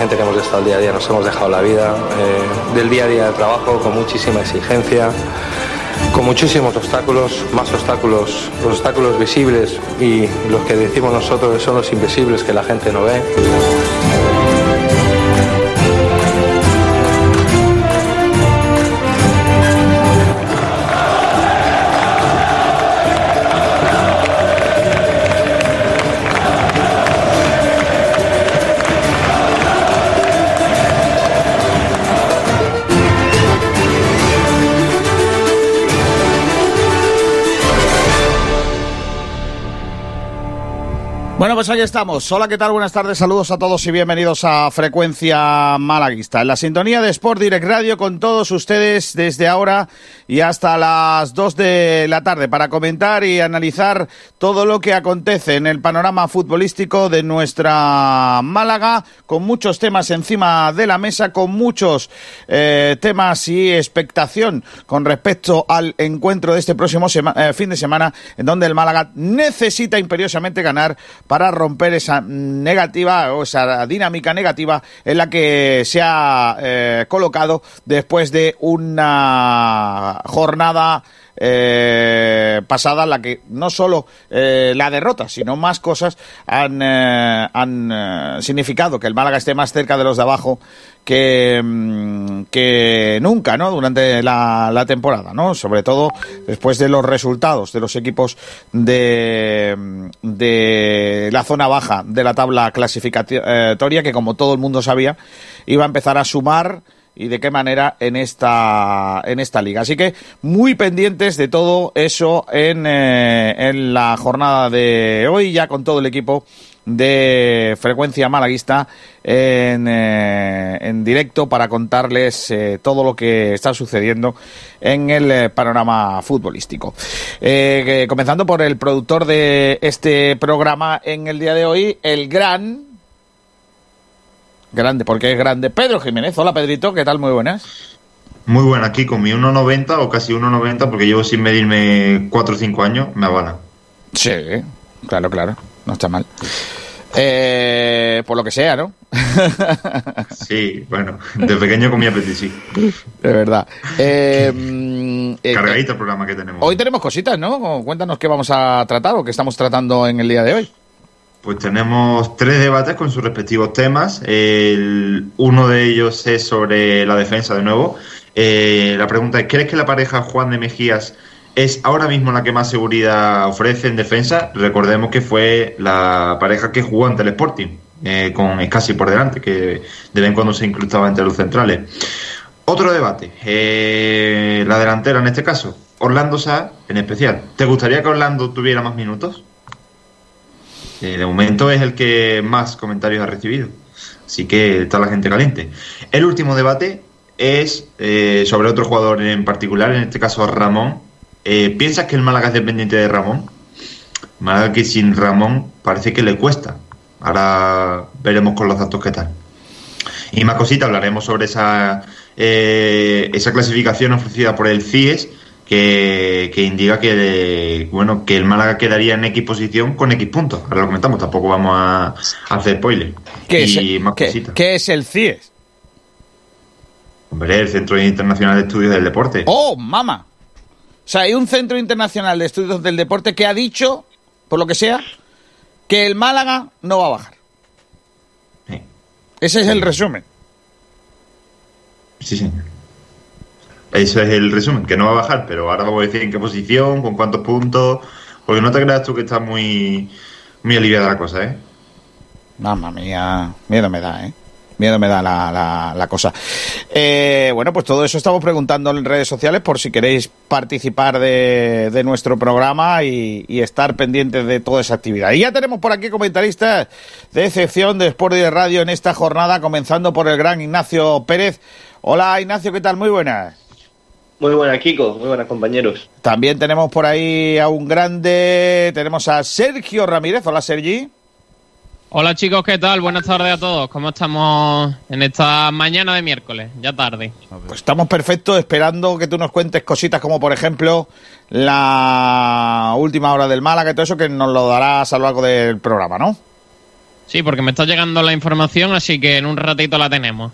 gente que hemos estado el día a día nos hemos dejado la vida, eh, del día a día de trabajo con muchísima exigencia, con muchísimos obstáculos, más obstáculos, los obstáculos visibles y los que decimos nosotros son los invisibles que la gente no ve. Pues ahí estamos. Hola, ¿qué tal? Buenas tardes, saludos a todos y bienvenidos a Frecuencia Malaguista. En la sintonía de Sport Direct Radio con todos ustedes desde ahora y hasta las 2 de la tarde para comentar y analizar todo lo que acontece en el panorama futbolístico de nuestra Málaga, con muchos temas encima de la mesa, con muchos eh, temas y expectación con respecto al encuentro de este próximo eh, fin de semana, en donde el Málaga necesita imperiosamente ganar para romper esa negativa o esa dinámica negativa en la que se ha eh, colocado después de una jornada eh, pasada la que no solo eh, la derrota, sino más cosas han, eh, han significado que el Málaga esté más cerca de los de abajo que, mm, que nunca, ¿no? Durante la, la, temporada, ¿no? Sobre todo después de los resultados de los equipos de, de la zona baja de la tabla clasificatoria, que como todo el mundo sabía, iba a empezar a sumar y de qué manera en esta en esta liga. Así que muy pendientes de todo eso en, eh, en la jornada de hoy, ya con todo el equipo de frecuencia malaguista en, eh, en directo para contarles eh, todo lo que está sucediendo en el eh, panorama futbolístico. Eh, comenzando por el productor de este programa en el día de hoy, el gran grande, porque es grande Pedro Jiménez. Hola Pedrito, ¿qué tal? Muy buenas. Muy buena, aquí con mi 1,90 o casi 1,90 porque llevo sin medirme 4 o 5 años, me avala. Sí, claro, claro, no está mal. Eh, por lo que sea, ¿no? sí, bueno, de pequeño comía petit, sí. De verdad. Eh, eh, Cargadito el programa que tenemos. Hoy tenemos cositas, ¿no? Cuéntanos qué vamos a tratar o qué estamos tratando en el día de hoy. Pues tenemos tres debates con sus respectivos temas. El, uno de ellos es sobre la defensa de nuevo. La pregunta es, ¿crees que la pareja Juan de Mejías es ahora mismo la que más seguridad ofrece en defensa? Recordemos que fue la pareja que jugó ante el Sporting, eh, con Escasi por delante, que de vez en cuando se incrustaba entre los centrales. Otro debate, eh, la delantera en este caso, Orlando Sá en especial. ¿Te gustaría que Orlando tuviera más minutos? Eh, de momento es el que más comentarios ha recibido. Así que está la gente caliente. El último debate es sobre otro jugador en particular, en este caso Ramón. Eh, ¿Piensas que el Málaga es dependiente de Ramón? Málaga que sin Ramón parece que le cuesta. Ahora veremos con los datos qué tal. Y más cosita, hablaremos sobre esa, eh, esa clasificación ofrecida por el CIES que, que, indica que bueno que el Málaga quedaría en X posición con X puntos. Ahora lo comentamos, tampoco vamos a, a hacer spoiler. ¿Qué, y es, más ¿qué. ¿Qué es el CIES? Hombre, el Centro Internacional de Estudios del Deporte. ¡Oh, mama! O sea, hay un Centro Internacional de Estudios del Deporte que ha dicho, por lo que sea, que el Málaga no va a bajar. Sí. Ese es el resumen. Sí, señor. Ese es el resumen, que no va a bajar, pero ahora vamos a decir en qué posición, con cuántos puntos, porque no te creas tú que está muy, muy aliviada la cosa, ¿eh? Mamma mía, miedo me da, ¿eh? Miedo me da la, la, la cosa. Eh, bueno, pues todo eso estamos preguntando en redes sociales por si queréis participar de, de nuestro programa y, y, estar pendientes de toda esa actividad. Y ya tenemos por aquí comentaristas de excepción de Sport y de Radio en esta jornada, comenzando por el gran Ignacio Pérez. Hola Ignacio, ¿qué tal? Muy buenas. Muy buenas, Kiko. Muy buenas, compañeros. También tenemos por ahí a un grande. Tenemos a Sergio Ramírez. Hola, Sergi. Hola, chicos, ¿qué tal? Buenas tardes a todos. ¿Cómo estamos en esta mañana de miércoles? Ya tarde. Pues estamos perfectos, esperando que tú nos cuentes cositas como, por ejemplo, la última hora del Málaga y todo eso, que nos lo darás a lo largo del programa, ¿no? Sí, porque me está llegando la información, así que en un ratito la tenemos.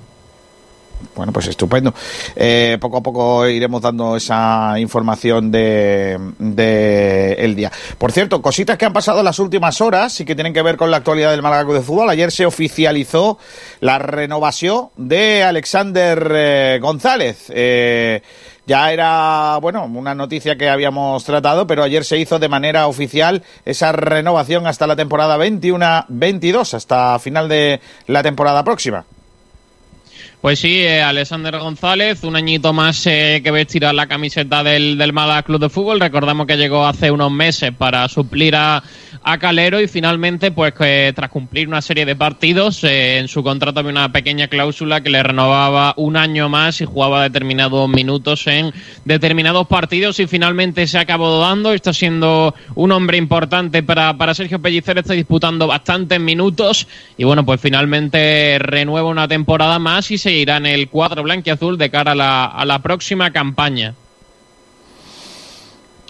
Bueno, pues estupendo. Eh, poco a poco iremos dando esa información de, de, el día. Por cierto, cositas que han pasado en las últimas horas y que tienen que ver con la actualidad del Málaga de Fútbol. Ayer se oficializó la renovación de Alexander eh, González. Eh, ya era, bueno, una noticia que habíamos tratado, pero ayer se hizo de manera oficial esa renovación hasta la temporada 21-22, hasta final de la temporada próxima. Pues sí, eh, Alexander González, un añito más eh, que vestirá la camiseta del, del Málaga Club de Fútbol. Recordamos que llegó hace unos meses para suplir a, Calero y finalmente, pues que tras cumplir una serie de partidos, eh, en su contrato había una pequeña cláusula que le renovaba un año más y jugaba determinados minutos en determinados partidos y finalmente se acabado dando. Está siendo un hombre importante para, para Sergio Pellicer, está disputando bastantes minutos y bueno, pues finalmente renueva una temporada más y se irá en el cuadro blanquiazul de cara a la, a la próxima campaña.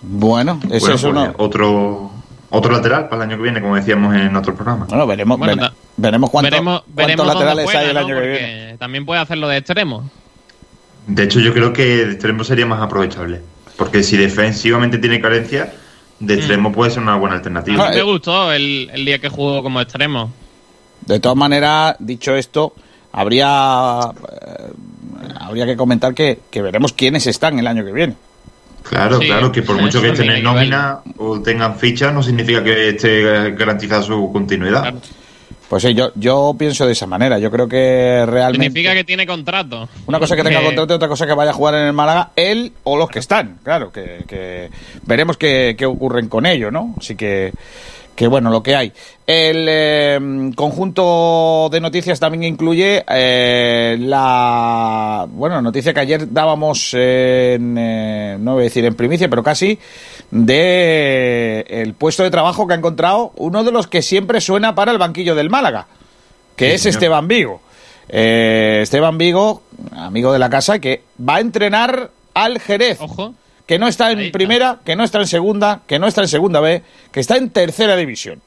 Bueno, Bueno, es uno. pues, otro, otro lateral para el año que viene, como decíamos en otro programa. Bueno, veremos, Bueno, vere- ta- veremos cuánto- veremos, cuántos veremos dónde laterales hay el ¿no? año que viene. También puede hacerlo de extremo. De hecho, yo creo que de extremo sería más aprovechable. Porque si defensivamente tiene carencia, de extremo puede ser una buena A alternativa. mí eh. me gustó el, el día que jugó como extremo. De todas maneras, dicho esto, habría eh, habría que comentar que, que veremos quiénes están el año que viene. Claro, Sí, claro, que por mucho que estén en nómina o tengan ficha, no significa que esté garantizada su continuidad. Claro. Pues sí, yo, yo pienso de esa manera. Yo creo que realmente. Significa que tiene contrato. Una cosa que tenga Que- contrato y otra cosa que vaya a jugar en el Málaga, él o los que están. Claro, que, que veremos qué, qué ocurren con ello, ¿no? Así que, que bueno, lo que hay. El eh, conjunto de noticias también incluye eh, la, bueno, noticia que ayer dábamos en, eh, no voy a decir en primicia, pero casi, de el puesto de trabajo que ha encontrado uno de los que siempre suena para el banquillo del Málaga, que Sí, es señor. Esteban Vigo. Eh, Esteban Vigo, amigo de la casa, que va a entrenar al Jerez, Ojo. Que no está en está. primera, que no está en segunda, que no está en segunda B, que está en tercera división.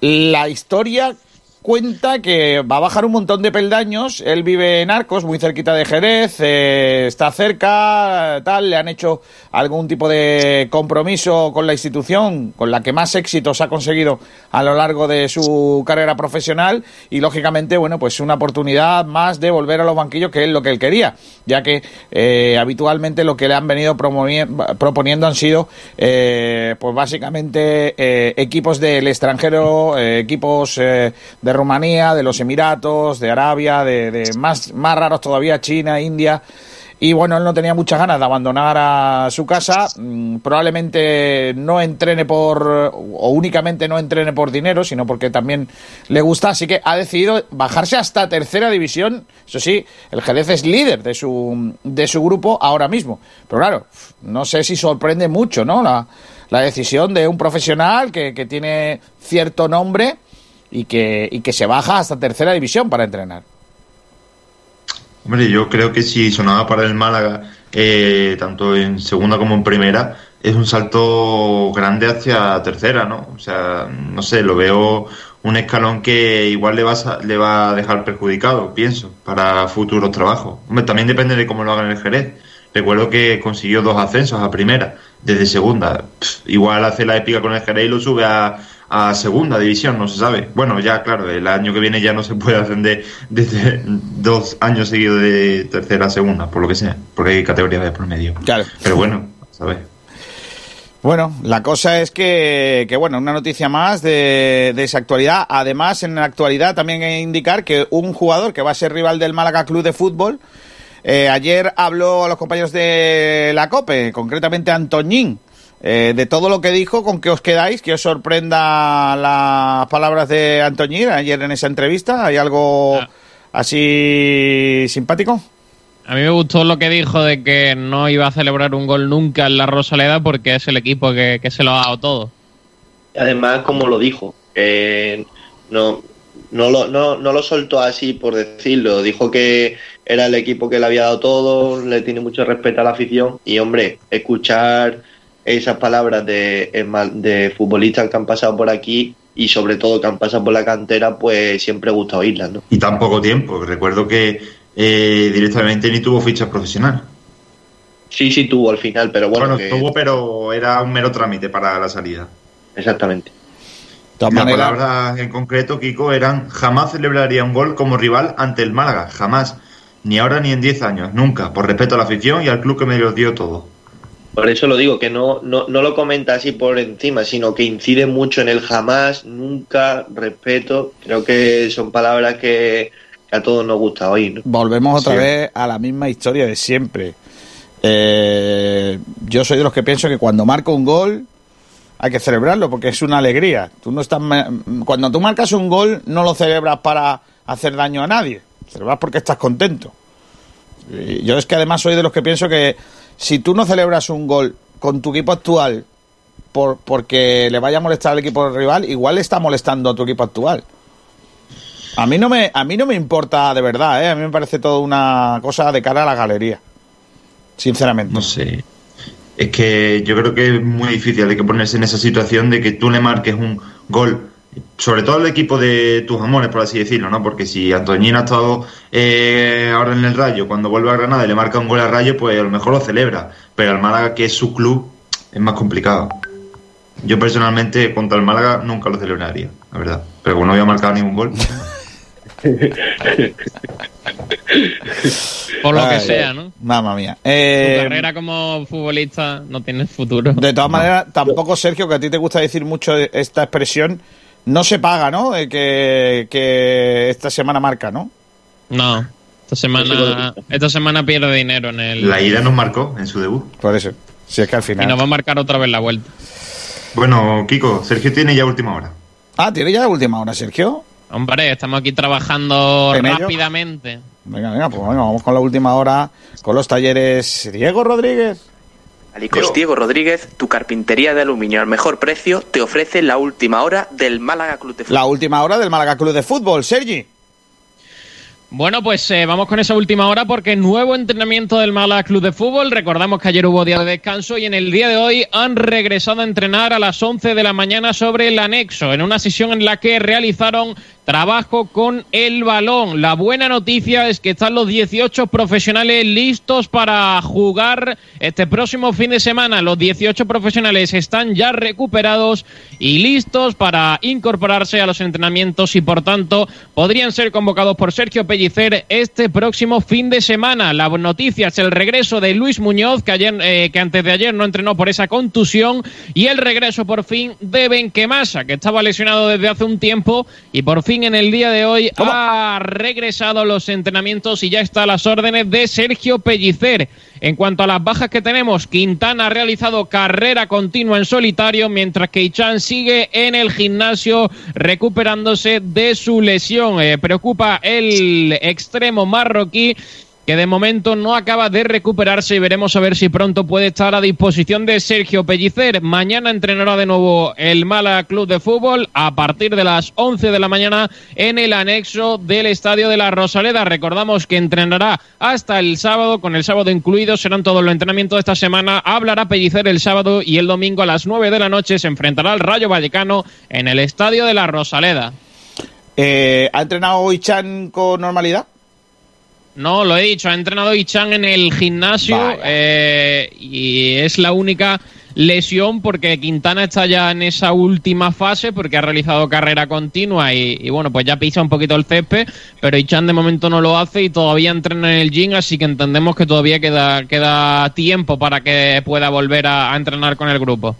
La historia cuenta que va a bajar un montón de peldaños. Él vive en Arcos, muy cerquita de Jerez, eh, está cerca, tal. Le han hecho algún tipo de compromiso con la institución con la que más éxitos ha conseguido a lo largo de su carrera profesional. Y lógicamente, bueno, pues una oportunidad más de volver a los banquillos, que es lo que él quería, ya que eh, habitualmente lo que le han venido proponiendo han sido, eh, pues básicamente, eh, equipos del extranjero, equipos eh, de Rumanía, de los Emiratos, de Arabia, de, más, más raros todavía, China, India. Y bueno, él no tenía muchas ganas de abandonar a su casa. Mm, Probablemente no entrene por, o únicamente no entrene por dinero, sino porque también le gusta. Así que ha decidido bajarse hasta tercera división. Eso sí, el Jerez es líder de su, de su grupo ahora mismo. Pero claro, no sé si sorprende mucho, ¿no? La, la decisión de un profesional que, que tiene cierto nombre y que, y que se baja hasta tercera división para entrenar. Hombre, yo creo que si sonaba para el Málaga, eh, tanto en segunda como en primera, es un salto grande hacia tercera, ¿no? O sea, no sé, lo veo un escalón que igual le va a, le va a dejar perjudicado, pienso, para futuros trabajos. Hombre, también depende de cómo lo hagan el Jerez. Recuerdo que consiguió dos ascensos a primera, desde segunda. Igual hace la épica con el Jerez y lo sube a, a segunda división, no se sabe. Bueno, ya claro, el año que viene ya no se puede ascender desde dos años seguidos de tercera a segunda, por lo que sea, porque hay categorías de promedio. Claro. Pero bueno, ¿sabes? Bueno, la cosa es que, que bueno, una noticia más de, de esa actualidad. Además, en la actualidad también hay que indicar que un jugador que va a ser rival del Málaga Club de Fútbol, eh, ayer habló a los compañeros de la COPE, concretamente a Antoñín, eh, de todo lo que dijo, con que os quedáis, que os sorprenda las palabras de Antoñín ayer en esa entrevista. ¿Hay algo Ah. así simpático? A mí me gustó lo que dijo de que no iba a celebrar un gol nunca en la Rosaleda porque es el equipo que, que se lo ha dado todo. Además, como lo dijo, que no, no, lo, no, no lo soltó así por decirlo. Dijo que era el equipo que le había dado todo, le tiene mucho respeto a la afición. Y hombre, escuchar esas palabras de, de futbolistas que han pasado por aquí y sobre todo que han pasado por la cantera, pues siempre gusta oírlas, ¿no? Y tan poco tiempo. Recuerdo que eh, directamente ni tuvo ficha profesional. Sí, sí tuvo al final, pero bueno. Bueno, tuvo, pero era un mero trámite para la salida. Exactamente. Las palabras en concreto, Kiko, eran jamás celebraría un gol como rival ante el Málaga, jamás. Ni ahora ni en 10 años, nunca, por respeto a la afición y al club que me lo dio todo. Por eso lo digo, que no, no, no lo comenta así por encima, sino que incide mucho en el jamás, nunca, respeto. Creo que son palabras que, a todos nos gusta oír. Volvemos otra vez a la misma historia de siempre. Eh, yo soy de los que pienso que cuando marco un gol hay que celebrarlo porque es una alegría. Tú no estás cuando tú marcas un gol no lo celebras para hacer daño a nadie, celebras porque estás contento. yo es que además soy de los que pienso que si tú no celebras un gol con tu equipo actual por, porque le vaya a molestar al equipo rival, igual le está molestando a tu equipo actual. A mí no me, a mí no me importa de verdad, ¿eh? a mí me parece todo una cosa de cara a la galería, sinceramente. No sé. Es que yo creo que es muy difícil, hay que ponerse en esa situación de que tú le marques un gol sobre todo el equipo de tus amores, por así decirlo, ¿no? Porque si Antoñín ha estado eh, ahora en el Rayo, cuando vuelve a Granada y le marca un gol al Rayo, pues a lo mejor lo celebra. Pero al Málaga, que es su club, es más complicado. Yo personalmente contra el Málaga nunca lo celebraría, la verdad. Pero como no había marcado ningún gol. Por lo que sea, ¿no? Mamma mía. tu eh, carrera como futbolista no tiene futuro. De todas maneras, tampoco, Sergio, que a ti te gusta decir mucho esta expresión, no se paga, ¿no? Eh, que, esta semana marca, ¿no? No. Esta semana, esta semana pierde dinero en el. La ida nos marcó en su debut. Por eso. Si es que al final. Y nos va a marcar otra vez la vuelta. Bueno, Kiko, Sergio tiene ya última hora. Ah, tiene ya última hora, Sergio. Hombre, estamos aquí trabajando rápidamente. Venga, venga, pues venga, vamos con la última hora, con los talleres Diego Rodríguez. Alicos Diego Rodríguez, tu carpintería de aluminio al mejor precio, te ofrece la última hora del Málaga Club de Fútbol. La última hora del Málaga Club de Fútbol, Sergi. Bueno, pues eh, vamos con esa última hora porque nuevo entrenamiento del Málaga Club de Fútbol. Recordamos que ayer hubo día de descanso y en el día de hoy han regresado a entrenar a las 11 de la mañana sobre el anexo, en una sesión en la que realizaron trabajo con el balón. La buena noticia es que están los 18 profesionales listos para jugar este próximo fin de semana. Los 18 profesionales están ya recuperados y listos para incorporarse a los entrenamientos y por tanto podrían ser convocados por Sergio Pellicer este próximo fin de semana. La noticia es el regreso de Luis Muñoz, que, ayer, eh, que antes de ayer no entrenó por esa contusión, y el regreso por fin de Benquemasa, que estaba lesionado desde hace un tiempo y por fin en el día de hoy ha regresado a los entrenamientos y ya está a las órdenes de Sergio Pellicer. En cuanto a las bajas que tenemos, Quintana ha realizado carrera continua en solitario, mientras que Ichan sigue en el gimnasio recuperándose de su lesión. Eh, preocupa el extremo marroquí que de momento no acaba de recuperarse y veremos a ver si pronto puede estar a disposición de Sergio Pellicer. Mañana entrenará de nuevo el Mala Club de Fútbol a partir de las 11 de la mañana en el anexo del Estadio de la Rosaleda. Recordamos que entrenará hasta el sábado, con el sábado incluido, serán todos los entrenamientos de esta semana. Hablará Pellicer el sábado y el domingo a las 9 de la noche se enfrentará al Rayo Vallecano en el Estadio de la Rosaleda. Eh, ¿Ha entrenado hoy Chan con normalidad? No, lo he dicho, ha entrenado Ichan en el gimnasio eh, y es la única lesión porque Quintana está ya en esa última fase porque ha realizado carrera continua y, bueno, pues ya pisa un poquito el césped, pero Ichan de momento no lo hace y todavía entrena en el gym, así que entendemos que todavía queda, queda tiempo para que pueda volver a, entrenar con el grupo.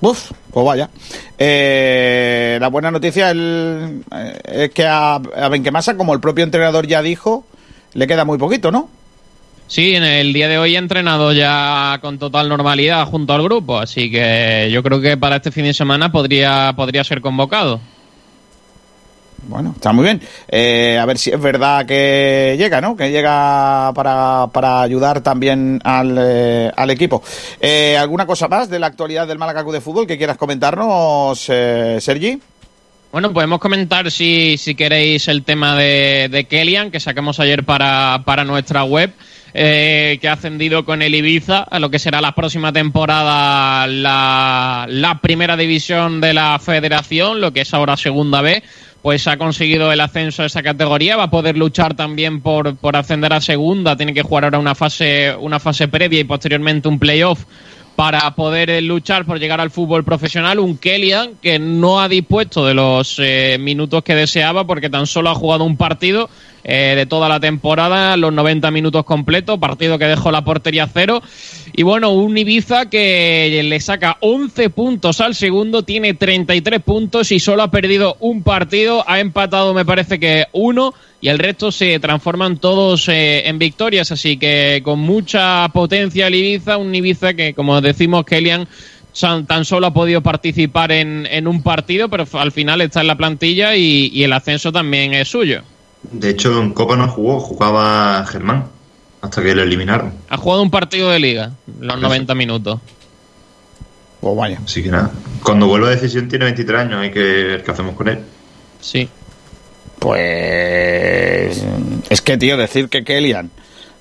Uf, pues vaya. Eh, la buena noticia eh, es que a, a Benquemasa, como el propio entrenador ya dijo, le queda muy poquito, ¿no? Sí, en el día de hoy ha entrenado ya con total normalidad junto al grupo, así que yo creo que para este fin de semana podría, podría ser convocado. Bueno, está muy bien. Eh, a ver si es verdad que llega, ¿no? Que llega para, para ayudar también al, eh, al equipo. Eh, ¿Alguna cosa más de la actualidad del Málaga de Fútbol que quieras comentarnos, Sergi? Bueno, podemos comentar si, si queréis el tema de, de Kellyan que sacamos ayer para, para nuestra web. eh, que ha ascendido con el Ibiza a lo que será la próxima temporada la, la primera división de la federación, lo que es ahora segunda B pues ha conseguido el ascenso a esa categoría, va a poder luchar también por, por ascender a segunda, tiene que jugar ahora una fase, una fase previa y posteriormente un playoff para poder eh, luchar por llegar al fútbol profesional. Un Kellyan que no ha dispuesto de los eh, minutos que deseaba porque tan solo ha jugado un partido eh, de toda la temporada, los 90 minutos completos, partido que dejó la portería cero. Y bueno, un Ibiza que le saca 11 puntos al segundo, tiene 33 puntos y solo ha perdido un partido, ha empatado me parece que uno y el resto se transforman todos eh, en victorias, así que con mucha potencia el Ibiza, un Ibiza que como decimos Kellyan tan solo ha podido participar en, en, un partido, pero al final está en la plantilla y el ascenso también es suyo. De hecho, en Copa no jugó, jugaba Germán, hasta que lo eliminaron. Ha jugado un partido de liga, los 90 minutos. Pues vaya. Así que nada, cuando vuelva a decisión tiene 23 años, hay que ver qué hacemos con él. Sí. Pues es que, tío, decir que Kellyan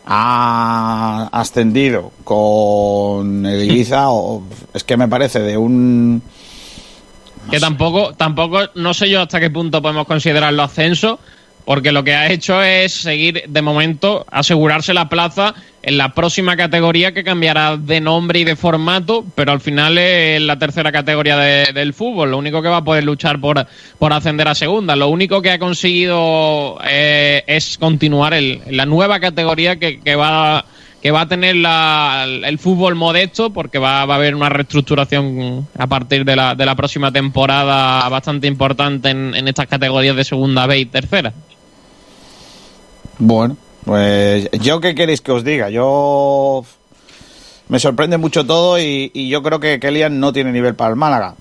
ha ascendido con el Ibiza, o, es que me parece de un... Que tampoco, tampoco, no sé yo hasta qué punto podemos considerarlo ascenso, porque lo que ha hecho es seguir, de momento, asegurarse la plaza en la próxima categoría que cambiará de nombre y de formato, pero al final es la tercera categoría de, del fútbol. Lo único que va a poder luchar por, por ascender a segunda. Lo único que ha conseguido eh, es continuar el, la nueva categoría que, va que va a tener la, el fútbol modesto porque va, va, a haber una reestructuración a partir de la, de la próxima temporada bastante importante en, en estas categorías de segunda B y tercera. Bueno, pues yo qué queréis que os diga, yo me sorprende mucho todo y, y yo creo que Kellyan no tiene nivel para el Málaga.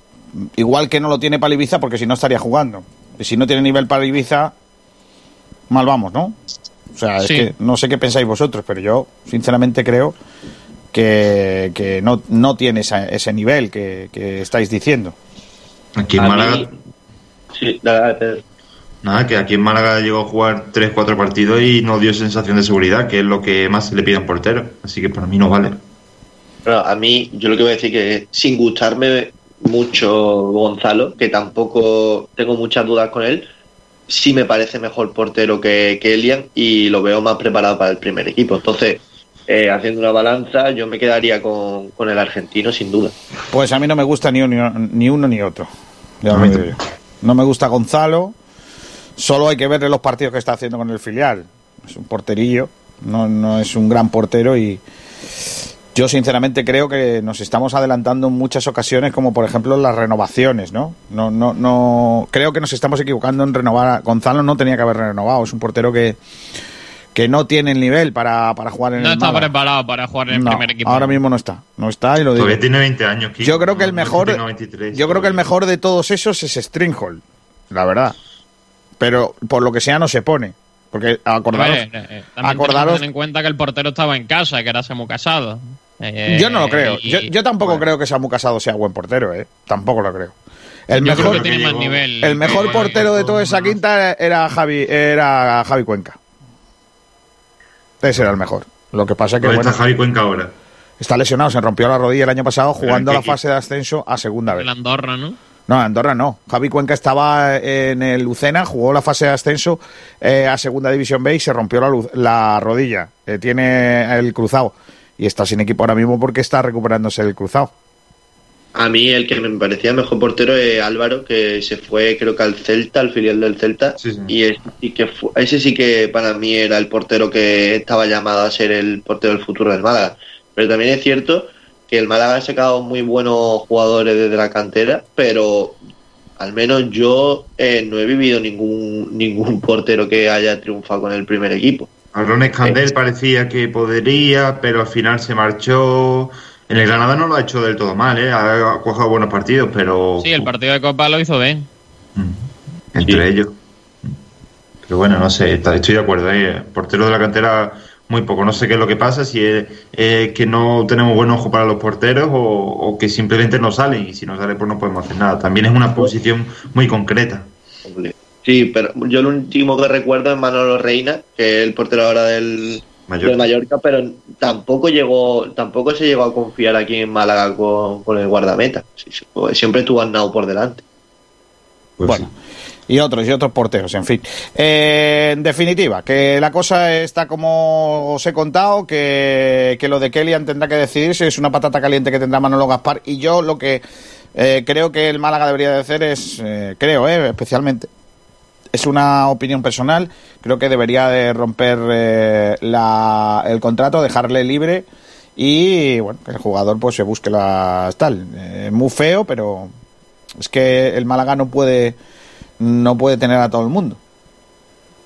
Igual que no lo tiene para Ibiza porque si no estaría jugando. Y si no tiene nivel para Ibiza, mal vamos, ¿no? O sea, sí. es que no sé qué pensáis vosotros, pero yo sinceramente creo que, que no, no tiene esa, ese nivel que, que, estáis diciendo. Aquí en Málaga. Mí... Sí, dale, Nada, que aquí en Málaga llegó a jugar 3-4 partidos y no dio sensación de seguridad, que es lo que más se le pide a un portero. Así que para mí no vale. Pero a mí, yo lo que voy a decir que sin gustarme mucho Gonzalo, que tampoco tengo muchas dudas con él, sí me parece mejor portero que, que Elian y lo veo más preparado para el primer equipo. Entonces, eh, haciendo una balanza, yo me quedaría con, con, el argentino sin duda. Pues a mí no me gusta ni uno ni, uno, ni otro. Ya no, me no me gusta Gonzalo. Solo hay que verle los partidos que está haciendo con el filial. Es un porterillo, no, no es un gran portero y yo sinceramente creo que nos estamos adelantando en muchas ocasiones, como por ejemplo las renovaciones, ¿no? No, no, no. Creo que nos estamos equivocando en renovar. Gonzalo no tenía que haber renovado. Es un portero que que no tiene el nivel para, para jugar en no el está Málaga. preparado para jugar en el no, primer equipo. Ahora mismo no está, no está y lo digo. Todavía tiene 20 años. Kiko. Yo creo que el No, mejor, tengo 23, yo creo que el mejor de todos esos es Stringhold, la verdad. Pero por lo que sea no se pone. Porque acordaros, eh, eh, también tenemos que acordaros tener en cuenta que el portero estaba en casa, que era Samu Casado. Eh, yo no lo creo. y- Yo, yo tampoco bueno. creo que Samu Casado sea buen portero, ¿eh? Tampoco lo creo. El yo mejor, creo que tiene más llegó- nivel. el mejor portero de toda esa quinta era Javi, era Javi Cuenca. Ese era el mejor. Lo que pasa es que ¿Dónde bueno, está Javi Cuenca ahora? está lesionado, se rompió la rodilla el año pasado jugando ¿en la fase de ascenso a segunda vez. El Andorra, ¿no? No, en Andorra no. Javi Cuenca estaba en el Lucena, jugó la fase de ascenso eh, a Segunda División B y se rompió la, la rodilla. Eh, tiene el cruzado y está sin equipo ahora mismo porque está recuperándose el cruzado. A mí el que me parecía mejor portero es Álvaro, que se fue creo que al Celta, al filial del Celta. Sí, sí. Y ese sí, que fu- ese sí que para mí era el portero que estaba llamado a ser el portero del futuro del Málaga. Pero también es cierto que el Málaga ha sacado muy buenos jugadores desde la cantera, pero al menos yo eh, no he vivido ningún, ningún portero que haya triunfado con el primer equipo. Aaron Escandel parecía que podría, pero al final se marchó. En el Granada no lo ha hecho del todo mal, ¿eh? ha cuajado buenos partidos, pero Sí, el partido de Copa lo hizo bien. Mm, entre ellos. Pero bueno, no sé, está- estoy de acuerdo. ¿eh? Portero de la cantera, muy poco. No sé qué es lo que pasa, si es eh, que no tenemos buen ojo para los porteros o, o que simplemente no salen y si no sale pues no podemos hacer nada. También es una posición muy concreta. Sí, pero yo lo último que recuerdo es Manolo Reina, que es el portero ahora del, Del Mallorca, pero tampoco llegó, tampoco se llegó a confiar aquí en Málaga con, el guardameta. Siempre tuvo a por delante. Pues bueno. Y otros, y otros porteros, en fin. Eh, en definitiva, que la cosa está como os he contado, que, que lo de Kellyan tendrá que decidirse, es una patata caliente que tendrá Manolo Gaspar, y yo lo que eh, creo que el Málaga debería de hacer es, eh, creo, eh, especialmente, es una opinión personal, creo que debería de romper el contrato, dejarle libre y, bueno, que el jugador pues se busque la tal. muy feo, pero es que el Málaga no puede, no puede tener a todo el mundo.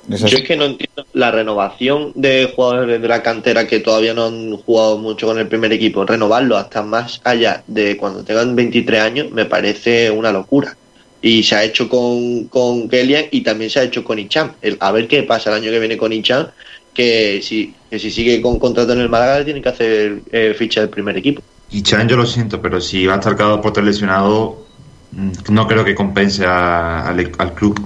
Yo es que no entiendo la renovación de jugadores de la cantera que todavía no han jugado mucho con el primer equipo. Renovarlo hasta más allá de cuando tengan 23 años me parece una locura. Y se ha hecho con, con Kellyan y también se ha hecho con Ichan. a ver qué pasa el año que viene con Ichan, que si, que si sigue con contrato en el Málaga tiene que hacer eh, ficha del primer equipo. Ichan yo lo siento, pero si va a estar cada por lesionado, no creo que compense al club.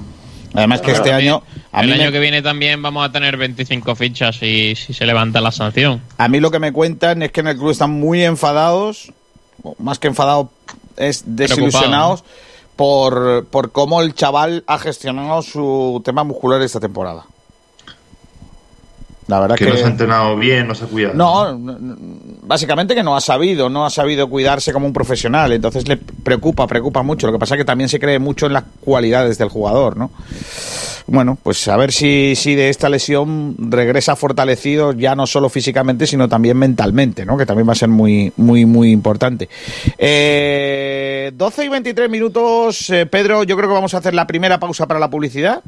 Además que este año... el año que viene también vamos a tener 25 fichas y si se levanta la sanción. A mí lo que me cuentan es que en el club están muy enfadados, más que enfadados, es desilusionados por, por cómo el chaval ha gestionado su tema muscular esta temporada. La verdad que, que, no se ha entrenado bien, no se ha cuidado. No, básicamente que no ha sabido, no ha sabido cuidarse como un profesional. Entonces le preocupa, preocupa mucho. Lo que pasa es que también se cree mucho en las cualidades del jugador, ¿no? Bueno, pues a ver si, si de esta lesión regresa fortalecido ya no solo físicamente, sino también mentalmente, ¿no? Que también va a ser muy, muy, muy importante. Eh, 12 y 23 minutos, eh, Pedro. Yo creo que vamos a hacer la primera pausa para la publicidad.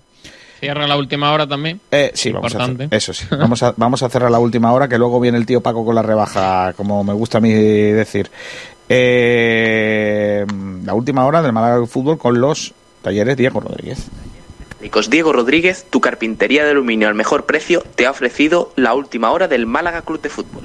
Cierra la última hora también. Eh, sí, vamos a eso sí. Vamos a, vamos a cerrar la última hora, que luego viene el tío Paco con la rebaja, como me gusta a mí decir. Eh, la última hora del Málaga Fútbol con los talleres Diego Rodríguez. Diego Rodríguez, tu carpintería de aluminio al mejor precio, te ha ofrecido la última hora del Málaga Club de Fútbol.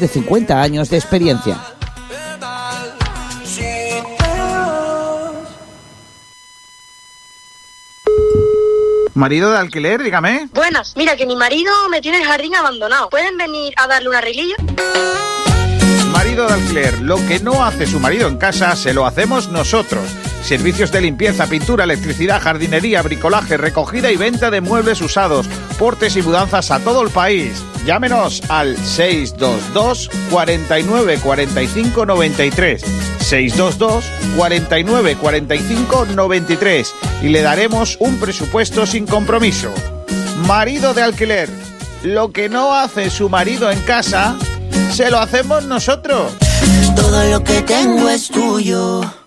de 50 años de experiencia. Marido de alquiler, dígame. Buenas, mira que mi marido me tiene el jardín abandonado. ¿Pueden venir a darle un arreglillo? Marido de alquiler, lo que no hace su marido en casa, se lo hacemos nosotros. Servicios de limpieza, pintura, electricidad, jardinería, bricolaje, recogida y venta de muebles usados, portes y mudanzas a todo el país. Llámenos al 622 49 45 93. 622 49 45 93 y le daremos un presupuesto sin compromiso. Marido de alquiler. Lo que no hace su marido en casa, se lo hacemos nosotros. Todo lo que tengo es tuyo.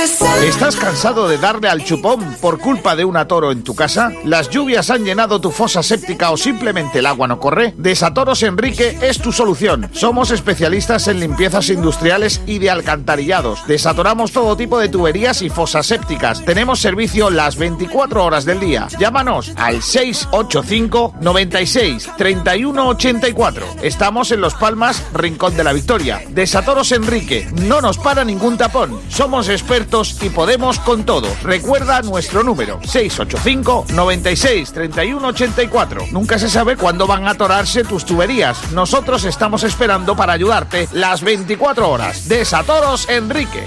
¿Estás cansado de darle al chupón por culpa de un atoro en tu casa? ¿Las lluvias han llenado tu fosa séptica o simplemente el agua no corre? Desatoros Enrique es tu solución. Somos especialistas en limpiezas industriales y de alcantarillados. Desatoramos todo tipo de tuberías y fosas sépticas. Tenemos servicio las 24 horas del día. Llámanos al 685 96 31 84. Estamos en Los Palmas, Rincón de la Victoria. Desatoros Enrique. No nos para ningún tapón. Somos expertos y podemos con todo. Recuerda nuestro número 685 96 31 84. Nunca se sabe cuándo van a atorarse tus tuberías. Nosotros estamos esperando para ayudarte las 24 horas. Desatoros Enrique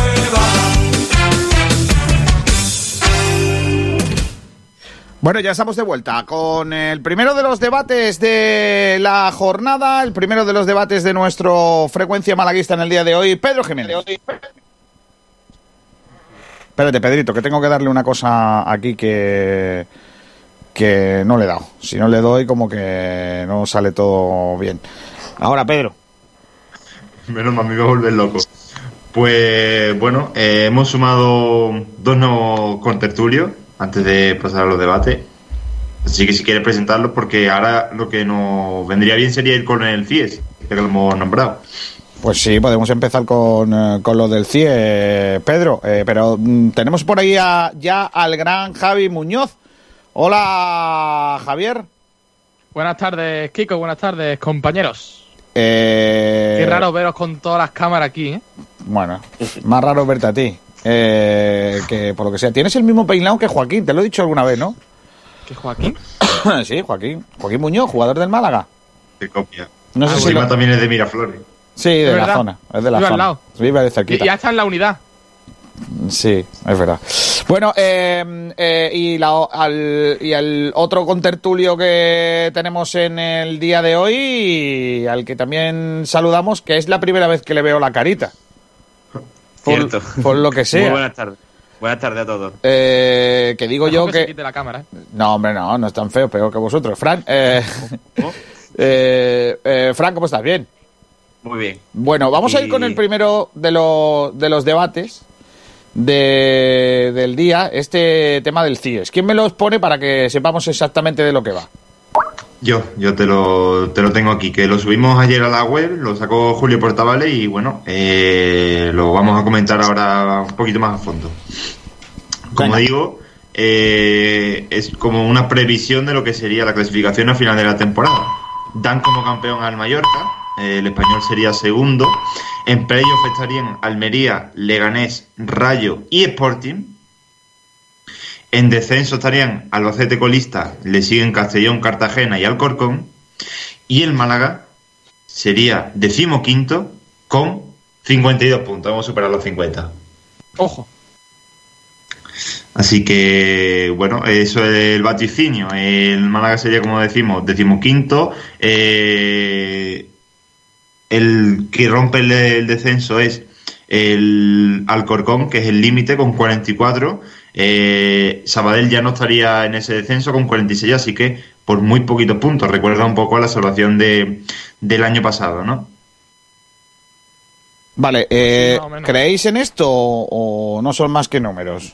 Bueno, ya estamos de vuelta con el primero de los debates de la jornada, el primero de los debates de nuestro frecuencia malaguista en el día de hoy, Pedro Jiménez. Espérate, Pedrito, que tengo que darle una cosa aquí que que no le he dado. Si no le doy, como que no sale todo bien. Ahora, Pedro. Menos mal, me iba a volver loco. Pues bueno, eh, hemos sumado dos nuevos contertulios antes de pasar a los debates. Así que si quieres presentarlos, porque ahora lo que nos vendría bien sería ir con el CIES, que lo hemos nombrado. Pues sí, podemos empezar con, eh, con lo del CIE, Pedro. Eh, pero mm, tenemos por ahí a- ya al gran Javi Muñoz. Hola, Javier. Buenas tardes, Kiko. Buenas tardes, compañeros. Eh, Qué raro veros con todas las cámaras aquí, ¿eh? Bueno, más raro verte a ti. Eh, que por lo que sea. Tienes el mismo peinado que Joaquín, te lo he dicho alguna vez, ¿no? ¿Qué Joaquín? sí, Joaquín. Joaquín Muñoz, jugador del Málaga. De copia. No sé Ah, si lo- también es de Miraflores. Sí, de ¿Es la verdad? zona. Es de la Vive al zona. lado. Vive de Y cerquita. ya está en la unidad. Sí, es verdad. Bueno, eh, eh, y, la, al, y el otro contertulio que tenemos en el día de hoy, y al que también saludamos, que es la primera vez que le veo la carita. Por, Cierto. por lo que sea. Muy buenas tardes. Buenas tardes a todos. Eh, que digo yo que se que... quite la cámara, ¿eh? No, hombre, no, no es tan feo, peor que vosotros. Fran, eh, eh, eh, Fran, ¿cómo estás? Bien. Muy bien. Bueno, vamos a ir con el primero de, lo- de los debates de- del día, este tema del CIES. ¿Quién me los pone para que sepamos exactamente de lo que va? Yo, yo te lo, te lo tengo aquí, que lo subimos ayer a la web, lo sacó Julio Portavale y bueno, eh, lo vamos a comentar ahora un poquito más a fondo. Como digo, eh, es como una previsión de lo que sería la clasificación al final de la temporada. Dan como campeón al Mallorca, eh, el español sería segundo. En playoff estarían Almería, Leganés, Rayo y Sporting. En descenso estarían Albacete colista, le siguen Castellón, Cartagena y Alcorcón. Y el Málaga sería decimoquinto con 52 puntos. Vamos a superar los 50. Ojo. Así que, bueno, eso es el vaticinio. El Málaga sería, como decimos, decimoquinto. Eh, el que rompe el, el descenso es el Alcorcón, que es el límite con 44. Eh, Sabadell ya no estaría en ese descenso con 46, así que por muy poquitos puntos. Recuerda un poco a la salvación de, del año pasado, ¿no? Vale, eh, Sí, o menos. ¿creéis en esto o, o no son más que números?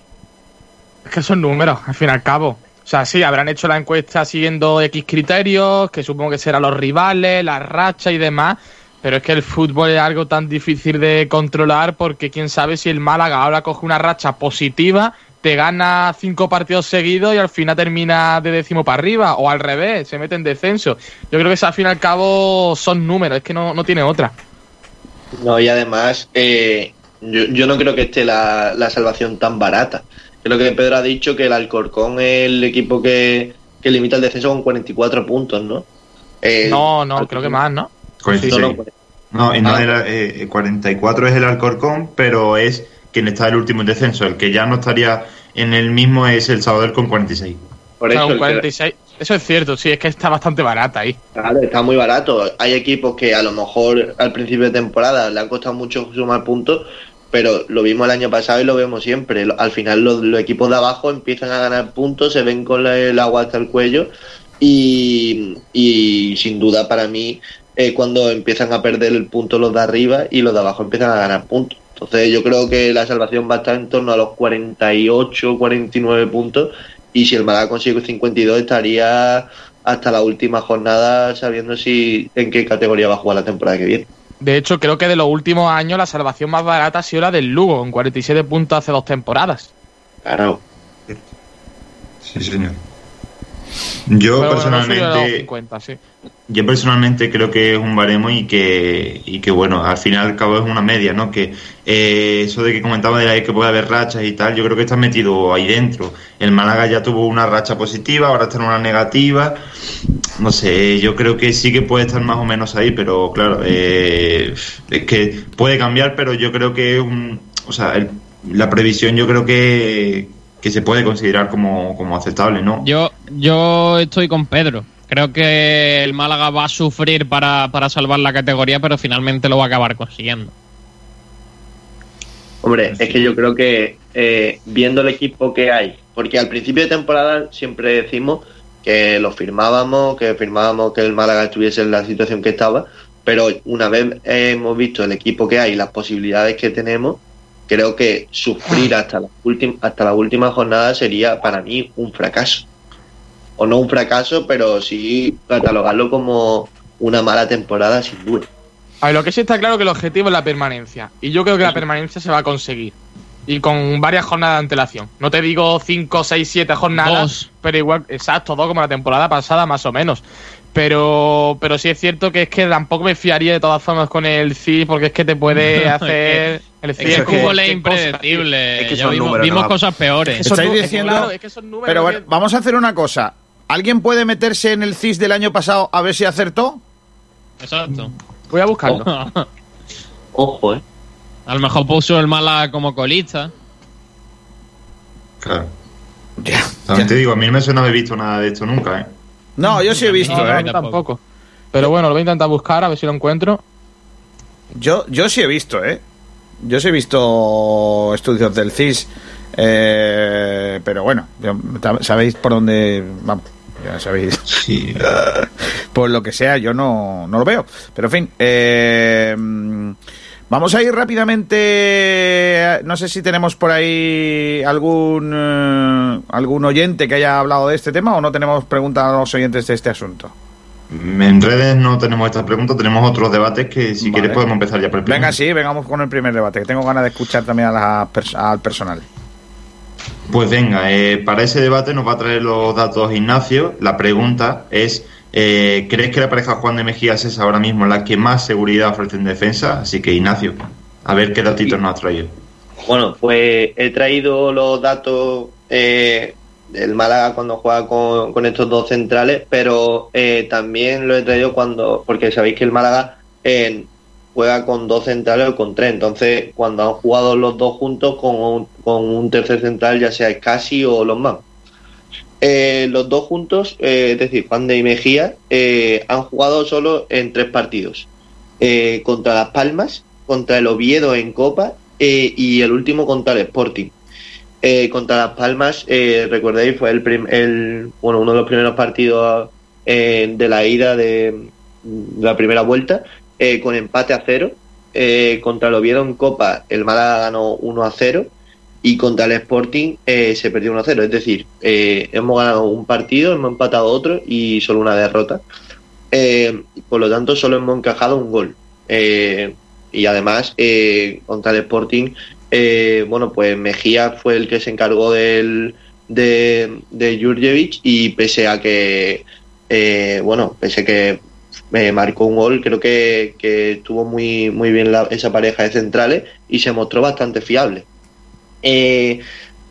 Es que son números, al fin y al cabo. O sea, sí, habrán hecho la encuesta siguiendo X criterios, que supongo que serán los rivales, la racha y demás. Pero es que el fútbol es algo tan difícil de controlar porque quién sabe si el Málaga ahora coge una racha positiva, te gana cinco partidos seguidos y al final termina de décimo para arriba. O al revés, se mete en descenso. Yo creo que eso al fin y al cabo son números, es que no, no tiene otra. No, y además, eh, yo, yo no creo que esté la, la salvación tan barata. Creo que Pedro ha dicho que el Alcorcón es el equipo que, que limita el descenso con 44 puntos, ¿no? Eh, No, no, Alcorcón- creo que más, ¿no? Con no, no, No, y no Ah. era, eh, 44 es el Alcorcón, pero es quien está el último en descenso. El que ya no estaría en el mismo es el Sabadell con 46. Por O sea, eso un el que- 46. Eso es cierto, sí, es que está bastante barata ahí. Claro, está muy barato. Hay equipos que a lo mejor al principio de temporada le han costado mucho sumar puntos, pero lo vimos el año pasado y lo vemos siempre. Al final los, los equipos de abajo empiezan a ganar puntos, se ven con la- el agua hasta el cuello y, y sin duda para mí eh, cuando empiezan a perder el punto los de arriba y los de abajo empiezan a ganar puntos. Entonces yo creo que la salvación va a estar en torno a los 48, 49 puntos y si el Málaga consigue 52 estaría hasta la última jornada sabiendo si en qué categoría va a jugar la temporada que viene. De hecho, creo que de los últimos años la salvación más barata ha sido la del Lugo, con 47 puntos hace dos temporadas. Claro. Sí, señor. Yo Pero bueno, no personalmente 50, sí. Yo personalmente creo que es un baremo y que, y que bueno, al final y al cabo es una media, ¿no? Que eh, eso de que comentaba de la que puede haber rachas y tal, yo creo que está metido ahí dentro. El Málaga ya tuvo una racha positiva, ahora está en una negativa. No sé, yo creo que sí que puede estar más o menos ahí, pero claro, eh, es que puede cambiar, pero yo creo que es un, o sea, el- la previsión yo creo que, que se puede considerar como, como aceptable, ¿no? Yo, yo estoy con Pedro. Creo que el Málaga va a sufrir para, para salvar la categoría, pero finalmente lo va a acabar consiguiendo. Hombre, es que yo creo que eh, viendo el equipo que hay, porque al principio de temporada siempre decimos que lo firmábamos, que firmábamos que el Málaga estuviese en la situación que estaba, pero una vez hemos visto el equipo que hay, las posibilidades que tenemos, creo que sufrir hasta la última hasta la última jornada sería para mí un fracaso. O no un fracaso, pero sí catalogarlo como una mala temporada sin duda. A ver, lo que sí está claro es que el objetivo es la permanencia. Y yo creo que la permanencia se va a conseguir. Y con varias jornadas de antelación. No te digo 5, 6, 7 jornadas, Dos. pero igual, exacto, dos como la temporada pasada, más o menos. Pero, pero sí es cierto que es que tampoco me fiaría de todas formas con el CI, porque es que te puede hacer. El Es que el fútbol es impredecible. Es que Ya son vimos, números, vimos no. cosas peores. Esos Estáis diciendo- claro, es que esos números Pero bueno, vamos a hacer una cosa. ¿Alguien puede meterse en el CIS del año pasado a ver si acertó? Exacto. Voy a buscarlo. Ojo, eh. A lo mejor puso el Málaga como colista. Claro. Ya. También te digo, a mí no me suena haber visto nada de esto nunca, ¿eh? No, yo sí he visto, No, no, ¿eh? yo tampoco. Pero bueno, lo voy a intentar buscar a ver si lo encuentro. Yo, yo sí he visto, ¿eh? Yo sí he visto estudios del CIS. eh, pero bueno, sabéis por dónde. Vamos, ya sabéis. Sí. por lo que sea, yo no, no lo veo. Pero en fin, eh, vamos a ir rápidamente. No sé si tenemos por ahí algún, eh, algún oyente que haya hablado de este tema o no tenemos preguntas a los oyentes de este asunto. En redes no tenemos estas preguntas, tenemos otros debates que si Vale. quieres podemos empezar ya por el primero. Venga, sí, vengamos con el primer debate, que tengo ganas de escuchar también a la al personal. Pues venga, eh, para ese debate nos va a traer los datos Ignacio. La pregunta es, eh, ¿crees que la pareja Juan de Mejías es ahora mismo la que más seguridad ofrece en defensa? Así que Ignacio, a ver qué datitos nos has traído. Bueno, pues he traído los datos eh, del Málaga cuando juega con, estos dos centrales, pero eh, también lo he traído cuando, porque sabéis que el Málaga eh, juega con dos centrales o con tres, entonces cuando han jugado los dos juntos con un, con un tercer central, ya sea Casi o los más. Eh, los dos juntos, es decir, Juan de y Mejía, han jugado solo en tres partidos. Contra Las Palmas, contra el Oviedo en Copa y el último contra el Sporting. Eh, contra Las Palmas, eh, fue el, bueno uno de los primeros partidos eh, de la ida de, de la primera vuelta, eh, con empate a cero. Contra el Oviedo en Copa, el Málaga ganó 1 a 0 y contra el Sporting se perdió 1 a 0. Es decir, hemos ganado un partido, hemos empatado otro y solo una derrota. Por lo tanto, solo hemos encajado un gol. Y además, contra el Sporting, eh, bueno, pues Mejía fue el que se encargó del, de, de Jurjevic y pese a que, eh, bueno, pese a que me marcó un gol, creo que, que estuvo muy, muy bien la- esa pareja de centrales y se mostró bastante fiable. Eh,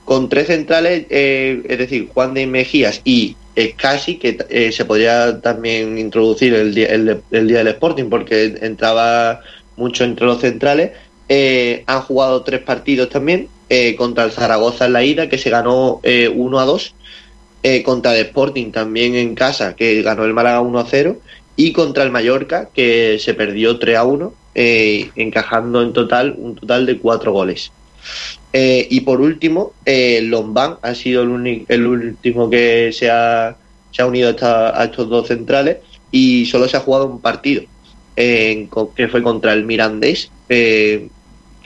con tres centrales, eh, es decir, Juan de Mejías y casi que eh, se podría también introducir el día, el, el día del Sporting porque entraba mucho entre los centrales. Eh, han jugado tres partidos también eh, contra el Zaragoza en la ida que se ganó 1 a 2. contra el Sporting también en casa que ganó el Málaga 1 a 0 y contra el Mallorca que se perdió 3 a 1 encajando en total un total de cuatro goles. Eh, y por último, eh, Lombán ha sido el, el último que se ha, se ha unido a, estos dos centrales y solo se ha jugado un partido, que fue contra el Mirandés, eh,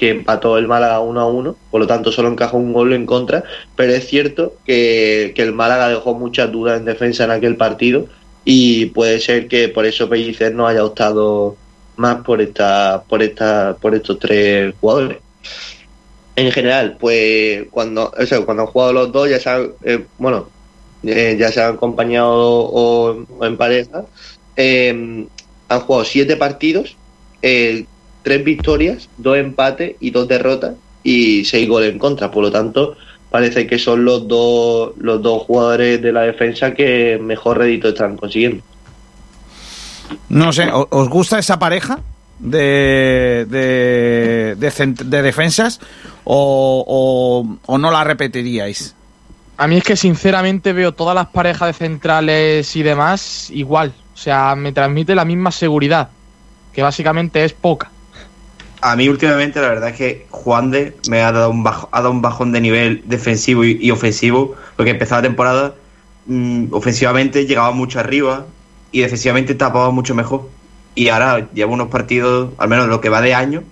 que empató el Málaga 1 a 1, por lo tanto solo encajó un gol en contra, pero es cierto que, que el Málaga dejó muchas dudas en defensa en aquel partido y puede ser que por eso Pellicer no haya optado más por esta, por esta, por estos tres jugadores. En general, pues cuando, o cuando han jugado los dos, ya se han, eh, bueno, eh, ya se han acompañado o, en pareja, em, han jugado siete partidos, eh, tres victorias, dos empates y dos derrotas y seis goles en contra. Por lo tanto, parece que son los dos, los dos jugadores de la defensa que mejor rédito están consiguiendo. No sé, ¿os gusta esa pareja? de, de, de, defensas o, o, no la repetiríais? A mí es que sinceramente veo todas las parejas de centrales y demás igual. O sea, me transmite la misma seguridad, que básicamente es poca. A mí últimamente la verdad es que Juan de me ha dado un, bajo, ha dado un bajón de nivel defensivo y, ofensivo, porque empezó la temporada mm, ofensivamente llegaba mucho arriba y defensivamente tapaba mucho mejor y ahora lleva unos partidos, al menos lo que va de año,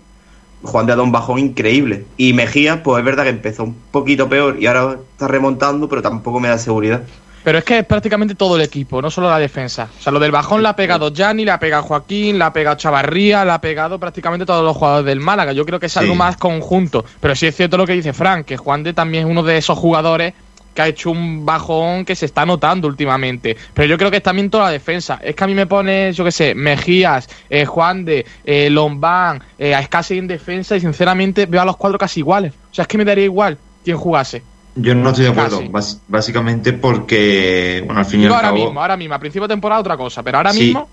Juan de ha dado un bajón increíble. Y Mejía, pues es verdad que empezó un poquito peor y ahora está remontando, pero tampoco me da seguridad. Pero es que es prácticamente todo el equipo, no solo la defensa. O sea, lo del bajón la ha pegado Gianni, la ha pegado Joaquín, la ha pegado Chavarría, la ha pegado prácticamente todos los jugadores del Málaga. Yo creo que es algo más conjunto. Pero sí es cierto lo que dice Frank, que Juan de también es uno de esos jugadores que ha hecho un bajón que se está notando últimamente. Pero yo creo que es también toda la defensa. Es que a mí me pone, yo qué sé, Mejías, eh, Juan de, eh, Lombán, eh, a Escasi en defensa y sinceramente veo a los cuatro casi iguales. O sea, es que me daría igual quien jugase. Yo no estoy de acuerdo, básicamente porque, bueno, al fin y al ahora mismo, ahora mismo, a principio de temporada otra cosa, pero ahora mismo...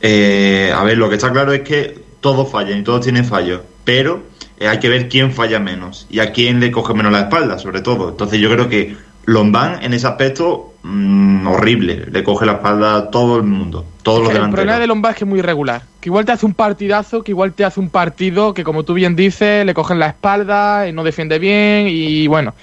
Eh, a ver, lo que está claro es que todos fallan y todos tienen fallos, pero eh, hay que ver quién falla menos y a quién le coge menos la espalda, sobre todo. Entonces yo creo que Lombán en ese aspecto mm, horrible, le coge la espalda a todo el mundo, todos los El problema de Lombán es que es muy irregular, que igual te hace un partidazo, que igual te hace un partido que como tú bien dices, le cogen la espalda, y no defiende bien y bueno,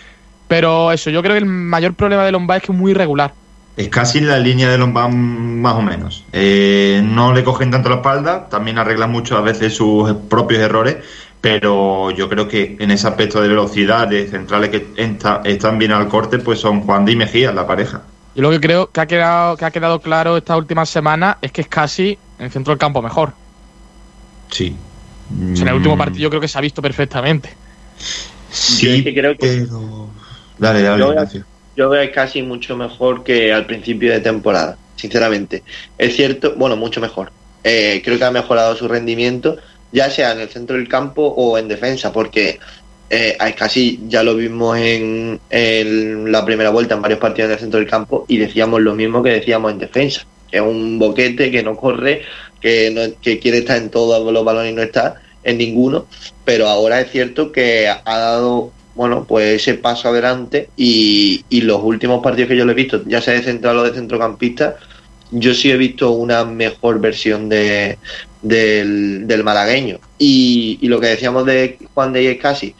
pero eso, yo creo que el mayor problema de Lombán es que es muy irregular. Es casi la línea de Lombán más o menos. Eh, no le cogen tanto la espalda, también arregla mucho a veces sus propios errores, pero yo creo que en ese aspecto de velocidad, de centrales que están bien al corte, pues son Juan y Mejía, la pareja. Y lo que creo que ha quedado, que ha quedado claro esta última semana es que es casi en el centro del campo mejor. Sí. en el último mm. partido yo creo que se ha visto perfectamente. Sí, creo que... Dale, dale, yo veo, yo veo casi mucho mejor que al principio de temporada, sinceramente. Es cierto, bueno, mucho mejor. Eh, creo que ha mejorado su rendimiento ya sea en el centro del campo o en defensa, porque eh, casi ya lo vimos en, la primera vuelta en varios partidos en el centro del campo y decíamos lo mismo que decíamos en defensa, que es un boquete que no corre, que, que quiere estar en todos los balones y no está en ninguno, pero ahora es cierto que ha dado bueno, pues ese paso adelante y, y los últimos partidos que yo le he visto, ya sea de central o de centrocampista, yo sí he visto una mejor versión de, del, malagueño. Y, lo que decíamos de Juan de casi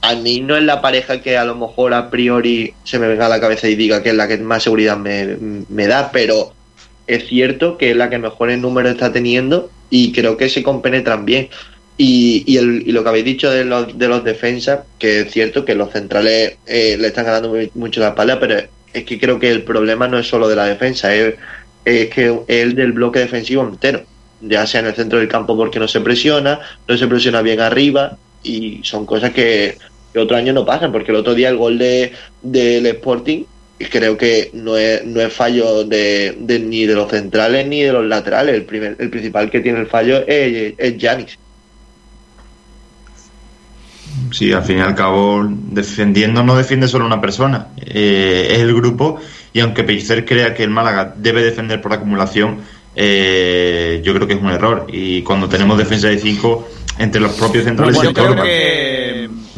a mí no es la pareja que a lo mejor a priori se me venga a la cabeza y diga que es la que más seguridad me, da, pero es cierto que es la que mejores números está teniendo y creo que se compenetran bien. Y, y, el, y lo que habéis dicho de los, de los defensas, que es cierto que los centrales eh, le están ganando mucho la espalda, pero es que creo que el problema no es solo de la defensa, es, es que es el del bloque defensivo entero ya sea en el centro del campo porque no se presiona, no se presiona bien arriba y son cosas que, otro año no pasan, porque el otro día el gol de, del Sporting creo que no es, no es fallo de, ni de los centrales ni de los laterales, el, primer, el principal que tiene el fallo es Janis. Sí, al fin y al cabo, defendiendo no defiende solo una persona, eh, es el grupo. Y aunque Pellicer crea que el Málaga debe defender por acumulación, eh, yo creo que es un error. Y cuando tenemos defensa de 5, entre los propios centrales Bueno, yo creo que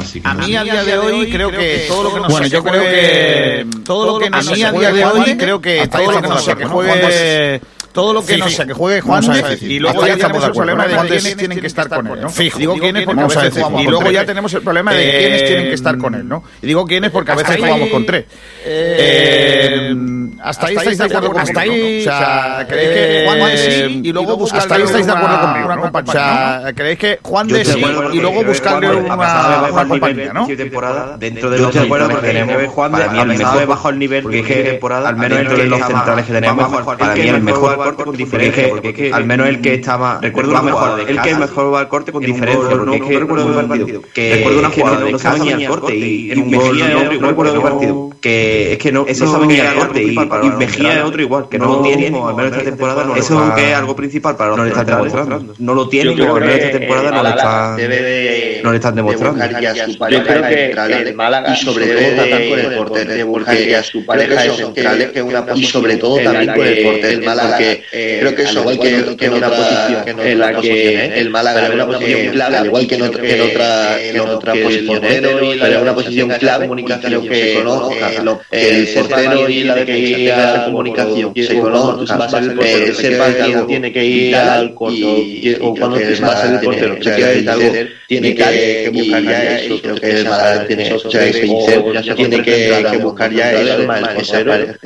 Así que a no mí a día de hoy creo que todo lo que nos Bueno, yo creo que todo lo que nos a mí a día de hoy creo que todo lo que no estamos sé de que acuerdo, ¿no? juegue todo lo que no Fijo. sé que juegue Juan a decir, y luego ya tenemos el problema de ¿no? quiénes tienen que estar con él, ¿no? Fijo. Digo quiénes porque a Vamos a veces jugamos y con luego tres. ya tenemos el problema de Eh, quiénes tienen que estar con él, ¿no? Y digo quiénes porque a hasta veces ahí- jugamos con tres. Eh, hasta ahí estáis de acuerdo conmigo. Hasta ahí, o sea, creéis que Juan de sí y luego buscarle hasta ahí estáis de acuerdo conmigo, ¿no? O sea, creéis que Juan de sí y luego buscarle una, el compañía, ¿no? de temporada, dentro de los estoy de acuerdo centrales que tenemos, Juan, para a mí el pesar de bajo el nivel, porque temporada, al menos dentro entre de los centrales que tenemos, para mí el mejor va al corte con diferencia, porque al menos el que está más recuerdo mejor, el que mejor va al corte con diferencia, porque es que recuerdo un partido. que recuerdo una jugada de casa venía al corte y gol no recuerdo qué partido que es que no eso sabe venía al corte y, Mejía es otro igual que no lo tiene al menos esta temporada no eso es que es algo principal para no le están demostrando no lo tiene Yo o al menos esta temporada no le están demostrando buscar ya su pareja creo que el Málaga y sobre todo de- también con el portero de buscar porque ya su pareja creo de que que- que una y sobre todo también con el que portero el Málaga, porque eh, creo que eso igual que- que, que en otra posición en la que el Málaga en una una posición clave al igual que en otra que en otra que posición en una posición clave comunicación que que se conozca eh, el portero y la tiene que defensa al comunicación se conozca a el eh, sepa que que tiene que ir al corto o cuando que va a ser el portero tiene- que- que buscar y creo que el tiene eso, o sea, que- ese o Iseu ya sea tiene que buscar ya eso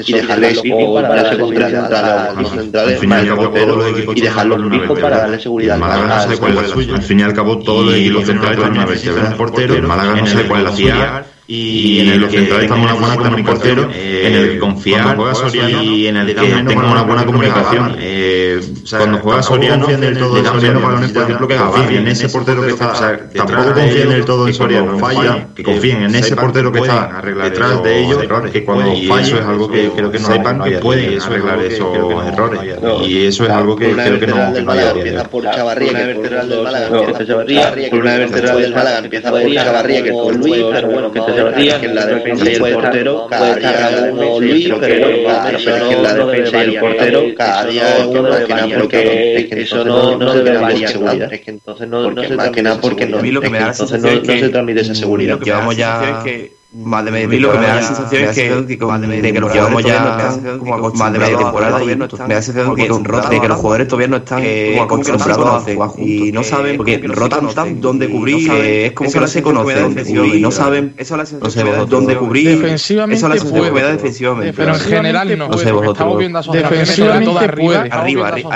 y fijo para a a los centrales Al fin y al al cabo, portero todos los equipos y dejarlo tienen una fijo para darle seguridad Málaga no al sabe cuál es la suya. Al fin y al cabo, todos los equipos centrales tienen una vertebral. Un portero, el Málaga no sabe cuál es la suya. Y en el centrales estamos una buena portero, en el que confiar juega Soriano y en el que tenga una buena comunicación. Eh, cuando juega Soriano, todo en Soriano balones, por ejemplo, que Gavi, en ese portero que está, o sea, tampoco confían del todo en Soriano, falla, que confíen en ese portero que está detrás de ellos, que cuando falle, eso es algo que creo que no sepan que pueden arreglar esos errores. Y eso es algo que creo que no hay a por Chavarría que por Chavarría, por una que vertebral del Málaga empieza por Chavarría que con Luis pero bueno que Que en la defensa y el portero cada día uno Luis pero que en la defensa y el portero cada día uno más que nada porque es que eso no ve variar seguridad. es que entonces no porque se transmite esa seguridad. Llevamos ya más de media lo que me da la sensación es que de que los llevamos ya como más de media temporada y me da la sensación de que los jugadores todavía no están como acostumbrados a jugar y no saben porque rotan tan dónde cubrir eh, es como que no se conocen y no saben dónde cubrir Defensivamente eso es la sensación que me da puede. defensivamente Pero en general no. no sé vosotros viendo asociaciones sobre todo arriba.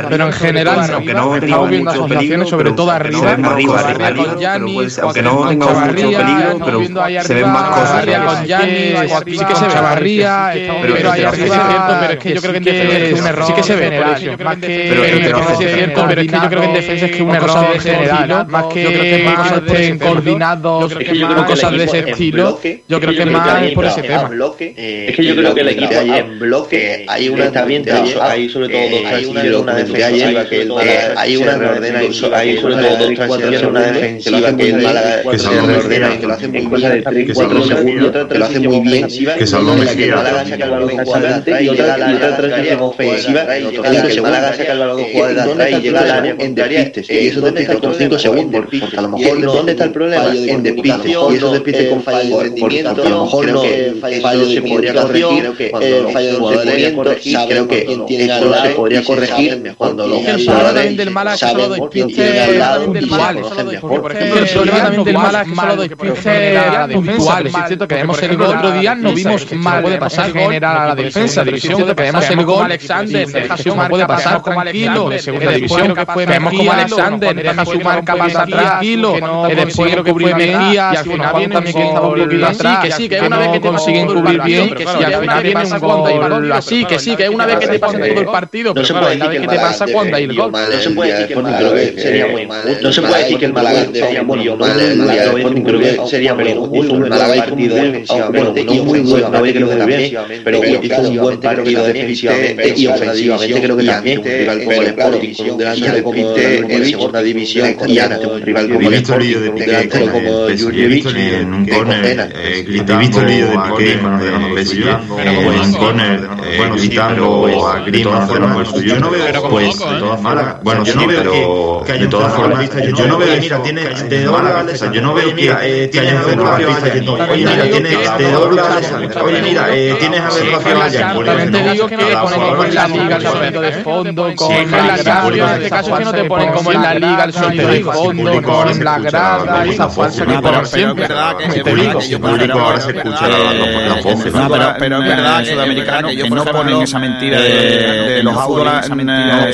Pero en general no. aunque no Estamos viendo mucho asociaciones sobre todo arriba. aunque no tenga mucho peligro pero se ven más cosas con Yanis, sí que se ve. Chavarría, pero es cierto, pero es que yo creo que en defensa es un error. Sí que se ve Pero- es que yo creo que en defensa es que un error en general, más que yo creo que más estén coordinados o cosas de ese estilo, yo creo que más es por ese tema. es que yo creo que el equipo en bloque hay una está bien hay sobre todo dos hay una que hay una reordena hay sobre todo dos transiciones una defensiva que el Málaga Que se reordena que lo hace muy en cosa de bien tres, que que lo hace muy bien que Mejía, Málaga saca el balón jugada de atrás y otra transición ofensiva en la que el Málaga saca el balón jugada de atrás y llega al área en despistes y eso necesita otros 5 segundos porque a lo mejor ¿dónde está el problema? en despistes y esos despistes con fallo de rendimiento a lo mejor no fallo se podría corregir el fallo creo que eso se podría corregir cuando los jugadores saben quién tiene al lado y se puntuales. conocen Porque, mejor por ejemplo, el problema también del Málaga es que solo puntuales cierto que vemos el gol otro día, no vimos mal puede pasar general a la defensa. De división que vemos el gol, Alexander deja sumar, puede pasar tranquilo. De segunda división que fue vemos como Alexander deja sumar pasa tranquilo. Que después creo que fue Mejía y al final viene también que estaba un poquito atrás. Que sí, que una vez que consiguen cubrir bien y al final viene un gol así. Que sí, que una vez que te pasa todo el partido, pero claro, una vez que te pasa cuando hay el gol. no se puede decir que el Málaga sería muy mal no se puede decir que el Málaga sería muy mal creo que sería muy injusto partido defensivamente. y muy bueno, creo que también, pero hizo un buen partido defensivamente y ofensivamente creo que también, un rival como el Sporting, con un delantero como el segunda división y ante un rival como el Sporting, con un delantero como Jurjevic, en un corner gritando visto el vídeo de Piqué de en un corner gritando a Griezmann yo no veo pues de todas formas bueno yo no veo que de todas formas yo no veo mira tiene de yo no veo que tiene un centrocampista oye mira tiene de dobla oye mira tienes a Rafael allá también te digo que ponen como en la liga el sonido de fondo con la Champions en este caso es que no te ponen como en la liga el sonido de fondo con la grada esa falsa que ponen siempre. te digo ahora se escucha la voz no, pero, pero es verdad sudamericanos que no ponen esa mentira de los audios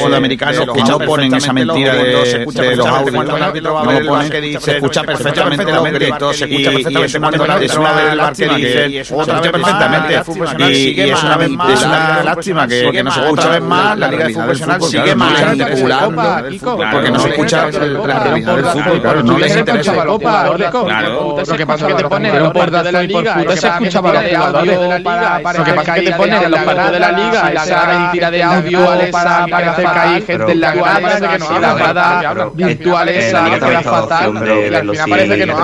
sudamericanos que no ponen esa mentira de los audios no ponen se escucha perfectamente los gritos se escucha perfectamente es una que otra vez perfectamente y es una lástima que no se escucha vez más la liga de fútbol profesional sigue manipulando porque no se escucha la realidad del fútbol claro no les interesa claro. Lo que pasa es que te ponen los puertas de la liga y se escuchaba de audio para lo que pasa es que te ponen los puertas de la liga esa mentira de audio para parecer que hay gente en la grada que no habla grada virtual esa queda fatal y al final parece que no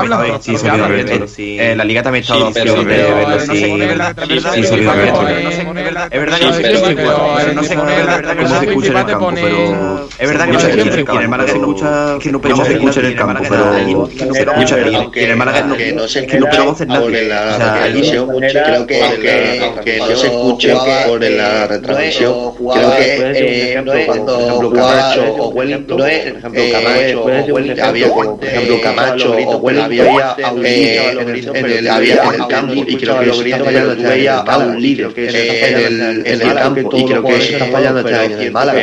la liga también está opción de verlo sí sí sí es verdad que no sé cómo se escucha en el campo pero es verdad que no se escucha en el Málaga se escucha que no se escucha en el campo pero se escucha en el Málaga no se que no podemos hacer nada creo que aunque no se escuche por la retransmisión creo que no es cuando Camacho o Wellington no es ejemplo Camacho o Wellington había por ejemplo Camacho o Wellington había en el campo y creo que eso está fallando este año. a un líder en el campo y creo que eso está fallando este año. En el Málaga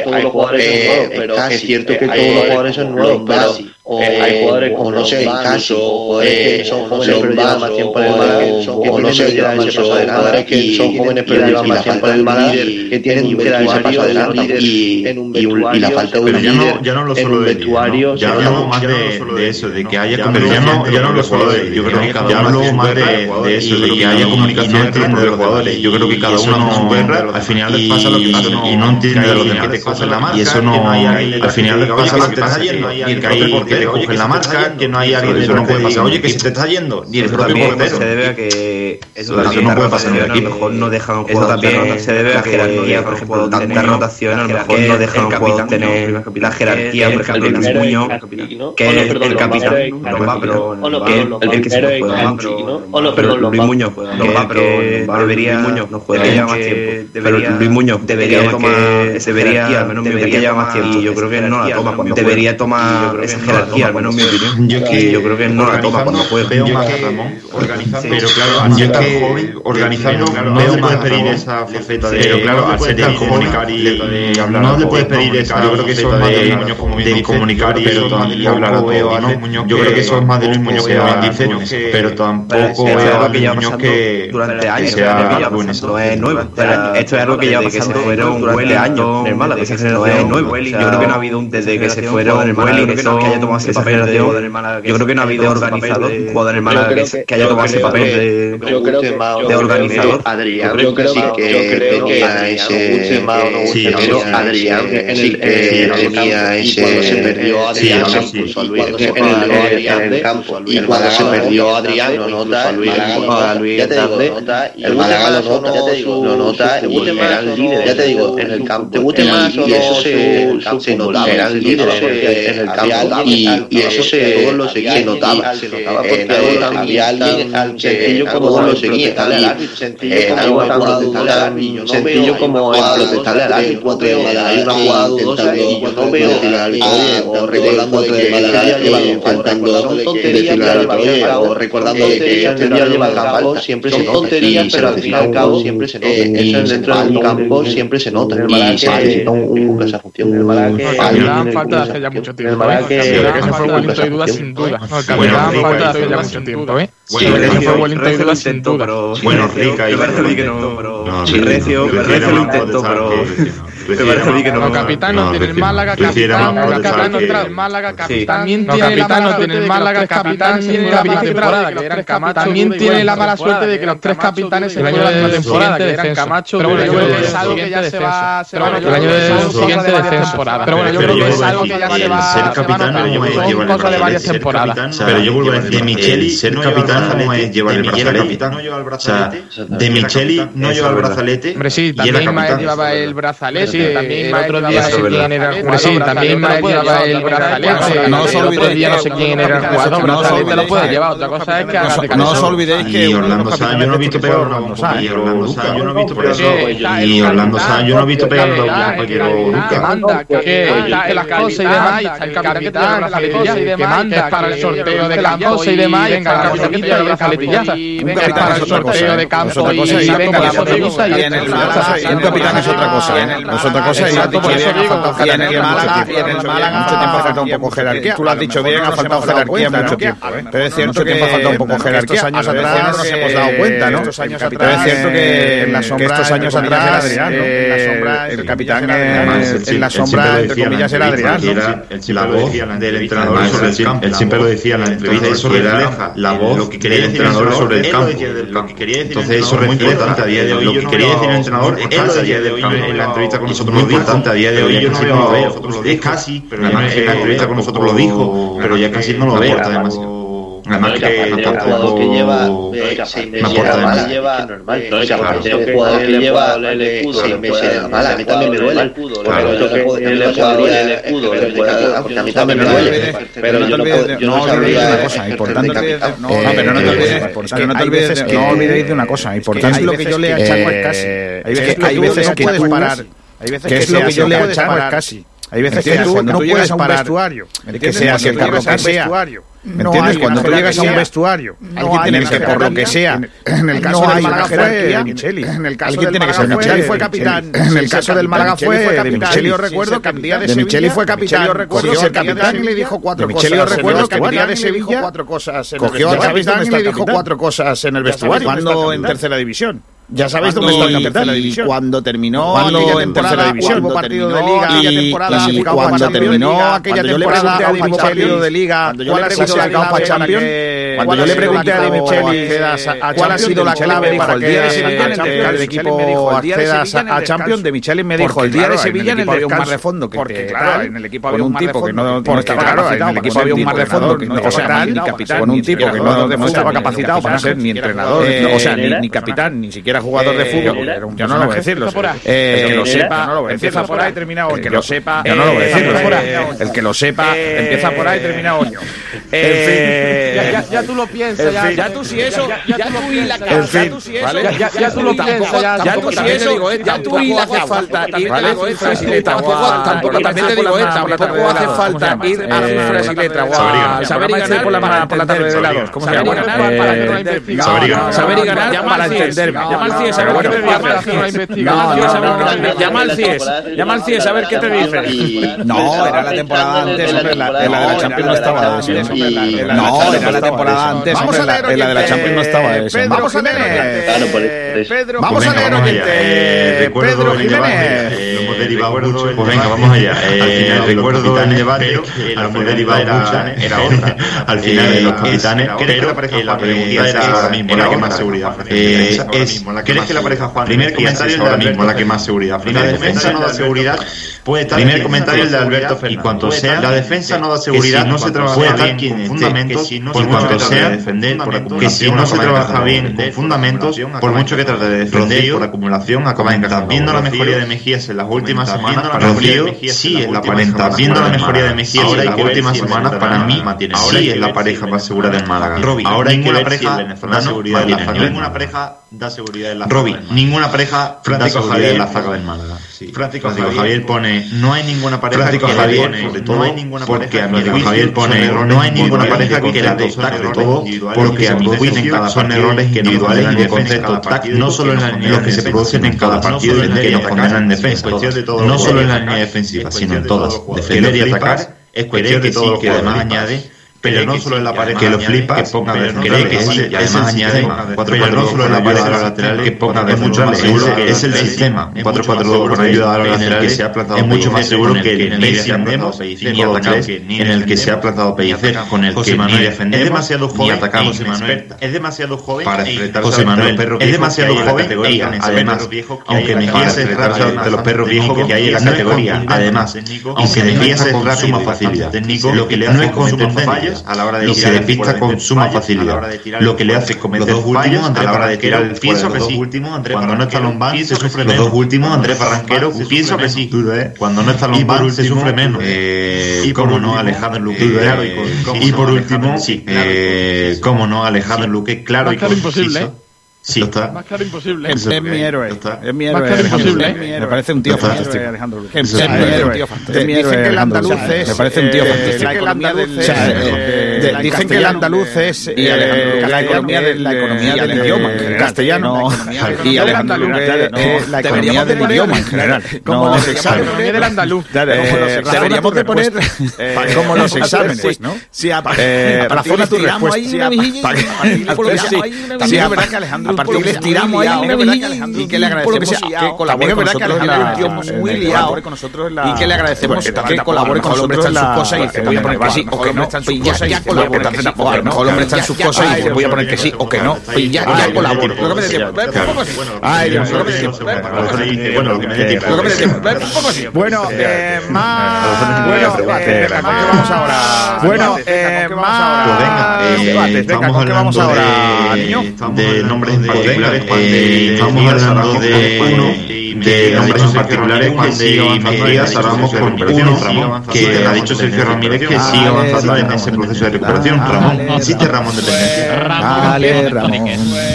es cierto que todos los jugadores son nuevos pero o, hay jugadores como no sé, caso, o que son jóvenes pero llevan más tiempo en el Málaga, o no sé, jugadores que son jóvenes pero llevan más tiempo en el Málaga, que tienen que dar ese paso adelante y, y la falta de un líder ya no lo solo de vestuario, ya hablamos más de eso, de que haya comunicación, ya no lo solo de yo creo que ya hablo más de eso, de que haya comunicación entre los jugadores, yo creo que cada uno al final les pasa lo que pasa y no entiende lo que te cogen la marca, y eso no, al final les pasa lo que pasa. y el que te cogen la marca, que no hay alguien, eso no puede pasar, oye que se te está yendo, y el propio portero. se debe a que eso no puede pasar en el equipo, mejor no dejan un jugador también se debe a jerarquía, por ejemplo, tanta rotación, a lo mejor no dejan un jugador tener la jerarquía, por ejemplo, Luis Muñoz, que es el capitán, no va, pero el que se pero Luis Muñoz, no va, pero debería no juega más tiempo, pero Luis Muñoz debería tomar esa jerarquía, al menos mi opinión, lleva más tiempo, yo creo que no la toma cuando debería tomar esa jerarquía, al menos mi opinión, yo creo que no la toma cuando juega. Veo más a Ramón. organizando, pero claro, es tan joven, organizando, no le puedes pedir esa faceta de, pero claro, al ser tan comunicar y no le puedes pedir esa, que es de de comunicar y hablar a yo creo que eso es más de Luis Muñoz que dice, pero tampoco veo a Luis Muñoz que durante años esto es nuevo, esto es algo que ya pasando fueron huele años, normal, que se no es nuevo, yo creo que no ha habido un desde que se fueron Welling que haya tomado ese papel de yo creo que no ha habido organizador, jugador en el Málaga que haya tomado ese papel de, de organizador. Adrián, yo creo que. Sí, pero Adrián sí que tenía ese. Cuando se perdió Adrián, en el campo. Y cuando se perdió Adrián, lo nota. Ya te digo, nota. El Málaga lo nota, ya te digo, lo nota. Ya te digo, en el campo. ¿Te guste más y eso se notaba. Eran líderes en el campo. Y eso se todos lo seguían, se notaba, se notaba porque había alguien al sencillo como todos lo seguían, algo tan sencillo como el protestarle al árbitro, hay una jugada dudosa y yo no veo o recordando que faltando son tonterías o recordando que este día lleva falta siempre se nota pero al fin y al cabo siempre se nota. eso dentro del campo siempre se nota. y se un esa función el Malak falta hace ya mucho tiempo que ese fue Wellington y duda sin duda. No el capitán falta hace ya mucho tiempo eh sí ese fue Wellington y duda sin duda. bueno rica y parece que no pero pero No, capitán no tiene el Málaga, capitán, capitán no tiene el Málaga, capitán. También tiene capitán no tiene el Málaga, capitán tiene la mala temporada, que eran Camacho. También tiene la mala suerte de que los tres capitanes se la temporada, que eran Camacho. Pero bueno, yo creo que es algo que ya se va el año del siguiente descenso. Pero bueno, yo creo que es algo que ya se va ser capitán no es llevar el cosa de varias temporadas. Pero yo vuelvo a decir, de Micheli ser capitán no es llevar el brazalete. De Micheli no lleva el brazalete. Hombre, sí, también llevaba el brazalete. También otro día no sé quién era el jugador. Sí, también Mael llevaba el brazalete. No os olvidéis no sé quién era el jugador. Lo puede llevar. Otra cosa es que No os olvidéis que. Y Orlando Sáenz, yo no he visto pegar bomba. Y Orlando Sáenz, yo no he visto pegar Y Orlando Sáenz, yo no he visto pegar una bomba. Que manda, que las cosas y demás. El capitán. Que es para el sorteo de campos y demás. Venga, el capitán y las caletillas. Y venga, para el sorteo de campos y venga, la. Y en el un capitán es otra cosa. Otra cosa. Y en el Málaga, y en el Málaga, mucho tiempo ha faltado un poco jerarquía. Tú lo has dicho bien, ha faltado jerarquía mucho tiempo. Pero es cierto que ha faltado un poco jerarquía. Estos años atrás nos hemos dado cuenta, ¿no? Estos años atrás. es cierto que en la sombra, estos años atrás, el capitán en la sombra, entre comillas, era Adrián. La voz del entrenador sobre el campo. Él siempre lo decía en la entrevista. Eso refleja la voz lo que quería decir el entrenador sobre el campo. Entonces eso es muy importante a día de hoy. Lo que quería decir el entrenador es a día de hoy en la entrevista con nosotros lo importante a día de hoy yo no lo veo. Es casi, pero en la entrevista con nosotros lo dijo, pero ya casi no lo veo. Además que, que el jugador que lleva seis meses de la mala lleva normal. No, el jugador que lleva el escudo seis meses de la mala, a mí también me duele. El jugador el escudo, porque a mí también me duele. Pero yo no sabría una cosa importante. No, pero no te olvides, no olvidéis de una cosa importante. lo que yo le achaco es casi. Hay veces que puedes parar. Hay veces que es lo que yo le es casi. Hay veces que tú no puedes a un vestuario, que sea que el carro que sea. ¿Me entiendes? Cuando tú llegas a un vestuario, alguien tiene que, por lo que sea, en el caso del Málaga fue Micheli. En el caso del Micheli fue capitán. En el caso del Málaga fue de Micheli. Yo recuerdo que el día de Micheli fue capitán. Yo recuerdo que el capitán le dijo cuatro cosas. Recuerdo que el día de Sevilla dijo cuatro cosas. Cogió al capitán y le dijo cuatro cosas en el vestuario. Cuando en tercera división. Ya sabéis dónde está el capitán. Y cuando terminó cuando en tercera división, hubo partido de liga, aquella temporada, y cuando terminó aquella temporada, partido de liga, cuál ha sido la clave Champions, cuando yo le pregunté a Micheli cuál ha sido la clave para que el equipo accedas a Champions, de Micheli me dijo el día de Sevilla en el había un mar de fondo porque claro, en el equipo había un tipo que no capacitado, en el equipo había un mar de fondo que no era ni capitán, con un tipo que no estaba capacitado para ser ni entrenador, o sea, ni capitán, ni siquiera jugador de fútbol. Yo no lo voy a decir, que lo sepa, empieza por ahí, termina El que lo sepa, yo no lo voy a decir. El que lo sepa, empieza por ahí, termina Oño. Ya tú lo piensas, ya tú si eso, ya tú y la casa, ya tú si eso, ya tú lo piensas, ya tú si eso, ya tú y la falta y. Tampoco también te digo, tampoco hace falta ir a cifras y letras. Saber y ganar por la tarde de la 2. ¿Cómo se llama? Saber y ganar para entenderme. CIES a ver qué te dice. Llama al CIES, llama al CIES a ver qué te dice. No, era la temporada antes, la de la Champions no estaba No, era la temporada antes, Vamos a leer, la de la Champions no estaba eso. Vamos a leer, Pedro, vamos a leer. Pedro Jiménez. Hemos derivado mucho. Pues venga, vamos allá. Al final recuerdo el debate, la era otra. Al final los capitanes, creo que la pregunta era la que más seguridad es ¿Crees que la pareja Juan Primer comentario es ahora mismo la que más seguridad La defensa no da seguridad. Puede estar Primer comentario el de Alberto Fernández. Y cuanto sea, la defensa no da seguridad. No se trabaja bien con fundamentos, por cuanto sea, defender, que si no se trabaja bien con fundamentos, por mucho que trate de defender, por acumulación, acaba encajando. Viendo la mejoría de Mejías en las últimas semanas, Rocío sí es la pareja. Viendo la mejoría de Mejías en las últimas semanas, para mí sí es la pareja más segura del Málaga. Ahora ninguna pareja da seguridad Ninguna pareja da seguridad en la Robbie, ninguna pareja Francisco Javier en la zaga del Málaga. Sí. Francisco, Javier, pone no hay ninguna pareja Francisco que Javier pone, sobre todo no hay ninguna porque a mi Javier pone no hay ninguna pareja que la destaque de todo porque a mi juicio son errores que individuales y de concepto no solo en los que se producen en cada partido y que nos condenan en defensa. no solo en la línea defensiva sino en todas. defender y atacar es cuestión que sí que además añade pero no solo en la pareja que lo flipa, que pero cree que sí, además añade 4 no solo en la pareja laterales, que ponga es mucho más seguro que es el sistema. 4-4-2 con ayuda a los laterales que se ha plantado es mucho más seguro que el ni defendemos ni atacamos en el que se ha plantado Pellicer con el que ni defendemos es demasiado joven atacamos es demasiado joven para enfrentar José Manuel. Es demasiado joven además aunque Mejía se trata de los perros viejos que hay en la categoría además aunque Mejía se con suma facilidad lo que le es cometer a la hora de y se despista con suma facilidad lo que le hace cometer fallos a la hora de tirar el pienso que sí. cuando no está Lombán se sufre menos los dos últimos Andrés Barranquero pienso que sí. Cuando no está Lombán se sufre menos. y como no Alejandro Luque claro y por último sí como no Alejandro Luque claro y imposible Sí, está. Más claro imposible. Es, es mi héroe. Es mi héroe. Más claro imposible. Me parece un tío fantástico. Alejandro Es mi héroe. Dicen que el andaluz es. Me parece un tío fantástico. Dicen que el andaluz es la economía del idioma en castellano. Y la economía del idioma en general. Como los exámenes. La del andaluz. Deberíamos de poner como los exámenes, a partir de Alejandro a partir ahí una mejilla y que le agradecemos que colabore con nosotros muy liado y que le agradecemos que colabore con nosotros en sus cosas y que voy a poner que sí o que no está y colabora a lo mejor el hombre está en sus cosas y voy a poner que sí o que no y ya ya colaboro lo que me dé tiempo ay Dios lo que me dé tiempo bueno lo que me dé tiempo lo que me dé tiempo bueno más bueno vamos ahora bueno vamos ahora niño nombres particulares eh, estamos hablando de uno de nombres en particulares si Mejías hablamos con uno que ha dicho Sergio Ramírez que sigue avanzando en ese proceso de recuperación Ramón. existe Ramón. Dependencia Dale Ramón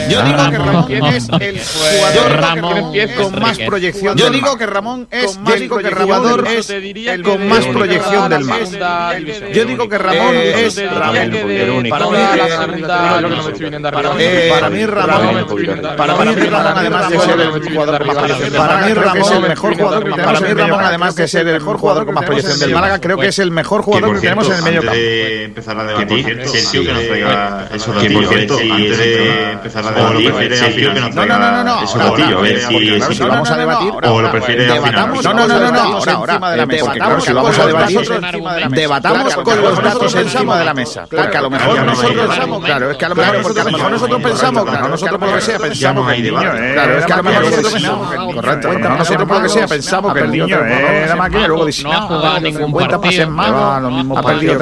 yo digo que Ramón. Es el jugador con más proyección yo digo que Ramón es que Ramón el con más proyección del más yo digo que Ramón es el único para mí Ramón para mí Ramón además de ser el jugador con más proyección para mí Ramón. Es el mejor jugador para mí Ramón. Además de ser el mejor jugador con más proyección del Málaga creo que es el mejor jugador que tenemos en el medio campo empezar a que nos traiga eso que por cierto antes de empezar a debatir Sergio que nos traiga eso datillo a ver si vamos a debatir o lo prefiere no no no no ahora ahora debatamos si vamos a debatir debatamos con los datos encima de la mesa. porque a lo mejor nosotros pensamos claro es que a lo mejor nosotros pensamos claro nosotros por lo que sea pensamos que el niño claro es que a lo mejor nosotros pensamos correcto nosotros por lo que sea pensamos que el niño es la máquina luego dice no ha jugado ningún partido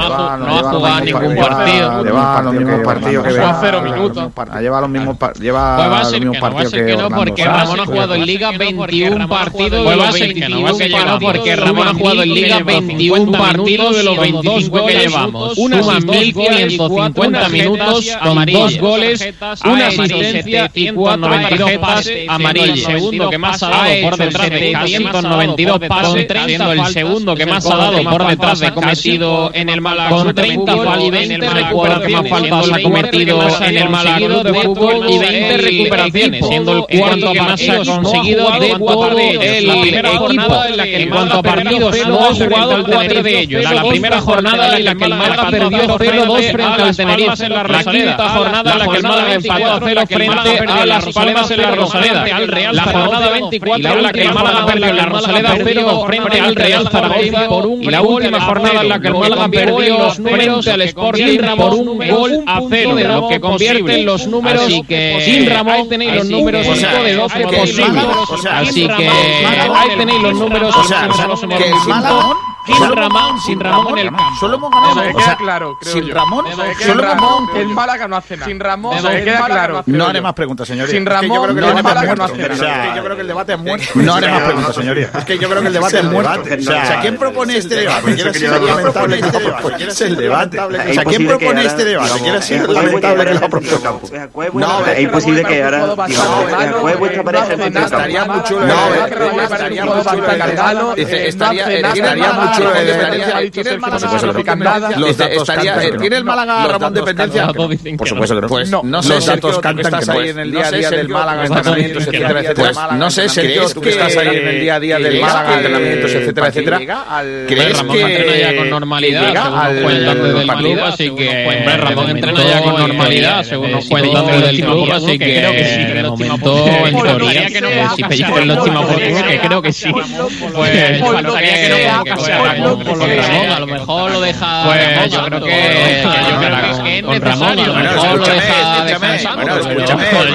ha no ha jugado ningún partido lleva los mismos partidos que cero minutos lleva los mismos lleva los mismos partidos que no porque Ramón ha jugado en Liga 21 partidos de los 21 porque Ramón ha jugado en Liga 21 partidos de los 25 que llevamos una 1550 minutos con dos goles una asistencia y cuatro tarjetas amarillas segundo que más ha dado por detrás de 192 pases siendo el segundo que más ha dado por detrás de cometido en el Málaga con 30 faltas 20 recuperaciones faltas ha cometido en el Málaga de fútbol y 20 recuperaciones siendo el cuarto que más ha conseguido de todo el equipo. en cuanto a partidos no ha jugado cuatro de ellos. La primera jornada en la que el Málaga perdió 0-2 frente al Tenerife. la quinta jornada en la que el Málaga empató a 0 frente a las Palmas en la Rosaleda. la jornada 24 en la que el Málaga perdió en la Rosaleda 0 frente al Real Zaragoza y la última jornada en la que el Málaga perdió frente al Sporting por un gol a cero lo que convierte en los números así que sin Ramón tenéis los números 5 de 12 posibles así que ahí tenéis los números que el Málaga sin Ramón, sin Ramón en el campo. Solo hemos ganado. Me queda claro, creo Sin yo. Ramón, Solo Ramón, el Málaga no hace nada. Sin Ramón, me queda claro. No haré más preguntas, señoría. Sin Ramón, no el Málaga no hace nada. Yo creo que el debate es muerto. No haré más preguntas, señoría. Es que yo creo que el debate es muerto. O sea, ¿quién propone este debate? ¿Quién lamentable que es el debate? O sea, ¿quién propone este debate? ¿Quién ha sido lamentable que lo ha propuesto? No, es imposible que ahora. ¿Cuál es vuestra pareja en centro Estaría muy chulo. No, estaría muy chulo. Dice, estaría muy chulo. ¿Tiene el Málaga Los datos ¿Tiene el Málaga Ramón dependencia? Por supuesto que no. Pues no sé, estás ahí en el día a día del Málaga, entrenamientos, etcétera, etcétera. No sé, Sergio, tú estás ahí en el día a día del Málaga, entrenamientos, etcétera, etcétera. ¿Crees que ya con normalidad? cuentan desde el club, así que Ramón entrena ya con normalidad, según nos cuentan desde el club, así que creo que sí, de momento en teoría que no, si pellizco que creo que sí. Pues faltaría que no que sea Ramón, a lo mejor lo deja Pues yo creo que con Ramón, a lo mejor lo deja descansando,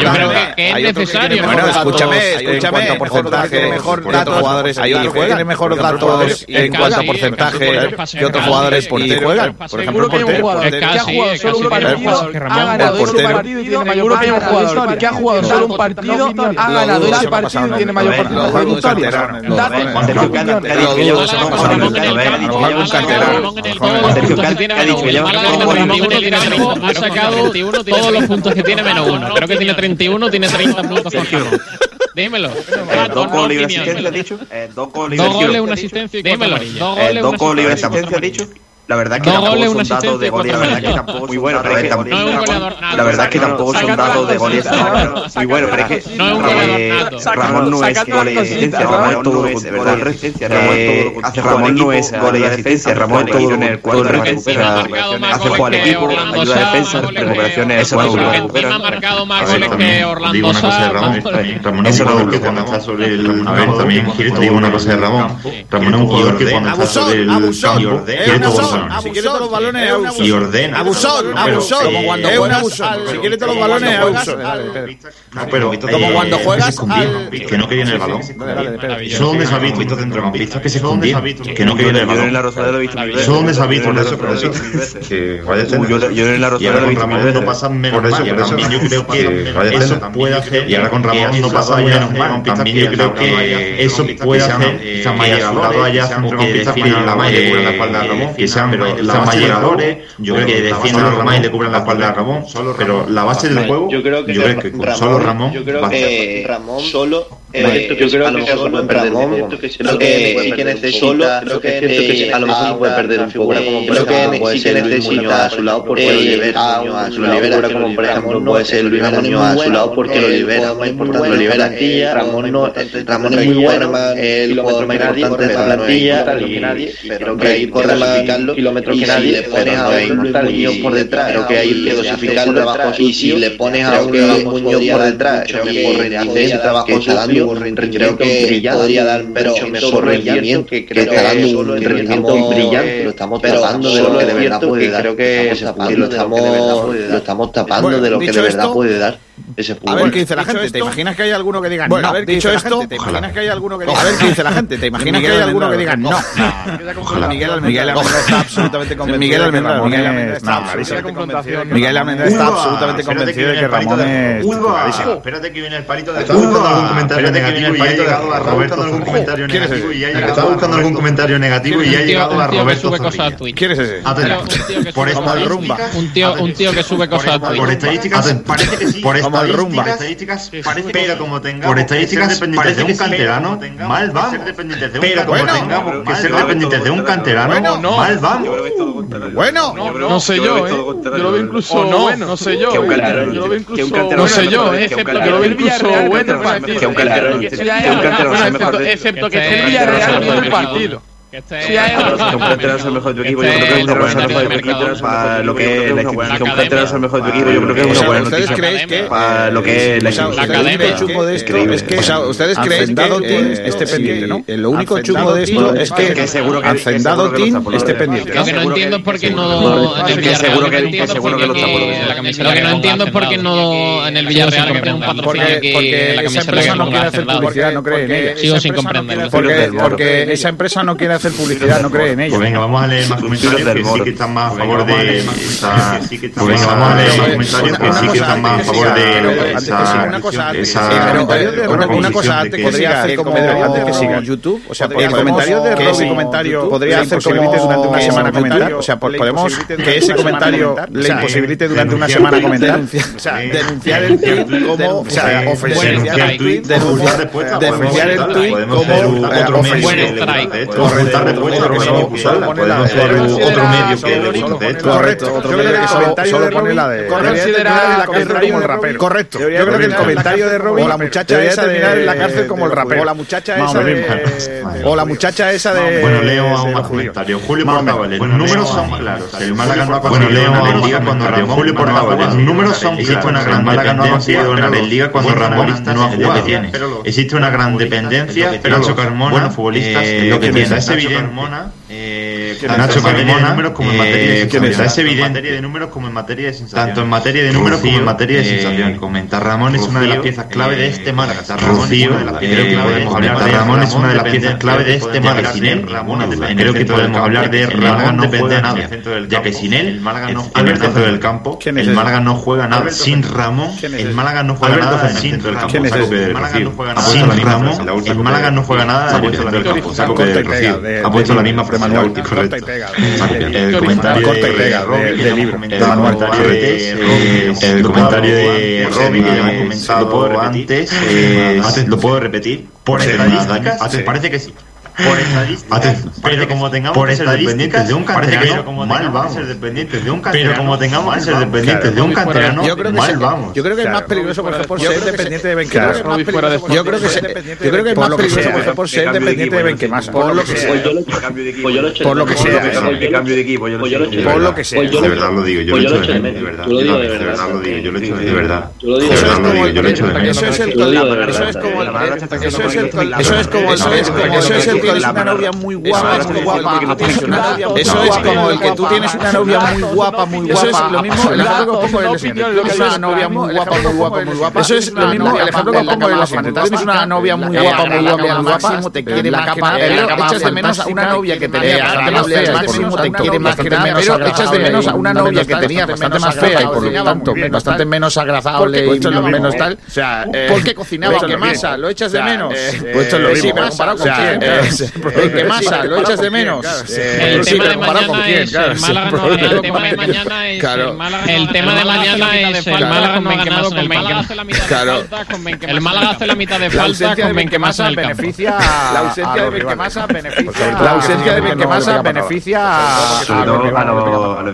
yo creo que es necesario. Bueno, escúchame, escúchame, en cuanto a porcentaje, mejor datos jugadores que tienen mejor datos en cuanto a porcentaje que otros jugadores y juegan. Por ejemplo, el portero. que ha jugado solo un partido, ha ganado ese partido y tiene mayor que ha jugado solo un partido, ha ganado ese partido y tiene mayor Ha sacado todos los puntos que tiene menos uno. Creo que tiene 31, tiene 30 puntos con Ramón. Dímelo. Dos goles y una asistencia, ¿has dicho? Dos goles y una asistencia. Dímelo. Dos goles y una asistencia, ¿has dicho? La verdad es que tampoco son datos de goles, la verdad es que tampoco muy bueno, pero es que la verdad es que tampoco son datos de goles muy bueno, pero es que Ramón no es gol y asistencia, Ramón es todo de verdad, hace Ramón no es gol y asistencia, Ramón es todo en el cuadro de recupera, hace jugar al equipo, ayuda a defensa, recuperaciones, eso recupera. ha marcado más goles que Orlando Ramón, Ramón es un jugador que cuando está sobre el a ver, también digo una cosa de Ramón, Ramón es un jugador que cuando está sobre el campo quiere todo si quiere todos los balones, abusón. Y ordena. Abusón, abusón. Como cuando juegas Si quiere todos los balones, abusón. No, pero como cuando juegas que no quede en el balón. Eso donde se ha visto centrocampistas que se escondían, que no el balón. Yo en la Rosaleda lo he visto mil veces. Eso donde se ha visto, por eso, por eso. Que vaya Yo en la Rosaleda lo he visto mil veces. no pasa menos mal. También yo creo que eso puede hacer. Y ahora con Ramón no pasa menos mal. También yo creo que eso puede hacer. Centrocampistas que la espalda a Ramón. Que sean la base de Ramón, yo creo que defiendan a Ramón y le cubran la espalda a Ramón. Pero la base del juego, yo creo que solo Ramón. Yo creo que Ramón solo eh, yo creo que Ramón, creo que sí que necesita, creo que a lo mejor puede perder un figura como creo que sí que necesita a su lado porque lo libera, a su libera como por ejemplo puede ser Luis Muñoz a su lado porque lo libera, más importante lo libera Ramón no, Ramón es muy bueno, el jugador más importante de esta plantilla pero que ahí corre más kilómetros que nadie, le pones a un Muñoz por detrás, creo que ahí que dosificarlo y si le pones a un Muñoz por detrás, creo que hace ese trabajo sucio creo que podría dar mucho mejor rendimiento que creo que está dando un rendimiento brillante lo estamos tapando de lo que de verdad puede dar creo que lo estamos tapando de lo que de verdad puede dar ese A ver qué dice la gente. ¿Te imaginas que hay alguno que diga no? A ver, dicho esto, ¿te imaginas que hay alguno que diga A ver qué dice la gente. ¿Te imaginas que hay alguno que diga no? Miguel Almendra está absolutamente convencido. Miguel Almendra Miguel Almendra está absolutamente convencido de que Ramón es Espérate que viene el palito de algún comentario negativo y ha llegado a Roberto algún comentario negativo y ha llegado buscando algún comentario negativo y ha llegado a Roberto ¿Quién es ese? Por un tío un tío que sube cosas a Twitter. Por estadísticas parece que sí. Por estadísticas, pero como tengamos. Por estadísticas parece que un canterano, mal vamos. Pero como tengamos que ser dependientes de un canterano, mal vamos. Bueno, no sé yo, ¿eh? Yo lo veo incluso no, no sé yo. Yo lo veo incluso no sé yo, excepto que lo veo incluso bueno. Que un canterano, excepto que esté en Villarreal viendo el partido. Que este sí, mejor de tu equipo. Yo creo que es una buena noticia para lo que es la institución. Que un canterano es el mejor de tu equipo. Yo creo que es una buena noticia para lo que es la chungo de esto es que, o sea, ustedes creen que esté pendiente, ¿no? Lo único chungo de esto es que Hacendado Team esté pendiente. Lo que no entiendo es por qué no en el Villarreal. Seguro que lo que no entiendo es por qué no en el Villarreal que tiene un patrocinio que la camiseta que no quiere hacer publicidad, no cree en ella. Sigo sin comprender. Porque esa empresa no quiere hacer publicidad, no cree en ello. Pues venga, vamos a leer más comentarios que sí que están más a favor de esa. Pues venga, vamos a leer más comentarios que sí que están más a favor de esa. Una cosa, una cosa antes podría hacer como antes que siga YouTube, o sea, el comentario de ese comentario podría hacer durante una semana comentar, o sea, podemos que ese comentario le imposibilite durante una semana comentar, o sea, denunciar el tweet como, o sea, ofensivo, denunciar el tweet como ofensivo, está repuesto, otro medio, usarla, podemos hacer otro que solo- le solo- guste esto. Correcto, Otro yo creo medio que el solo- pone la de- debería Considera terminar en la que cárcel Robin- como el rapero. Correcto. Yo creo que el comentario de Robin o la muchacha esa de terminar en la cárcel como el rapero. o la muchacha esa de o la muchacha esa de Bueno, leo de a un los comentario. Julio. Portavales. Números son claros. El Málaga no ha Bueno, conseguido leo a ganar en un Liga cuando. Ramón Julio Portavales. Los números son claros. Existe una gran Málaga no ha dependencia conseguido en Liga cuando Ramón no ha jugado. tiene. Existe una gran dependencia. pero Nacho Carmona, es lo que que tiene. Evidente. Carmona, eh, ¿Quién es Nacho? Carmona, de eh, es evidente. De números como en materia de sensación. Tanto en materia de números como en materia de sensación. Comenta Ramón es una de las piezas clave de este Málaga. Rocío, creo que podemos hablar de Ramón es una de las piezas clave de este Málaga. Sin él, creo que podemos hablar de Ramón no juega nada. Ya que sin él, en el centro del campo. El Málaga no juega nada. Sin Ramón, el Málaga no juega nada en el centro del campo. Saco de Rocío. Sin Ramón, el Málaga no juega nada en el centro del campo. Saco de Rocío. Ha puesto la misma última. Correcto. El comentario Corta y de pega, eh, el comentario de Robin que ya hemos comentado antes, eh, lo puedo repetir. Por estadísticas, parece que sí. Por estadísticas, pero como tengamos por que ser dependientes de un canterano, mal vamos. Ser dependientes de un pero como tengamos que ser dependientes de un canterano, Yo creo que mal es- vamos. Yo creo que es más peligroso, por ejemplo, por ser dependiente de Benquemasa. Yo creo que es más peligroso Yo creo que se- yo creo que es más peligroso, por ejemplo, por ser dependiente de Benquemasa. Por lo que sea. Por lo que sea. cambio de equipo, Por lo que sea. De verdad lo digo, yo lo echo de menos, de verdad. Lo digo de De verdad. verdad lo digo, yo lo echo de verdad. Eso es el eso es como el Es una novia muy guapa, muy guapa. Eso es como el que tú tienes una novia muy guapa, muy guapa. Eso es lo mismo, el ejemplo que os pongo es el siguiente. Tú tienes una novia muy guapa, muy guapa, muy guapa. Eso es lo mismo, el ejemplo que pongo es tienes una novia muy guapa, muy guapa, muy guapa, te quiere más que pero echas de menos a una novia que tenía bastante más fea, máximo te quiere más que pero echas de menos a una novia que tenía bastante más fea y por lo tanto bastante menos agradable y menos tal. O sea, porque cocinaba que masa, lo echas de menos. Pues esto es lo mismo, pero comparado con quién. ¿Qué masa? ¿Lo echas de menos? El Sí, tema pero de comparado con mañana quién, es el Málaga no problema. el tema de mañana es Claro. el el tema de mañana es el Málaga no ha ganado con el Málaga hace la mitad de falta con Benquemasa el Málaga hace la mitad de La falta ausencia con de Benquemasa Benquemasa en el campo beneficia La ausencia de Benquemasa beneficia La ausencia de Benquemasa beneficia a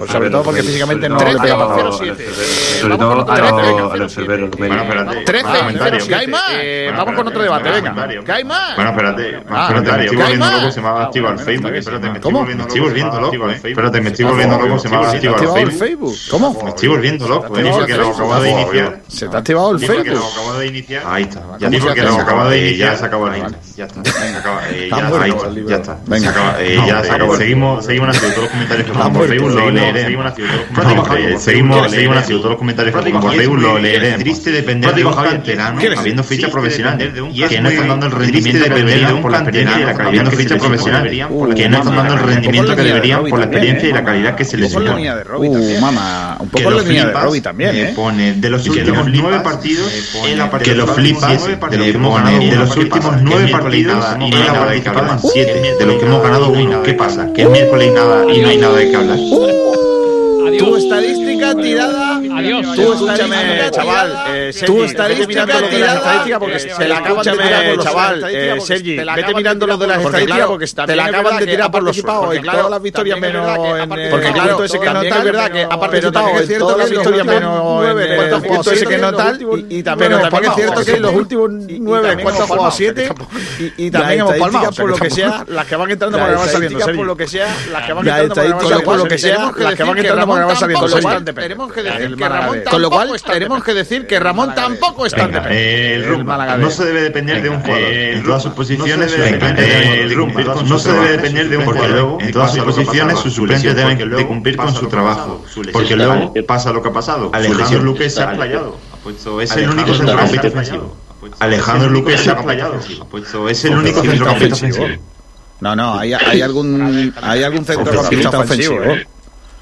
Sobre todo porque físicamente no le pega para a los enfermeros. Sobre todo a los- espérate. 13 ¿Qué hay más? Eh, Vamos con otro debate, venga. ¿Qué hay más? Bueno, espérate, espérate, estoy ¿qué hay volviendo loco, se me ha activado el Facebook. Espérate, me estoy ¿Cómo? volviendo- me estoy volviendo loco, eh. Espérate, me estoy volviendo loco, se me ha activado el Facebook. Facebook? ¿Cómo? Me estoy volviendo loco, eh, activado porque el lo Facebook? acabo de iniciar. Se te ha activado el Sí, porque Facebook. lo acabo de iniciar. Ahí está. ¿Cómo Ya digo se que lo acabo de iniciar. ya se acabó el link. Ya está. Eh, ya, está. Ya. Se acaba, eh, No, ya se acabó. Seguimos, seguimos haciendo todos los comentarios que pongan por Facebook, lo leeré. Seguimos haciendo todos los comentarios. Seguimos, seguimos haciendo todos los comentarios que pongan por Facebook, lo leeré. Es triste depender de un canterano habiendo ficha profesional que no están dando el rendimiento que deberían por la experiencia y la calidad. Habiendo ficha profesional que no están dando el rendimiento que deberían por la experiencia y la calidad que se les supone. también. mamá. Un Que poco lo la línea de Robbie también, me ¿eh? pone de los Que últimos nueve partidos que los lo flipas últimos de los que hemos ganado de los últimos nueve partidos y no hay nada de que hablar siete de los que hemos ganado uno ¿qué pasa? que el miércoles y nada y no hay nada de que hablar Tu estadística tirada. Adiós. Tú escúchame, chaval. Eh, Sergi, mirando lo de las tirada, estadísticas porque eh, se la acaban de tirar por los chaval, eh, Sergi, te vete mirando lo de las estadísticas porque te la acaban de tirar ha por los participado porque en claro, todas las victorias menos en ha porque claro, ese que no tal, es verdad que ha participado en todas las victorias menos en ese que no tal y- también es cierto que que los últimos nueve cuántos juegos palmado, siete y, también hemos palmado por lo que sea, las que van entrando por van saliendo estadísticas, Sergi. por lo que sea, las que van entrando por lo que sea, las que van entrando van saliendo Tenemos que decir que Ramón Con lo cual, tenemos que decir que Ramón tampoco está el rumbo. Málaga no se debe depender de un jugador. En todas sus posiciones, no se debe su depender suplente de- debe el No se debe depender de un Porque jugador. luego, en todas sus posiciones, sus suplentes deben de cumplir con su trabajo. Porque luego pasa lo que ha pasado. Alejandro Luque se ha playado. Ha puesto- Es el único centrocampista ofensivo. Alejandro Luque se ha playado. Ha puesto- Es el único centrocampista ofensivo. No, no, hay, hay algún hay algún centrocampista ofensivo, ¿eh?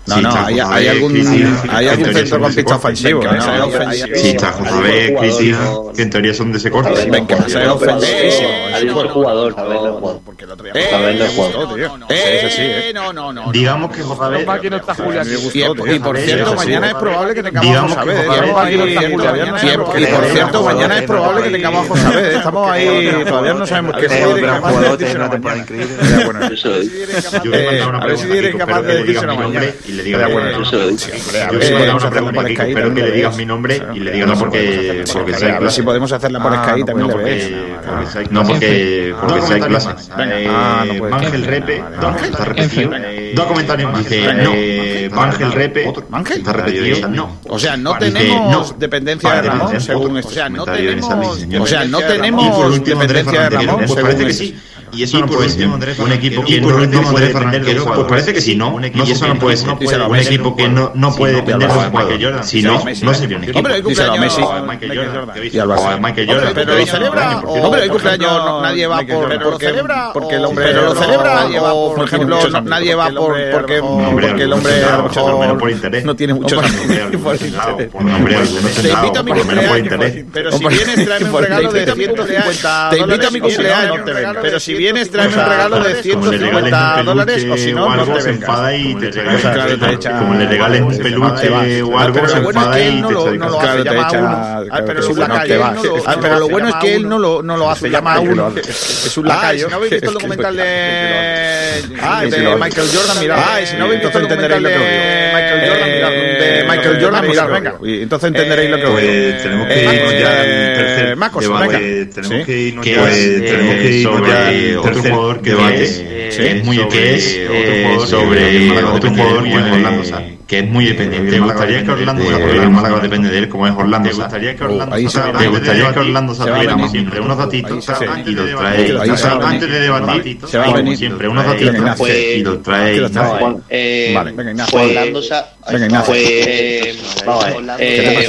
No, no, hay, hay algún, hay algún centrocampista ofensivo. Sí, está JB, Cristian, que en teoría son de ese corte. Ven, que es ofensivo. Al mejor jugador, Porque el otro día no jugó. Eh, no, no, no. Digamos que. Aquí no está Julián. Y por cierto, mañana es probable que tengamos Digamos a que José Y por cierto, mañana es probable que tengamos a José Estamos ahí, todavía no sabemos qué jugador tiene una temporada increíble. A ver si eres capaz de decírselo mañana. Y le diga, bueno, yo si podemos hacer una por Skype, pero que le digas mi nombre y le digas no porque porque sea A ver si podemos hacerla por Skype también le ves. No porque porque sea clase. Ángel Repe, está repetido. Dos comentarios más. Dice, no, Ángel Repe, Ángel está repetido. No. O sea, no tenemos dependencia de Ramón, según esto. O sea, no tenemos, o sea, no tenemos dependencia de Ramón, pues parece que sí. Y eso no puede ser. Un equipo que no, puede depender de Pues parece que sí, ¿no? Y eso no puede ser. Un equipo que no, no puede depender de Michael Jordan. Si no, no sería un equipo. Hombre, el cumpleaños Messi. Michael Jordan. Y al Barça. Michael Jordan. Pero lo celebra. Hombre, el cumpleaños nadie va por porque porque el hombre. Pero lo celebra o por ejemplo nadie va por porque porque el hombre no tiene mucho Te invito a mi cumpleaños. Pero si vienes tráeme un regalo de 150 Te invito a mi cumpleaños. Pero si vienes tráeme un regalo de 150 dólares o si no, no te se vengas. enfada y te echa, como le regalen un peluche o algo, se enfada y te Claro, te echa. Pero es un lacayo. Pero lo bueno es que él no lo, no lo hace, llama a uno. Es un lacayo. ¿No habéis visto el documental de. Ah, de Michael Jordan, mirad. Ah, si no habéis visto el documental de Michael Jordan, mirad. De Michael Jordan, mirad. Venga. Entonces entenderéis lo que voy Pues tenemos que irnos ya al tercer. Tenemos que irnos ya que al tercer jugador que debate. Es muy que es sobre otro jugador que es Orlando Sá que es muy dependiente. ¿Te gustaría que Orlando el Málaga depende de él como es Orlando? ¿Te gustaría que Orlando te gustaría que Orlando siempre unos datitos y los trae antes de debatir como siempre unos datitos y los trae. Orlando Ignacio.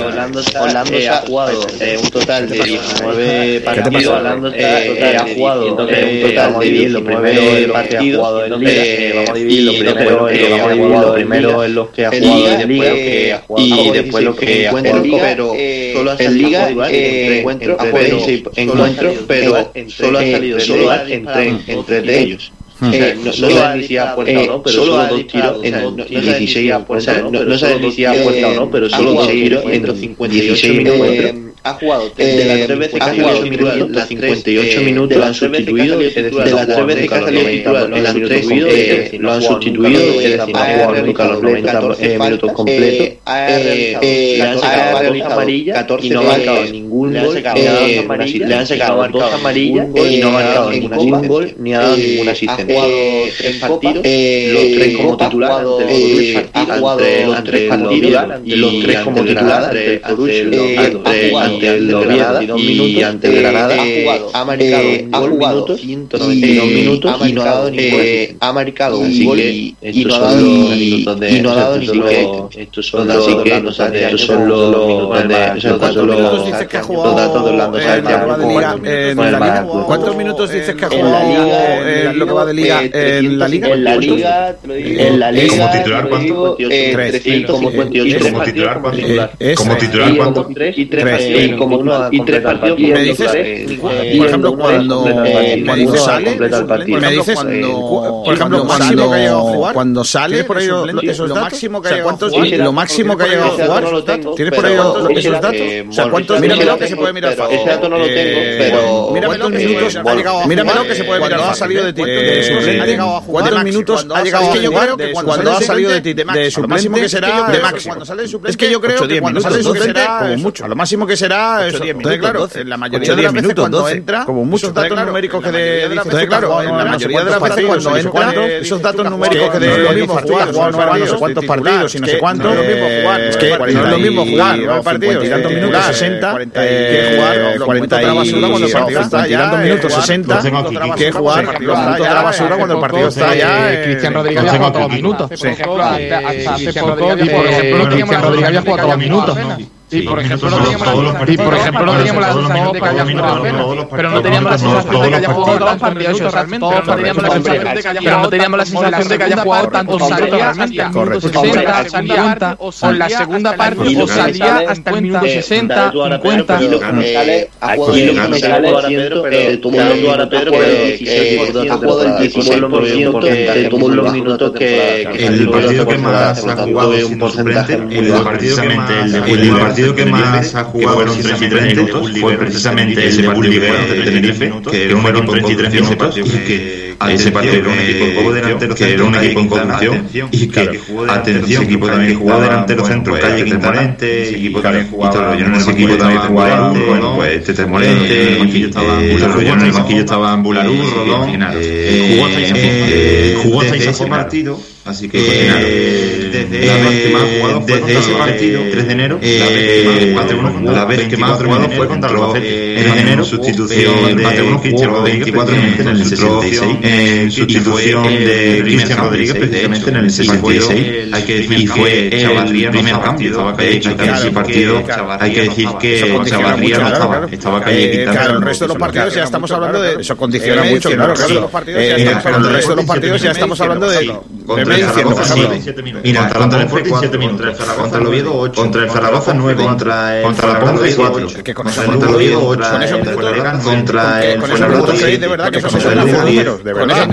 Orlando Sá ha jugado un total de 19 partidos. Orlando ha jugado. un total de 19 partidos. Vamos a dividirlo primero en los que ha jugado en liga y después lo que ha jugado en pero solo ha salido en encuentros pero solo ha salido solo entre entre de ellos. Eh, no, no si ha puerta o no, pero solo dos tiros en 16 o sea, no, ha puerta o no, pero solo dos tiros en 58 minutos ha jugado de las tres veces que ha jugado minutos, las 58 minutos lo han sustituido, de las tres veces que ha salido titular, en las tres lo han sustituido, es decir, ha jugado nunca los 90 minutos completos, le han sacado dos amarillas y no ha marcado ningún gol, le han sacado dos amarillas y no ha marcado ningún gol ni ha dado ninguna asistencia. Ha jugado tres partidos, los tres como titular, ha jugado los tres partidos y los tres como titular ante el Oviedo y ante el Granada ha marcado ha jugado 192 minutos y no ha dado ningún ha marcado un gol y no ha dado y no ha dado ni siquiera estos son los estos son los minutos de ¿Cuántos minutos dices que ha jugado ¿Cuántos minutos dices que ha jugado lo que va de liga en la liga? En la liga, en la liga como titular cuánto? Como titular cuánto? Como titular cuánto? Y tres como uno y tres partidos me dices por ejemplo cuando cuando sale me dices por ejemplo cuando que ha llegado a jugar cuando sale por ahí esos lo máximo que ha llegado a jugar lo máximo que ha llegado a jugar tienes por ahí esos datos o sea cuántos míramelo que se puede mirar ese dato no lo tengo pero míramelo minutos ha llegado míramelo que se puede mirar cuando ha salido de suplente ha llegado a jugar cuántos minutos ha llegado a jugar cuando ha salido de de suplente que será de máximo es que yo creo que cuando sale de suplente como mucho a lo máximo que será eso. Entonces, claro, en la mayoría de las veces cuando entra, como muchos datos numéricos que de Entonces, claro, en la mayoría de las veces cuando entra, esos datos numéricos que de lo mismo jugar, jugar no sé cuántos partidos y no sé cuántos, es que no es lo mismo jugar partidos y tantos minutos 60 que jugar 40 y basura cuando el partido está ya tantos minutos 60 que jugar los minutos de la basura cuando el partido está ya Cristian Rodríguez había jugado todos los minutos por ejemplo hasta hace poco por ejemplo Cristian Rodríguez había jugado todos los minutos no y por ejemplo, no teníamos la sensación de que haya jugado pero no teníamos la sensación de que haya jugado realmente, pero no teníamos la sensación de que haya jugado tanto salía hasta el minuto 60, 50, o la segunda parte o salía hasta el minuto 60, 50. Y lo que me sale, jugado Pedro, ha jugado el 16% que tuvo los minutos que el partido que más ha jugado un porcentaje, el partido que más el partido que más ha jugado fueron 33 minutos fue precisamente de Bulliver de Tenerife, que fueron 33 minutos, que ese partido era un equipo delantero que era un equipo en conducción y que atención equipo también jugaba delantero centro calle Quintarente equipo también jugaba en ese equipo también jugaba bueno pues Tete Morente en el banquillo estaban Bularú Rodón jugó hasta ese partido Así que eh, desde, la vez que más jugado fue desde ese partido, 3 de enero, la vez que más jugado fue contra el Albacete. 3 de enero, sustitución de Cristian Rodríguez 24 minutos en el 66. En sustitución de Cristian Rodríguez precisamente en el 66. Hay que decir y fue el primer cambio. Calle quitando ese partido. Hay que decir que Chavarría no estaba. Estaba calle. Claro, el resto de los partidos ya estamos hablando de. Eso condiciona mucho, claro. Pero el resto de los partidos ya estamos hablando de Mira, contra el Sporting 7 minutos, contra el Oviedo 8, contra el Zaragoza 9, contra el Ponce 4, contra el Oviedo 8, contra el con esos minutos creéis de verdad que eso se pueden hacer números, de verdad,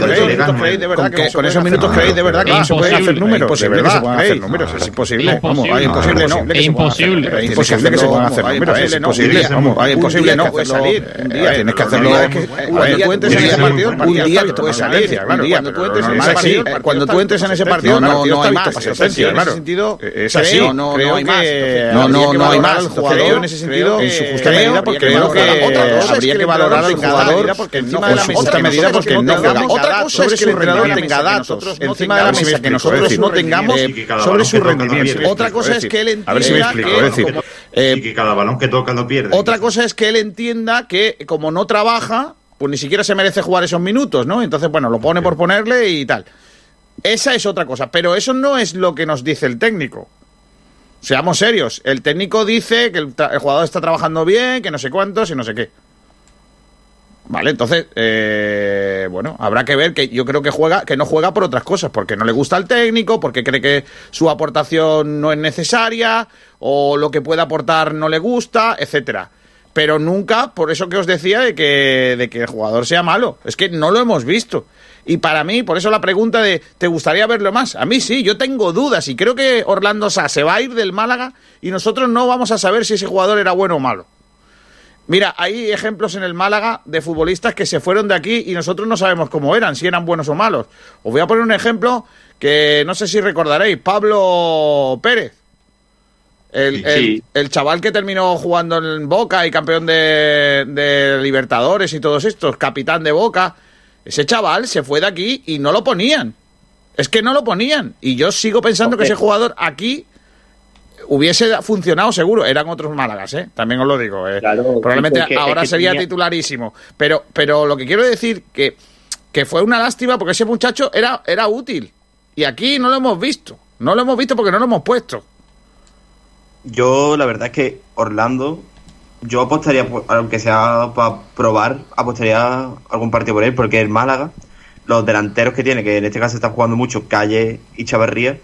con esos minutos creéis de verdad que se pueden hacer números, imposible que se puedan hacer números, es imposible, vamos, imposible no, imposible, imposible que se puedan hacer números, es imposible, vamos, imposible no, puede salir, un día tienes que hacerlo, cuando tú entres en ese partido, un día que puede salir, cuando tú entres en ese partido, cuando tú entres en ese partido no, no, hay más. Claro. En ese sentido, es así. No, no, no hay más. No, no, no hay más. Creo en ese sentido, en su justa medida, porque creo que habría que valorar al jugador porque encima de la justa medida porque no juega. Otra cosa es que el entrenador tenga datos encima de la mesa que nosotros no tengamos sobre su rendimiento. Otra cosa es que él entienda a ver si me explico, es decir, y que cada balón que toca lo pierde. Otra cosa es que él entienda que como no trabaja, pues ni siquiera se merece jugar esos minutos, ¿no? Entonces, bueno, lo pone por ponerle y tal. Esa es otra cosa, pero eso no es lo que nos dice el técnico. Seamos serios, el técnico dice que el, jugador está trabajando bien, que no sé cuántos y no sé qué. Vale, entonces, eh, bueno, habrá que ver que yo creo que juega, que no juega por otras cosas, porque no le gusta al técnico, porque cree que su aportación no es necesaria, o lo que puede aportar no le gusta, etcétera. Pero nunca, por eso que os decía de que, de que el jugador sea malo. Es que no lo hemos visto. Y para mí, por eso la pregunta de ¿te gustaría verlo más? A mí sí, yo tengo dudas y creo que Orlando Sá se va a ir del Málaga y nosotros no vamos a saber si ese jugador era bueno o malo. Mira, hay ejemplos en el Málaga de futbolistas que se fueron de aquí y nosotros no sabemos cómo eran, si eran buenos o malos. Os voy a poner un ejemplo que no sé si recordaréis, Pablo Pérez. El, el, chaval que terminó jugando en Boca y campeón de, de Libertadores y todos estos, capitán de Boca, ese chaval se fue de aquí y no lo ponían. Es que no lo ponían. Y yo sigo pensando que ese jugador aquí hubiese funcionado seguro. Eran otros Málagas, ¿eh? También os lo digo. ¿eh? Probablemente ahora sería titularísimo. Pero, pero lo que quiero decir que, que fue una lástima porque ese muchacho era, era útil. Y aquí no lo hemos visto. No lo hemos visto porque no lo hemos puesto. Yo, la verdad es que Orlando yo apostaría, aunque sea para probar, apostaría algún partido por él, porque el Málaga, los delanteros que tiene, que en este caso están jugando mucho, Calle y Chavarría,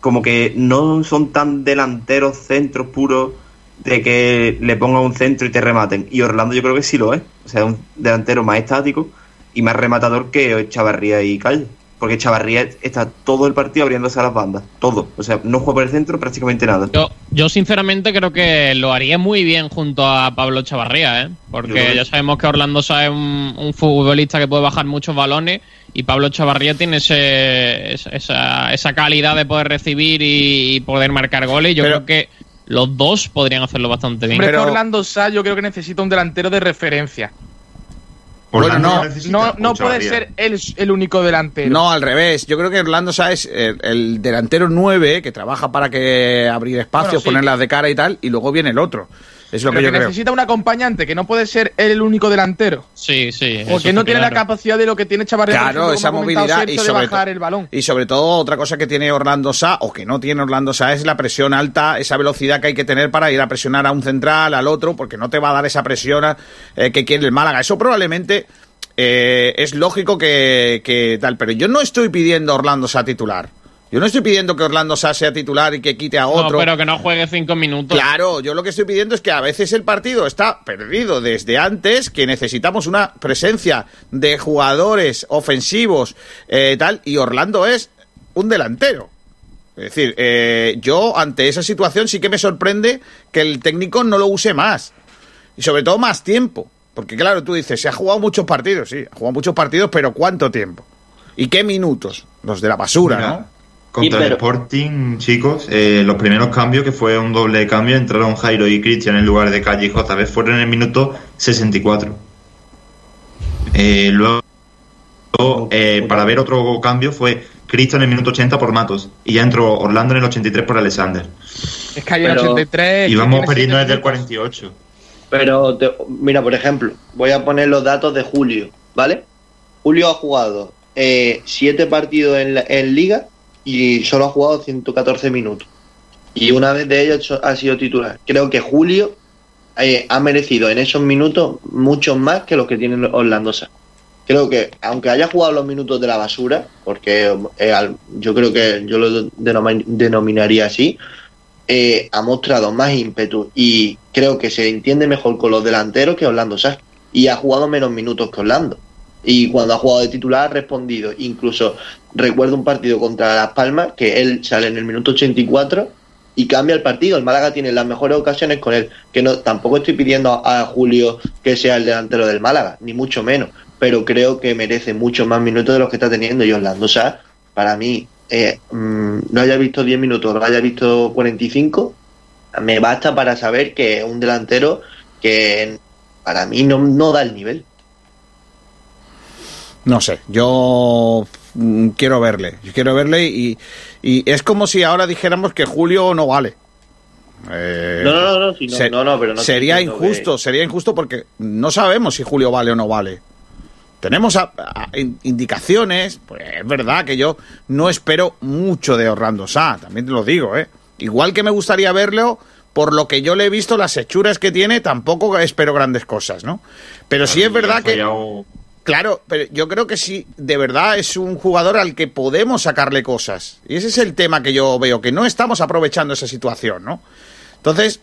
como que no son tan delanteros centros puros de que le pongan un centro y te rematen. Y Orlando yo creo que sí lo es. O sea, un delantero más estático y más rematador que Chavarría y Calle porque Chavarría está todo el partido abriéndose a las bandas, todo. O sea, no juega por el centro prácticamente nada. Yo, yo sinceramente creo que lo haría muy bien junto a Pablo Chavarría, ¿eh? porque ya sabemos que Orlando Sá es un, futbolista que puede bajar muchos balones y Pablo Chavarría tiene ese, esa, esa, calidad de poder recibir y, poder marcar goles. Yo creo que los dos podrían hacerlo bastante bien. Pero Orlando Sá yo creo que necesita un delantero de referencia. Bueno, no, no, no puede ser el, el, único delantero. No, al revés. Yo creo que Orlando Sá es el, delantero 9 que trabaja para que abrir espacios, ponerlas de cara y tal, y luego viene el otro. Es lo Pero que yo creo. necesita un acompañante, que no puede ser él el único delantero. Sí, sí. Porque no tiene la capacidad de lo que tiene Chavarría. Claro, ejemplo, esa movilidad y sobre, de bajar to- el balón. y sobre todo otra cosa que tiene Orlando Sá o que no tiene Orlando Sá es la presión alta, esa velocidad que hay que tener para ir a presionar a un central, al otro, porque no te va a dar esa presión eh, que quiere el Málaga. Eso probablemente eh, es lógico que, que tal, pero yo no estoy pidiendo a Orlando Sá titular. Yo no estoy pidiendo que Orlando Sá sea titular y que quite a otro. No, pero que no juegue cinco minutos. Claro, yo lo que estoy pidiendo es que a veces el partido está perdido desde antes, que necesitamos una presencia de jugadores ofensivos eh, tal, y Orlando es un delantero. Es decir, eh, yo ante esa situación sí que me sorprende que el técnico no lo use más. Y sobre todo más tiempo. Porque claro, tú dices, se ha jugado muchos partidos, sí, ha jugado muchos partidos, pero ¿cuánto tiempo? ¿Y qué minutos? Los de la basura, ¿no? Contra Sí, el pero- Sporting, chicos, eh, los primeros cambios, que fue un doble cambio, entraron Jairo y Cristian en lugar de Calle y JB, fueron en el minuto 64. Eh, luego, eh, para ver otro cambio, fue Cristian en el minuto 80 por Matos. Y ya entró Orlando en el 83 por Alexander. Es que hay en Pero- 83. Y vamos perdiendo desde el minutos. 48. Pero, te- mira, por ejemplo, voy a poner los datos de Julio, ¿vale? Julio ha jugado eh, siete partidos en, la- en liga y solo ha jugado 114 minutos. Y una vez de ellos ha sido titular. Creo que Julio eh, ha merecido en esos minutos muchos más que los que tiene Orlando Sá. Creo que, aunque haya jugado los minutos de la basura, porque eh, yo creo que yo lo denomi- denominaría así, eh, ha mostrado más ímpetu y creo que se entiende mejor con los delanteros que Orlando Sá. Y ha jugado menos minutos que Orlando. Y cuando ha jugado de titular ha respondido. Incluso recuerdo un partido contra Las Palmas que él sale en el minuto 84 y cambia el partido. El Málaga tiene las mejores ocasiones con él. Que no tampoco estoy pidiendo a Julio que sea el delantero del Málaga, ni mucho menos. Pero creo que merece mucho más minutos de los que está teniendo. Y Orlando Sá, para mí, eh, mm, no haya visto 10 minutos, no haya visto 45, me basta para saber que es un delantero que para mí no, no da el nivel. No sé, yo mm, quiero verle, yo quiero verle y, y es como si ahora dijéramos que Julio no vale. Eh, No, no, no, no, si no, se- no, no, pero no sería injusto, sería injusto porque no sabemos si Julio vale o no vale. Tenemos a- a- in- indicaciones, pues es verdad que yo no espero mucho de Orlando Sá, también te lo digo, ¿eh? Igual que me gustaría verlo, por lo que yo le he visto, las hechuras que tiene, tampoco espero grandes cosas, ¿no? Pero sí es verdad que... Claro, pero yo creo que sí, de verdad es un jugador al que podemos sacarle cosas. Y ese es el tema que yo veo, que no estamos aprovechando esa situación, ¿no? Entonces,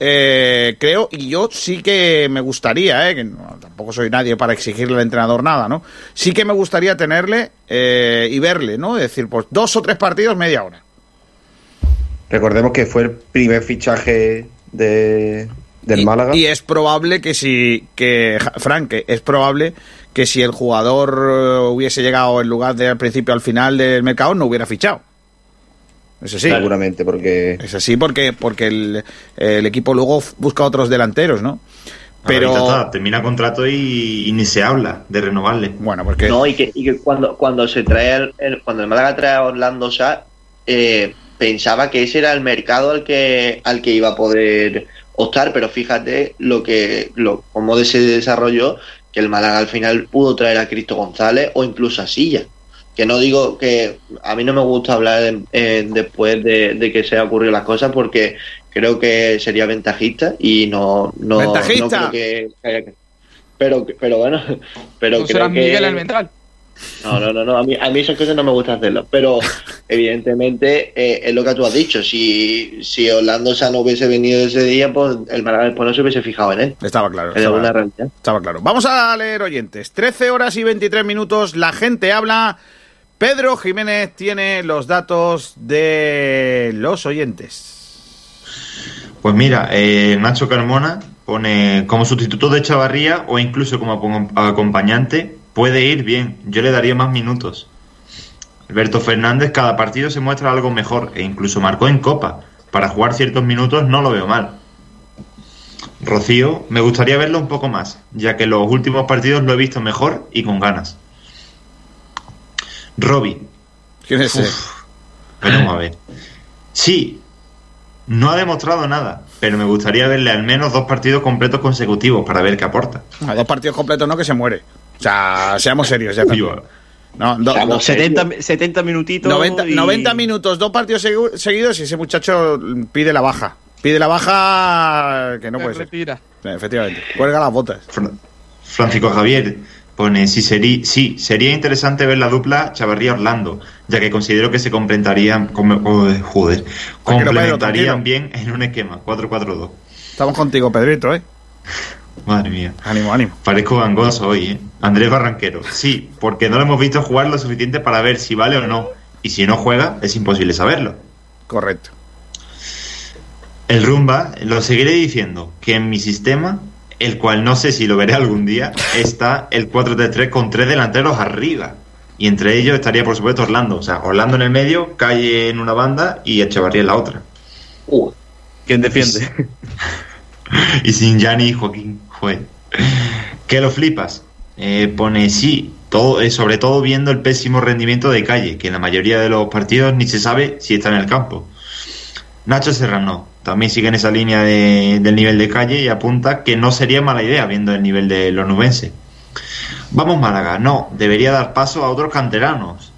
eh, creo, y yo sí que me gustaría, ¿eh? que no- tampoco soy nadie para exigirle al entrenador nada, ¿no? Sí que me gustaría tenerle eh, y verle, ¿no? Es decir, pues dos o tres partidos, media hora. Recordemos que fue el primer fichaje de, del y, Málaga. Y es probable que si, que, Frank, es probable que si el jugador eh, hubiese llegado en lugar de al principio al final del mercado, no hubiera fichado. Es así. Seguramente, porque. Es así porque, porque el, el equipo luego busca otros delanteros, ¿no? Pero termina contrato y, y ni se habla de renovarle. Bueno, porque. No, y que, y que cuando, cuando se trae el, el- cuando el Málaga trae a Orlando Sá, eh, pensaba que ese era el mercado al que, al que iba a poder optar, pero fíjate lo que, lo, cómo se desarrolló, que el Málaga al final pudo traer a Cristo González o incluso a Silla. Que no digo que a mí no me gusta hablar después de, de que se han ocurrido las cosas porque creo que sería ventajista y no, no, no ¡Ventajista! creo que, pero, pero bueno, pero ¿No creo será que Miguel el ventral? No, no, no, no. A mí, a mí esas cosas no me gusta hacerlo. Pero evidentemente eh, es lo que tú has dicho. Si, si Orlando Sá no hubiese venido ese día, pues el Málaga después no se hubiese fijado en él. Estaba claro. Es Estaba, una realidad. estaba claro. Vamos a leer oyentes. 13 horas y 23 minutos. La gente habla. Pedro Jiménez tiene los datos de los oyentes. Pues mira, eh, Nacho Carmona pone como sustituto de Chavarría o incluso como acom- acompañante puede ir bien. Yo le daría más minutos. Alberto Fernández cada partido se muestra algo mejor e incluso marcó en Copa. Para jugar ciertos minutos no lo veo mal. Rocío, me gustaría verlo un poco más, ya que los últimos partidos lo he visto mejor y con ganas. Robbie, ¿Quién es ese? Veremos a ver. Sí, No ha demostrado nada, pero me gustaría verle al menos dos partidos completos consecutivos para ver qué aporta. A dos partidos completos no, que se muere. O sea, seamos serios ya también. No, do- Seamos 70, 70 minutitos. 90, y- 90 minutos, dos partidos segu- seguidos y ese muchacho pide la baja. Pide la baja que no Se puede ser. retira. Efectivamente. Cuelga las botas. Francisco Javier pone, sí, sería, sí, sería interesante ver la dupla Chavarría-Orlando, ya que considero que se complementarían, com- oh, joder, Tranquilo, Pedro, complementarían bien en un esquema 4-4-2. Estamos contigo, Pedrito, ¿eh? Madre mía. Ánimo, ánimo. Parezco gangoso hoy, ¿eh? Andrés Barranquero. Sí, porque no lo hemos visto jugar lo suficiente para ver si vale o no. Y si no juega, es imposible saberlo. Correcto. El rumba, lo seguiré diciendo, que en mi sistema, el cual no sé si lo veré algún día, está el 4-3-3 con tres delanteros arriba. Y entre ellos estaría, por supuesto, Orlando. O sea, Orlando en el medio, Calle en una banda y Echevarría en la otra. ¿Quién defiende? y sin Yanni y Joaquín. Que lo flipas. Eh, pone sí, todo, eh, sobre todo viendo el pésimo rendimiento de Calle, que en la mayoría de los partidos ni se sabe si está en el campo. Nacho Serrano también sigue en esa línea de- del nivel de Calle y apunta que no sería mala idea viendo el nivel de los nubenses. Vamos Málaga, no, debería dar paso a otros canteranos.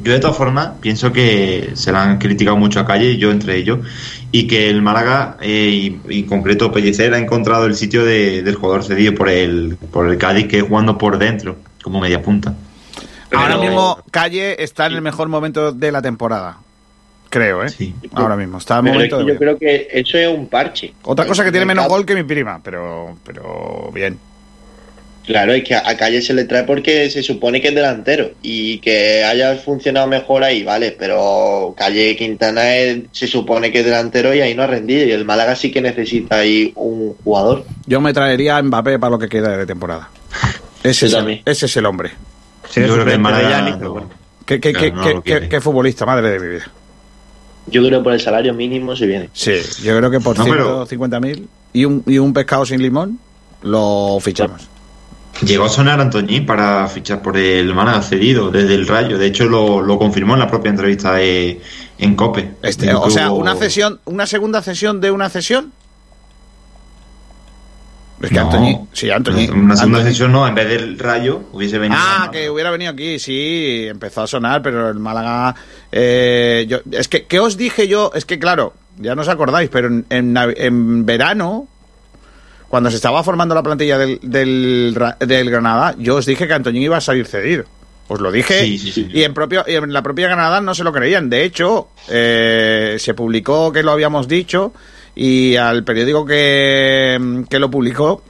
Yo de todas formas pienso que se le han criticado mucho a Calle, yo entre ellos, y que el Málaga, eh, y, y en concreto Pellicer, ha encontrado el sitio de- del jugador cedido por el, por el Cádiz, que es jugando por dentro, como media punta. Ahora mismo Calle está en el mejor momento de la temporada. Creo, ¿eh? Ahora mismo. Está en Pero es momento que de yo creo que eso es un parche. Otra cosa que tiene menos gol que mi prima, pero, pero bien. Claro, es que a Calle se le trae porque se supone que es delantero y que haya funcionado mejor ahí, vale, pero Calle Quintana es- se supone que es delantero y ahí no ha rendido y el Málaga sí que necesita ahí un jugador. Yo me traería a Mbappé para lo que queda de temporada. Ese, es el, ese es el hombre. Sí, yo creo que ¿Qué, no futbolista, madre de mi vida. Yo creo que por el salario mínimo se viene. Sí, yo creo que por No, pero- 150.000 y un, y un pescado sin limón lo fichamos. Llegó a sonar Antoñín para fichar por el Málaga cedido desde el Rayo. De hecho, lo, lo confirmó en la propia entrevista de- en COPE. Este, o sea, hubo- una cesión, una segunda cesión de una cesión. Es que No. Antoñi, sí, Antoñi. Una segunda Antoñi- sesión no, en vez del Rayo hubiese venido. Ah, que hubiera venido aquí, sí, empezó a sonar, pero el Málaga. eh, yo, es que, ¿qué os dije yo? Es que, claro, ya no os acordáis, pero en, en en verano, cuando se estaba formando la plantilla del, del, del Granada, yo os dije que Antoñín iba a salir cedido. Os lo dije. Sí, sí, sí. Y en, propio, y en la propia Granada no se lo creían. De hecho, eh, se publicó que lo habíamos dicho y al periódico que, que lo publicó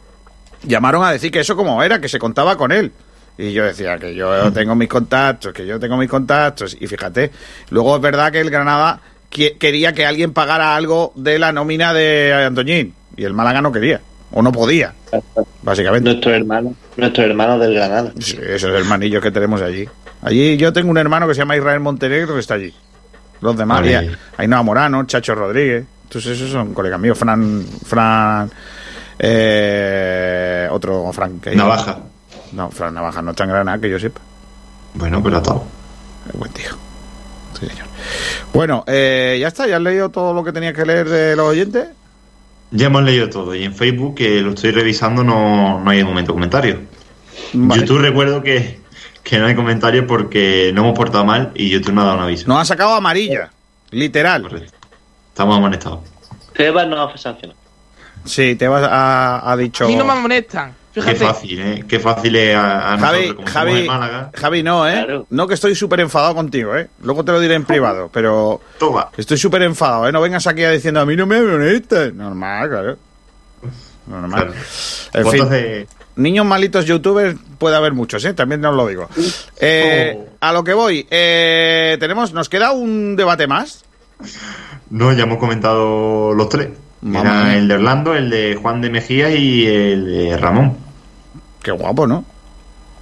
llamaron a decir que eso como era, que se contaba con él. Y yo decía que yo tengo mis contactos, que yo tengo mis contactos. Y fíjate, luego es verdad que el Granada quería que alguien pagara algo de la nómina de Antoñín. Y el Málaga no quería, o no podía, básicamente. Nuestros hermanos, nuestros hermanos del Granada. Sí, esos hermanillos que tenemos allí. Allí yo tengo un hermano que se llama Israel Montenegro que está allí. Los demás, Vale. ya, Ainhoa Morano, Chacho Rodríguez. Entonces esos son colegas míos. Fran, Fran, eh, otro Fran. que- Navaja. No, Fran Navaja no está en Granada, que yo sepa. Bueno, pero atado. Buen tío. Sí, señor. Bueno, eh, ya está, ya has leído todo lo que tenías que leer de los oyentes. Ya hemos leído todo. Y en Facebook, que lo estoy revisando, no, no hay de momento comentarios. Vale. YouTube recuerdo que, que no hay comentarios porque no hemos portado mal y YouTube no ha dado un aviso. Nos ha sacado amarilla, literal. Estamos amonestados. Tebas no ha sancionado. Sí, te vas a, ha dicho. A mí no me amonestan. Qué fácil, ¿eh? Qué fácil es a, a Javi, nosotros, como somos Javi, de Málaga. Javi, no, ¿eh? No que estoy súper enfadado contigo, ¿eh? Luego te lo diré en privado, pero... Toma. Estoy súper enfadado, ¿eh? No vengas aquí a diciendo a mí no me amonestas. Normal, claro. Normal. En Pues fin, entonces- niños malitos youtubers puede haber muchos, ¿eh? También os lo digo. Eh, Oh. A lo que voy, eh, tenemos, nos queda un debate más. No, ya hemos comentado los tres. Era el de Orlando, el de Juan de Mejía y el de Ramón. Qué guapo, ¿no?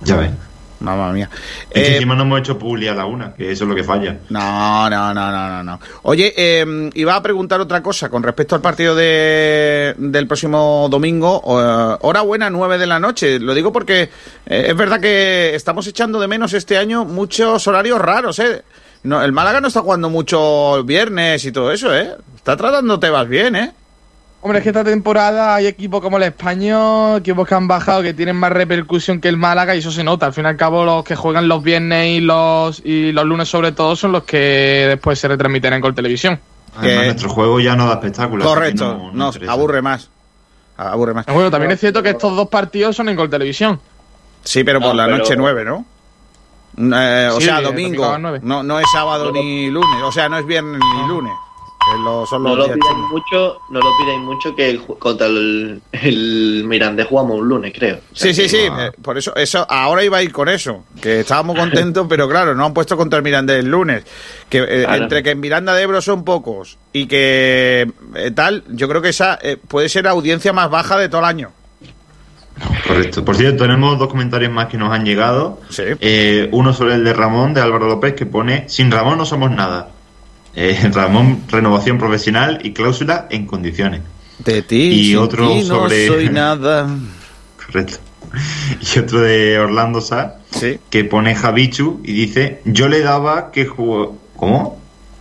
Ya ves. Mamma mía. Es que Eh, encima no hemos hecho publi a la una, que eso es lo que falla. No, no, no, no, no, no. Oye, eh, iba a preguntar otra cosa con respecto al partido de, del próximo domingo. Eh, hora buena, 9 de la noche. Lo digo porque eh, es verdad que estamos echando de menos este año muchos horarios raros, ¿eh? no, el Málaga no está jugando mucho viernes y todo eso, ¿eh? Está tratando Tebas bien, ¿eh? Hombre, es que esta temporada hay equipos como el Español, equipos que han bajado, que tienen más repercusión que el Málaga y eso se nota. Al fin y al cabo, los que juegan los viernes y los, y los lunes sobre todo son los que después se retransmiten en Gol Televisión. Además, nuestro juego ya no da espectáculo. Correcto, no, interesa. aburre más. Aburre más. Bueno, también es cierto que estos dos partidos son en Gol Televisión. Sí, pero por No, la pero- noche 9, ¿no? Eh, o Sí, sea, domingo. domingo. No, no es sábado ni lunes. O sea, no es viernes ni lunes. Que lo- son No lo pidáis mucho, no lo pidáis mucho que el contra el, el Mirandés jugamos un lunes, creo. Sí, sí, sí. eh, Por eso, eso, ahora iba a ir con eso. Que estábamos contentos, pero claro, no han puesto contra el Mirandés el lunes. Que eh, Claro. entre que en Miranda de Ebro son pocos y que eh, tal, yo creo que esa eh, puede ser la audiencia más baja de todo el año. Correcto. Por cierto, tenemos dos comentarios más que nos han llegado. Eh, uno sobre el de Ramón, de Álvaro López, que pone, sin Ramón no somos nada. Eh, Ramón, renovación profesional y cláusula en condiciones. De ti, Y sin otro ti no sobre- soy nada. Correcto. Y otro de Orlando Sá, que pone Javichu y dice, yo le daba que jugó... ¿Cómo?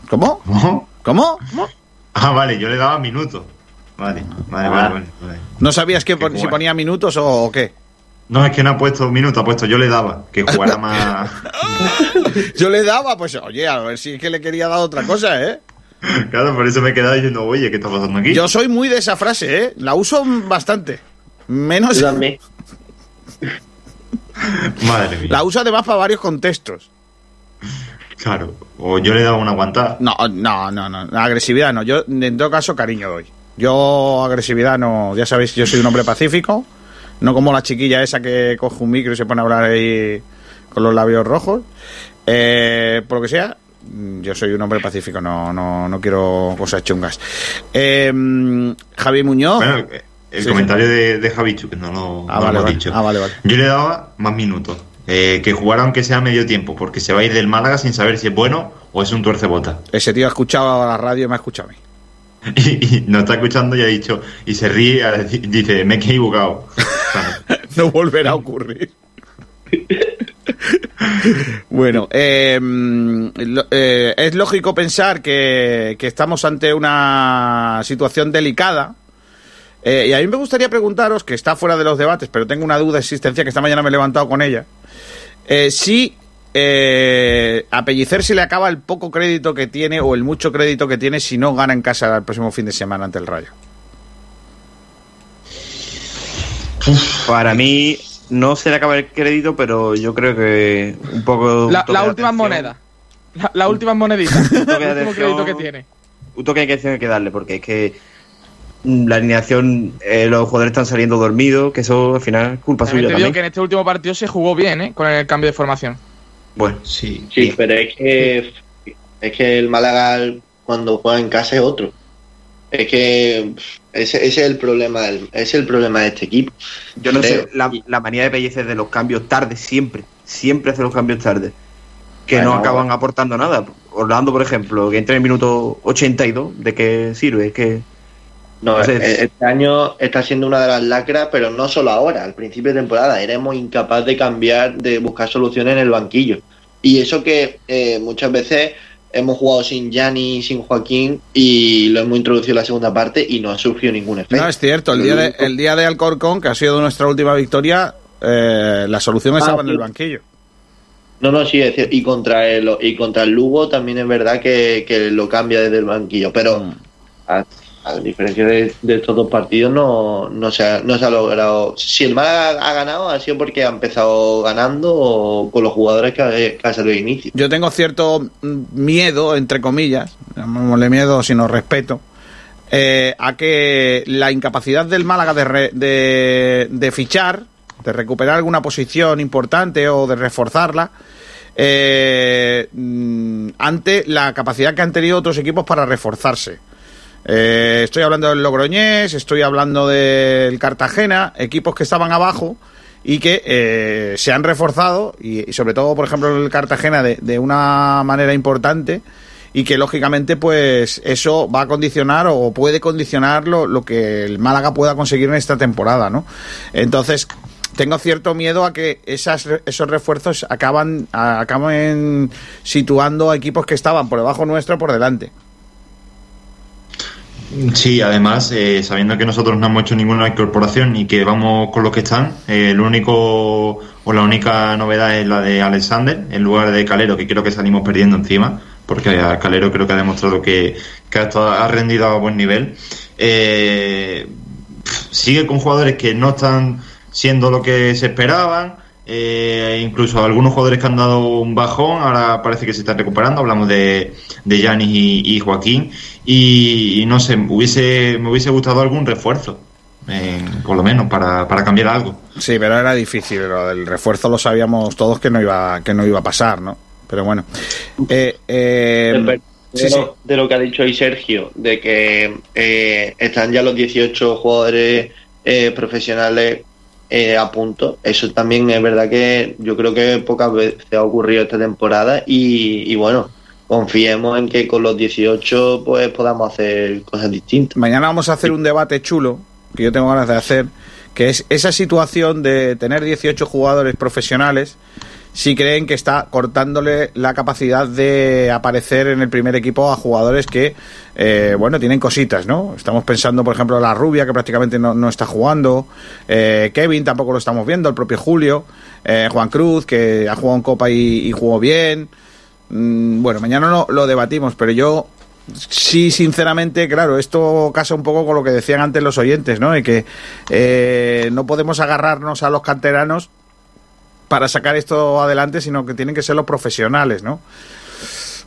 ¿Cómo? ¿Cómo? ¿Cómo? Ah, vale, yo le daba minutos. Vale, vale, Ah. vale, vale, vale. ¿No sabías que pon- si ponía minutos o, o qué? No, es que no ha puesto minutos, ha puesto yo le daba, que jugara más... Yo le daba, pues oye, a ver si es que le quería dar otra cosa, ¿eh? Claro, por eso me he quedado diciendo, oye, ¿qué está pasando aquí? Yo soy muy de esa frase, ¿eh? La uso bastante. Menos. Madre mía. La uso además para varios contextos. Claro. O yo le daba una aguantada. No, no, no, no. Agresividad no. Yo, en todo caso, cariño doy. Yo, agresividad no. Ya sabéis, yo soy un hombre pacífico. No como la chiquilla esa que coge un micro y se pone a hablar ahí con los labios rojos. Eh, por lo que sea, yo soy un hombre pacífico. No, no, no quiero cosas chungas. Eh, Javi Muñoz. Bueno, el, Sí, comentario de, de Javichu, que no lo, Ah, no lo vale, hemos vale. dicho. Ah, vale. Yo le daba más minutos. Eh, que jugara aunque sea medio tiempo, porque se va a ir del Málaga sin saber si es bueno o es un tuercebota. Ese tío ha escuchado a la radio y me ha escuchado a mí. Y, y nos está escuchando y ha dicho, y se ríe, dice, me he equivocado. no volverá a ocurrir. bueno, lo- eh, es lógico pensar que, que estamos ante una situación delicada. Eh, y a mí me gustaría preguntaros, que está fuera de los debates, pero tengo una duda existencial que esta mañana me he levantado con ella. eh, si eh, a Pellicer se le acaba el poco crédito que tiene o el mucho crédito que tiene si no gana en casa el próximo fin de semana ante el Rayo. Para mí no se le acaba el crédito, pero yo creo que un poco... La, última atención- moneda. La, la última monedita. el último atención- crédito que tiene. Un toque de hay que darle, porque es que mm, la alineación, eh, los jugadores están saliendo dormidos, que eso al final es culpa También suya te digo también. que en este último partido se jugó bien, ¿eh? Con el cambio de formación. Bueno, sí. Sí, pero es que es que el Málaga cuando juega en casa es otro. Es que ese, ese es el problema del, es el problema de este equipo. Yo no Creo. sé, la, la manía de Pellicer de los cambios tarde, siempre, siempre hace los cambios tarde, que no Bueno, acaban aportando nada. Orlando, por ejemplo, que entra en el minuto 82, ¿de qué sirve? Es que... No, e- este año está siendo una de las lacras, pero no solo ahora, al principio de temporada éramos incapaz de cambiar, de buscar soluciones en el banquillo. Y eso que eh, muchas veces hemos jugado sin Yanni, sin Joaquín y lo hemos introducido en la segunda parte y no ha surgido ningún efecto. No, es cierto. El día, de, el día de Alcorcón, que ha sido nuestra última victoria, eh, la solución Ah, estaba en sí. el banquillo. No, no, sí, es cierto. Y contra el, y contra el Lugo también es verdad que, que lo cambia desde el banquillo. Pero Mm. A, diferencia de, de estos dos partidos, no, no, se ha, no se ha logrado. Si el Málaga ha ganado, ha sido porque ha empezado ganando o con los jugadores que ha, que ha salido de inicio. Yo tengo cierto miedo, entre comillas, llamémosle miedo, sino respeto, eh, a que la incapacidad del Málaga de, re- de, de fichar, de recuperar alguna posición importante o de reforzarla, eh, mm, ante la capacidad que han tenido otros equipos para reforzarse. Eh, estoy hablando del Logroñés, estoy hablando del Cartagena, equipos que estaban abajo y que eh, se han reforzado, y, y sobre todo, por ejemplo, el Cartagena de, una manera importante, y que lógicamente, pues eso va a condicionar o puede condicionar lo, lo que el Málaga pueda conseguir en esta temporada, ¿no? Entonces, tengo cierto miedo a que esas, esos refuerzos acaban acaben situando a equipos que estaban por debajo nuestro por delante. Sí, además, eh, sabiendo que nosotros no hemos hecho ninguna incorporación y que vamos con los que están, eh, el único o la única novedad es la de Alexander en lugar de Calero, que creo que salimos perdiendo encima, porque Calero creo que ha demostrado que, que ha, rendido a buen nivel. Eh, sigue con jugadores que no están siendo lo que se esperaban. Eh, incluso algunos jugadores que han dado un bajón, ahora parece que se están recuperando. Hablamos de, de Yanis y, Joaquín. Y, no sé, hubiese, me hubiese gustado algún refuerzo. por lo menos para, para cambiar algo. Sí, pero era difícil. El refuerzo lo sabíamos todos que no iba, que no iba a pasar, ¿no? Pero bueno. Eh, eh, de, lo, que ha dicho ahí Sergio, de que están ya los 18 jugadores profesionales eh, a punto. Eso también es verdad que yo creo que pocas veces ha ocurrido esta temporada y, bueno, confiemos en que con los 18 pues podamos hacer cosas distintas. Mañana vamos a hacer un debate chulo que yo tengo ganas de hacer, que es esa situación de tener 18 jugadores profesionales si creen que está cortándole la capacidad de aparecer en el primer equipo a jugadores que, eh, bueno, tienen cositas, ¿no? Estamos pensando, por ejemplo, la Rubia, que prácticamente no, está jugando, eh, Kevin tampoco lo estamos viendo, el propio Julio, eh, Juan Cruz, que ha jugado en Copa y, jugó bien. Mm, bueno, mañana no, lo debatimos, pero yo sí, sinceramente, claro, esto casa un poco con lo que decían antes los oyentes, ¿no? De que no podemos agarrarnos a los canteranos para sacar esto adelante, sino que tienen que ser los profesionales, ¿no?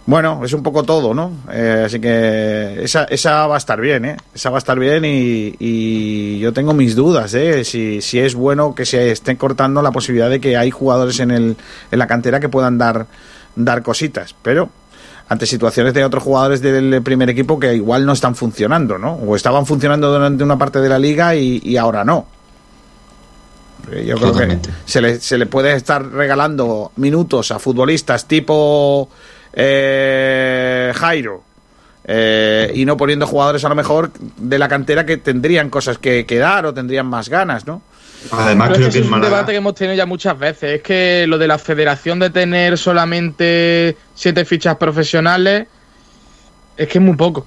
Bueno, es un poco todo, ¿no? Eh, así que esa, esa va a estar bien, ¿eh? Esa va a estar bien y, yo tengo mis dudas, ¿eh? Si, si es bueno que se estén cortando la posibilidad de que hay jugadores en, el, en la cantera que puedan dar, dar cositas, pero ante situaciones de otros jugadores del primer equipo que igual no están funcionando, ¿no? O estaban funcionando durante una parte de la liga y, y ahora no. Yo creo que se le, se le puede estar regalando minutos a futbolistas tipo eh, Jairo eh, y no poniendo jugadores a lo mejor de la cantera que tendrían cosas que, que dar o tendrían más ganas, ¿no? Además, creo que, es un debate que hemos tenido ya muchas veces. Es que lo de la federación de tener solamente siete fichas profesionales es que es muy poco.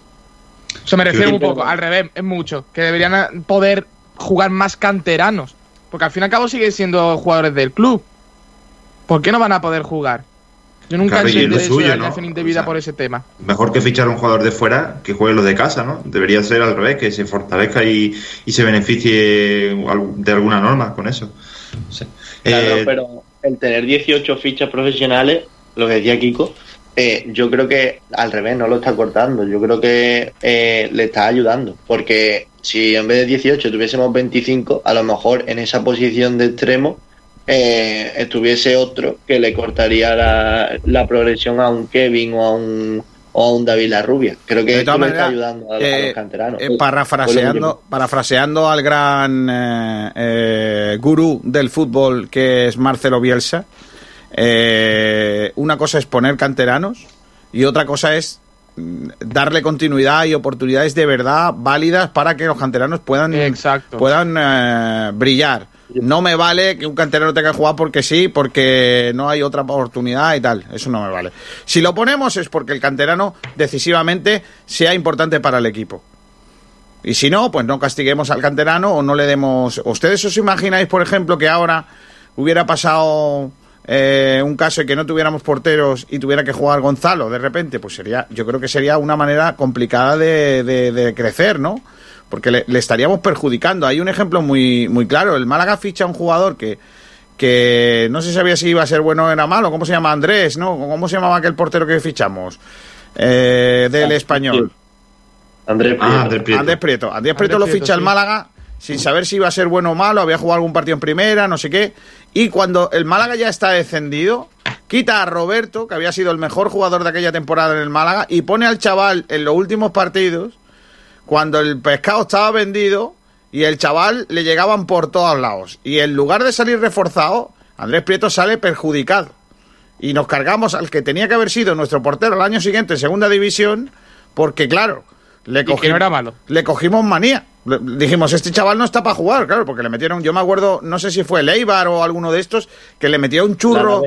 O sea, me refiero muy poco. Al revés, es mucho. Que deberían poder jugar más canteranos. Porque al fin y al cabo siguen siendo jugadores del club. ¿Por qué no van a poder jugar? Yo nunca he entendido de indebida por ese tema. Mejor que fichar a un jugador de fuera que juegue los de casa, ¿no? Debería ser al revés, que se fortalezca y, se beneficie de alguna norma con eso. Claro, eh, pero el tener 18 fichas profesionales, lo que decía Kiko, eh, yo creo que al revés, no lo está cortando. Yo creo que eh, le está ayudando. Porque si en vez de 18 tuviésemos 25, a lo mejor en esa posición de extremo eh, estuviese otro que le cortaría la, progresión a un Kevin o a un o a un David Larrubia. Creo que esto está ayudando a, los eh, canteranos. Eh, parafraseando, parafraseando al gran gurú del fútbol que es Marcelo Bielsa, una cosa es poner canteranos y otra cosa es darle continuidad y oportunidades de verdad válidas para que los canteranos puedan, puedan eh, brillar. No me vale que un canterano tenga que jugar porque sí, porque no hay otra oportunidad y tal. Eso no me vale. Si lo ponemos es porque el canterano decisivamente sea importante para el equipo. Y si no, pues no castiguemos al canterano o no le demos. ¿Ustedes os imagináis, por ejemplo, que ahora hubiera pasado eh, un caso de que no tuviéramos porteros y tuviera que jugar Gonzalo de repente, pues sería, yo creo que sería una manera complicada de, crecer, ¿no? Porque le, estaríamos perjudicando. Hay un ejemplo muy, muy claro. El Málaga ficha a un jugador que, que no se sabía si iba a ser bueno o era malo. ¿Cómo se llama? Andrés, ¿no? ¿Cómo se llamaba aquel portero que fichamos? Eh, del español. Andrés ah, Prieto. Andrés Prieto. Andrés Prieto, lo ficha el Málaga sin saber si iba a ser bueno o malo, había jugado algún partido en primera, no sé qué. Y cuando el Málaga ya está descendido, quita a Roberto, que había sido el mejor jugador de aquella temporada en el Málaga, y pone al chaval en los últimos partidos, cuando el pescado estaba vendido y el chaval le llegaban por todos lados. Y en lugar de salir reforzado, Andrés Prieto sale perjudicado. Y nos cargamos al que tenía que haber sido nuestro portero el año siguiente en segunda división, porque claro, le, cogimos, era malo. le cogimos manía Dijimos, este chaval no está para jugar, claro, porque le metieron, yo me acuerdo, no sé si fue el Eibar o alguno de estos, que le metió un churro.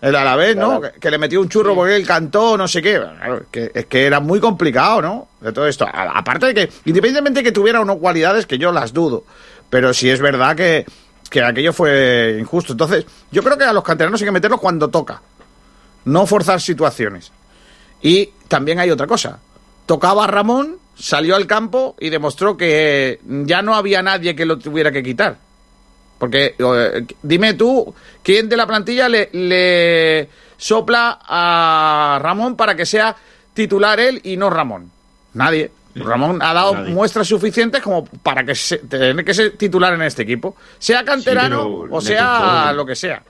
El Alavés, ¿no? Que, que, le metió un churro porque él cantó, no sé qué. Claro, que, es que era muy complicado, ¿no? De todo esto. A, aparte de que, independientemente de que tuviera o no cualidades, que yo las dudo. Pero sí es verdad que, que aquello fue injusto. Entonces, yo creo que a los canteranos hay que meterlos cuando toca. No forzar situaciones. Y también hay otra cosa. Tocaba a Ramón, salió al campo y demostró que ya no había nadie que lo tuviera que quitar. Porque eh, dime tú, ¿quién de la plantilla le, le, sopla a Ramón para que sea titular él y no Ramón? Nadie. Ramón ha dado Nadie. muestras suficientes como para que se, tener que ser titular en este equipo, sea canterano sí, o sea costó, lo que sea.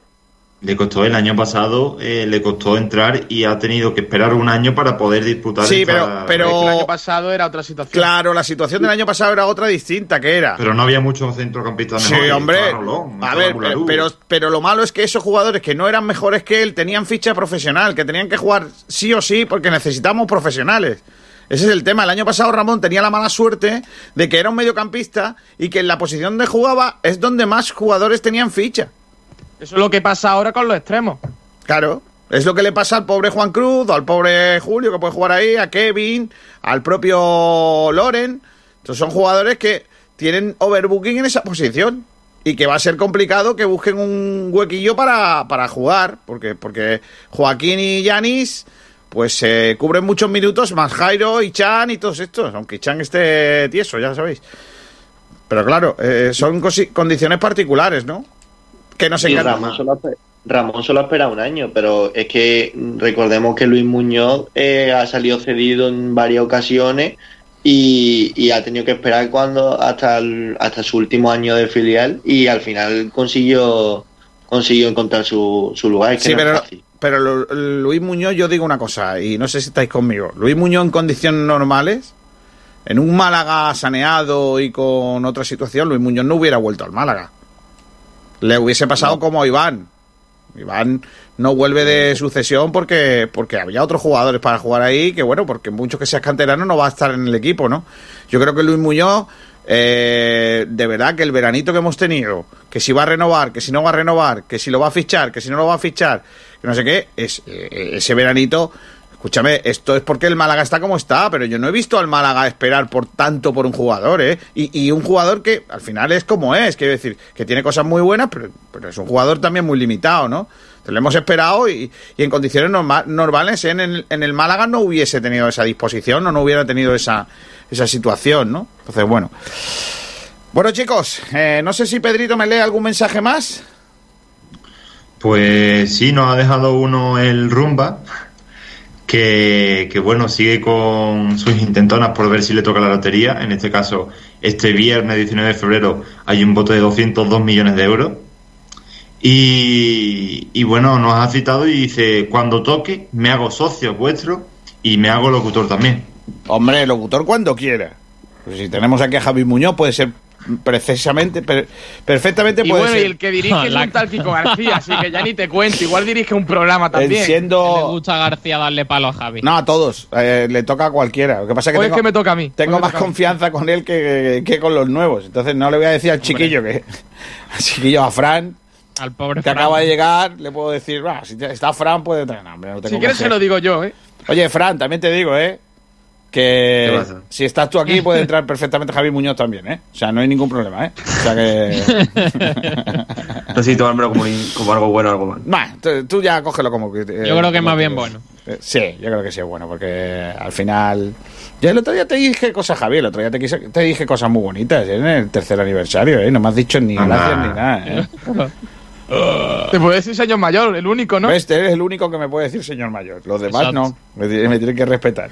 Le costó el año pasado, eh, le costó entrar y ha tenido que esperar un año para poder disputar. Sí, pero, pero el año pasado era otra situación. Claro, la situación del año pasado era otra distinta, que era. Pero no había muchos centrocampistas Sí, hombre. Rolón, a ver, pero, pero, pero lo malo es que esos jugadores que no eran mejores que él tenían ficha profesional, que tenían que jugar sí o sí porque necesitamos profesionales. Ese es el tema. El año pasado Ramón tenía la mala suerte de que era un mediocampista y que en la posición donde jugaba es donde más jugadores tenían ficha. Eso es lo que pasa ahora con los extremos. Claro. Es lo que le pasa al pobre Juan Cruz, al pobre Julio que puede jugar ahí, a Kevin, al propio Loren. Entonces son jugadores que tienen overbooking en esa posición y que va a ser complicado que busquen un huequillo para, para jugar, porque, porque Joaquín y Yanis pues se cubren muchos minutos, más Jairo y Chan y todos estos, aunque Chan esté tieso, ya sabéis. Pero claro, eh, son condiciones particulares, ¿no? Que no se Ramón solo, Ramón solo ha esperado un año, pero es que recordemos que Luis Muñoz eh, ha salido cedido en varias ocasiones y, y, ha tenido que esperar cuando hasta el, hasta su último año de filial y al final consiguió consiguió encontrar su, su lugar. Es que sí, no pero, es fácil. pero Luis Muñoz, yo digo una cosa, y no sé si estáis conmigo. Luis Muñoz en condiciones normales, en un Málaga saneado y con otra situación, Luis Muñoz no hubiera vuelto al Málaga. Le hubiese pasado no. como Iván. Iván no vuelve de sucesión porque, porque había otros jugadores para jugar ahí, que bueno, porque mucho que seas canterano no va a estar en el equipo, ¿no? Yo creo que Luis Muñoz eh, de verdad que el veranito que hemos tenido, que si va a renovar, que si no va a renovar, que si lo va a fichar, que si no lo va a fichar, que no sé qué, es, eh, ese veranito, escúchame, esto es porque el Málaga está como está, pero yo no he visto al Málaga esperar por tanto por un jugador, ¿eh? Y, un jugador que al final es como es, quiero decir, que tiene cosas muy buenas, pero, es un jugador también muy limitado, ¿no? Entonces, lo hemos esperado y, y en condiciones norma, normales en el, en el Málaga no hubiese tenido esa disposición o no hubiera tenido esa esa situación, ¿no? Entonces, bueno. Bueno, chicos, eh, no sé si Pedrito me lee algún mensaje más. Pues sí, nos ha dejado uno el Rumba, que, que, bueno, sigue con sus intentonas por ver si le toca la lotería. En este caso, este viernes 19 de febrero hay un voto de 202 millones de euros. Y, bueno, nos ha citado y dice, cuando toque, me hago socio vuestro y me hago locutor también. Hombre, locutor cuando quiera. Pues si tenemos aquí a Javi Muñoz, puede ser precisamente, per, perfectamente y puede bueno, ser. y el que dirige es un tal Kiko García, así que ya ni te cuento. Igual dirige un programa también. Siendo... Le gusta a García darle palo a Javi. No, a todos. Eh, le toca a cualquiera. Lo que pasa es que, Hoy tengo, es que me toca a mí. tengo más confianza con él que, que, con los nuevos. Entonces no le voy a decir al chiquillo que. Al chiquillo, a Fran. Al pobre que Fran. acaba de llegar, le puedo decir, si está Fran, puede traer. No, no Si quieres, se lo digo yo, ¿eh? Oye, Fran, también te digo, ¿eh? Que si estás tú aquí puede entrar perfectamente Javi Muñoz también, ¿eh? O sea, no hay ningún problema, ¿eh? O sea que... no sé si tomármelo como, como, algo bueno o algo malo. Bah, tú, tú, ya cógelo como que... Eh, yo creo que es más bien bueno. Eh, sí, yo creo que sí es bueno, porque al final... Yo el otro día te dije cosas, Javi, el otro día te, quise, te dije cosas muy bonitas ¿eh? en el tercer aniversario, ¿eh? No me has dicho ni gracias ni nada, ¿eh? Te puede decir señor mayor, el único, ¿no? Este es el único que me puede decir señor mayor. Los demás Exacto. no. Me, me, tienen que respetar.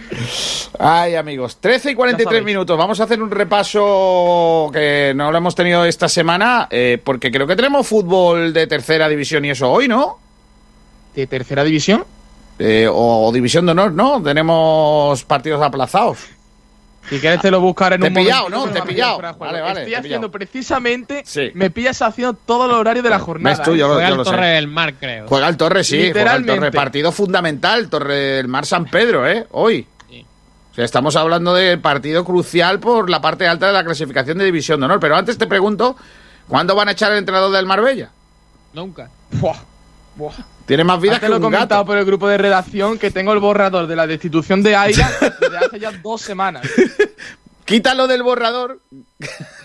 Ay, amigos. 13 y 43 minutos. Vamos a hacer un repaso que no lo hemos tenido esta semana, eh, porque creo que tenemos fútbol de tercera división y eso hoy, ¿no? ¿De tercera división? Eh, o, o división de honor, ¿no? Tenemos partidos aplazados. Si quieres te lo buscaré en te un he pillado, momento. ¿no? Te he pillado. Vale, vale. Estoy haciendo precisamente. Sí. Me pillas haciendo todo el horario de la jornada. ¿Ves tú? Yo, Juega yo el lo Torre sé. del Mar, creo. Juega el Torre, sí. Juega el Literalmente. Torre. Partido fundamental. Torre del Mar San Pedro, ¿eh? Hoy. Sí. O sea, estamos hablando de partido crucial por la parte alta de la clasificación de División de Honor. Pero antes te pregunto, ¿cuándo van a echar el entrenador del Marbella? Nunca. Buah, buah. Tiene más vida Antes que lo he un comentado gato. por el grupo de redacción que tengo el borrador de la destitución de Aira desde hace ya dos semanas. Quítalo del borrador,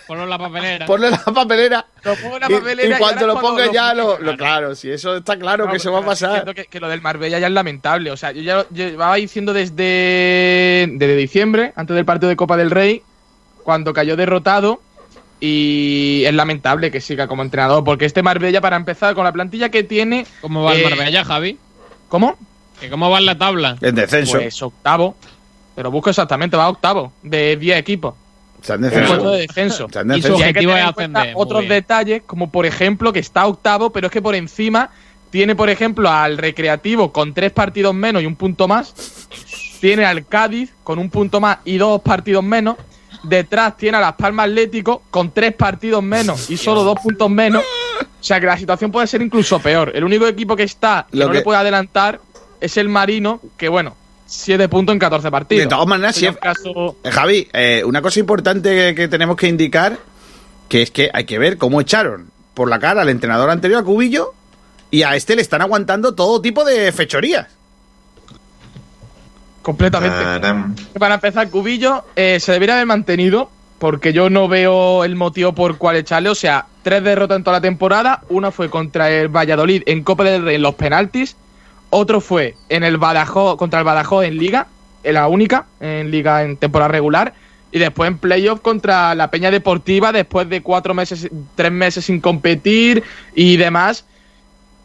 Ponlo en la papelera. ponlo en la papelera. Lo pongo en la y- papelera y, y cuando lo es cuando ponga lo ya lo, claro. lo- Claro, si eso está claro que eso va a pasar. Que, que lo del Marbella ya es lamentable. O sea, yo ya lo llevaba diciendo desde, desde diciembre, antes del partido de Copa del Rey, cuando cayó derrotado. Y es lamentable que siga como entrenador, porque este Marbella, para empezar, con la plantilla que tiene. ¿Cómo va el eh, Marbella, Javi? ¿Cómo? ¿Que ¿Cómo va en la tabla? En descenso. Pues octavo. Pero busco exactamente, va octavo, de 10 equipos. Está en descenso. puesto de descenso. Está en Y descenso. su objetivo es ascender, otros bien. detalles, como por ejemplo que está octavo, pero es que por encima tiene, por ejemplo, al Recreativo con tres partidos menos y un punto más. Tiene al Cádiz con un punto más y dos partidos menos. Detrás tiene a Las Palmas Atlético con tres partidos menos y solo dos puntos menos. O sea que la situación puede ser incluso peor. El único equipo que está que Lo no que- le puede adelantar es el Marino, que bueno, 7 puntos en 14 partidos. De todas maneras, si un caso- Eh, Javi, eh, una cosa importante que tenemos que indicar, que es que hay que ver cómo echaron por la cara al entrenador anterior, a Cubillo, y a este le están aguantando todo tipo de fechorías. Completamente. Taram. Para empezar, Cubillo eh, se debería haber mantenido, porque yo no veo el motivo por cual echarle. O sea, tres derrotas en toda la temporada. Una fue contra el Valladolid en Copa del Rey en los penaltis. Otro fue en el Badajoz, contra el Badajoz en Liga, en la única, en Liga en temporada regular. Y después en playoff contra la Peña Deportiva, después de cuatro meses, tres meses sin competir y demás.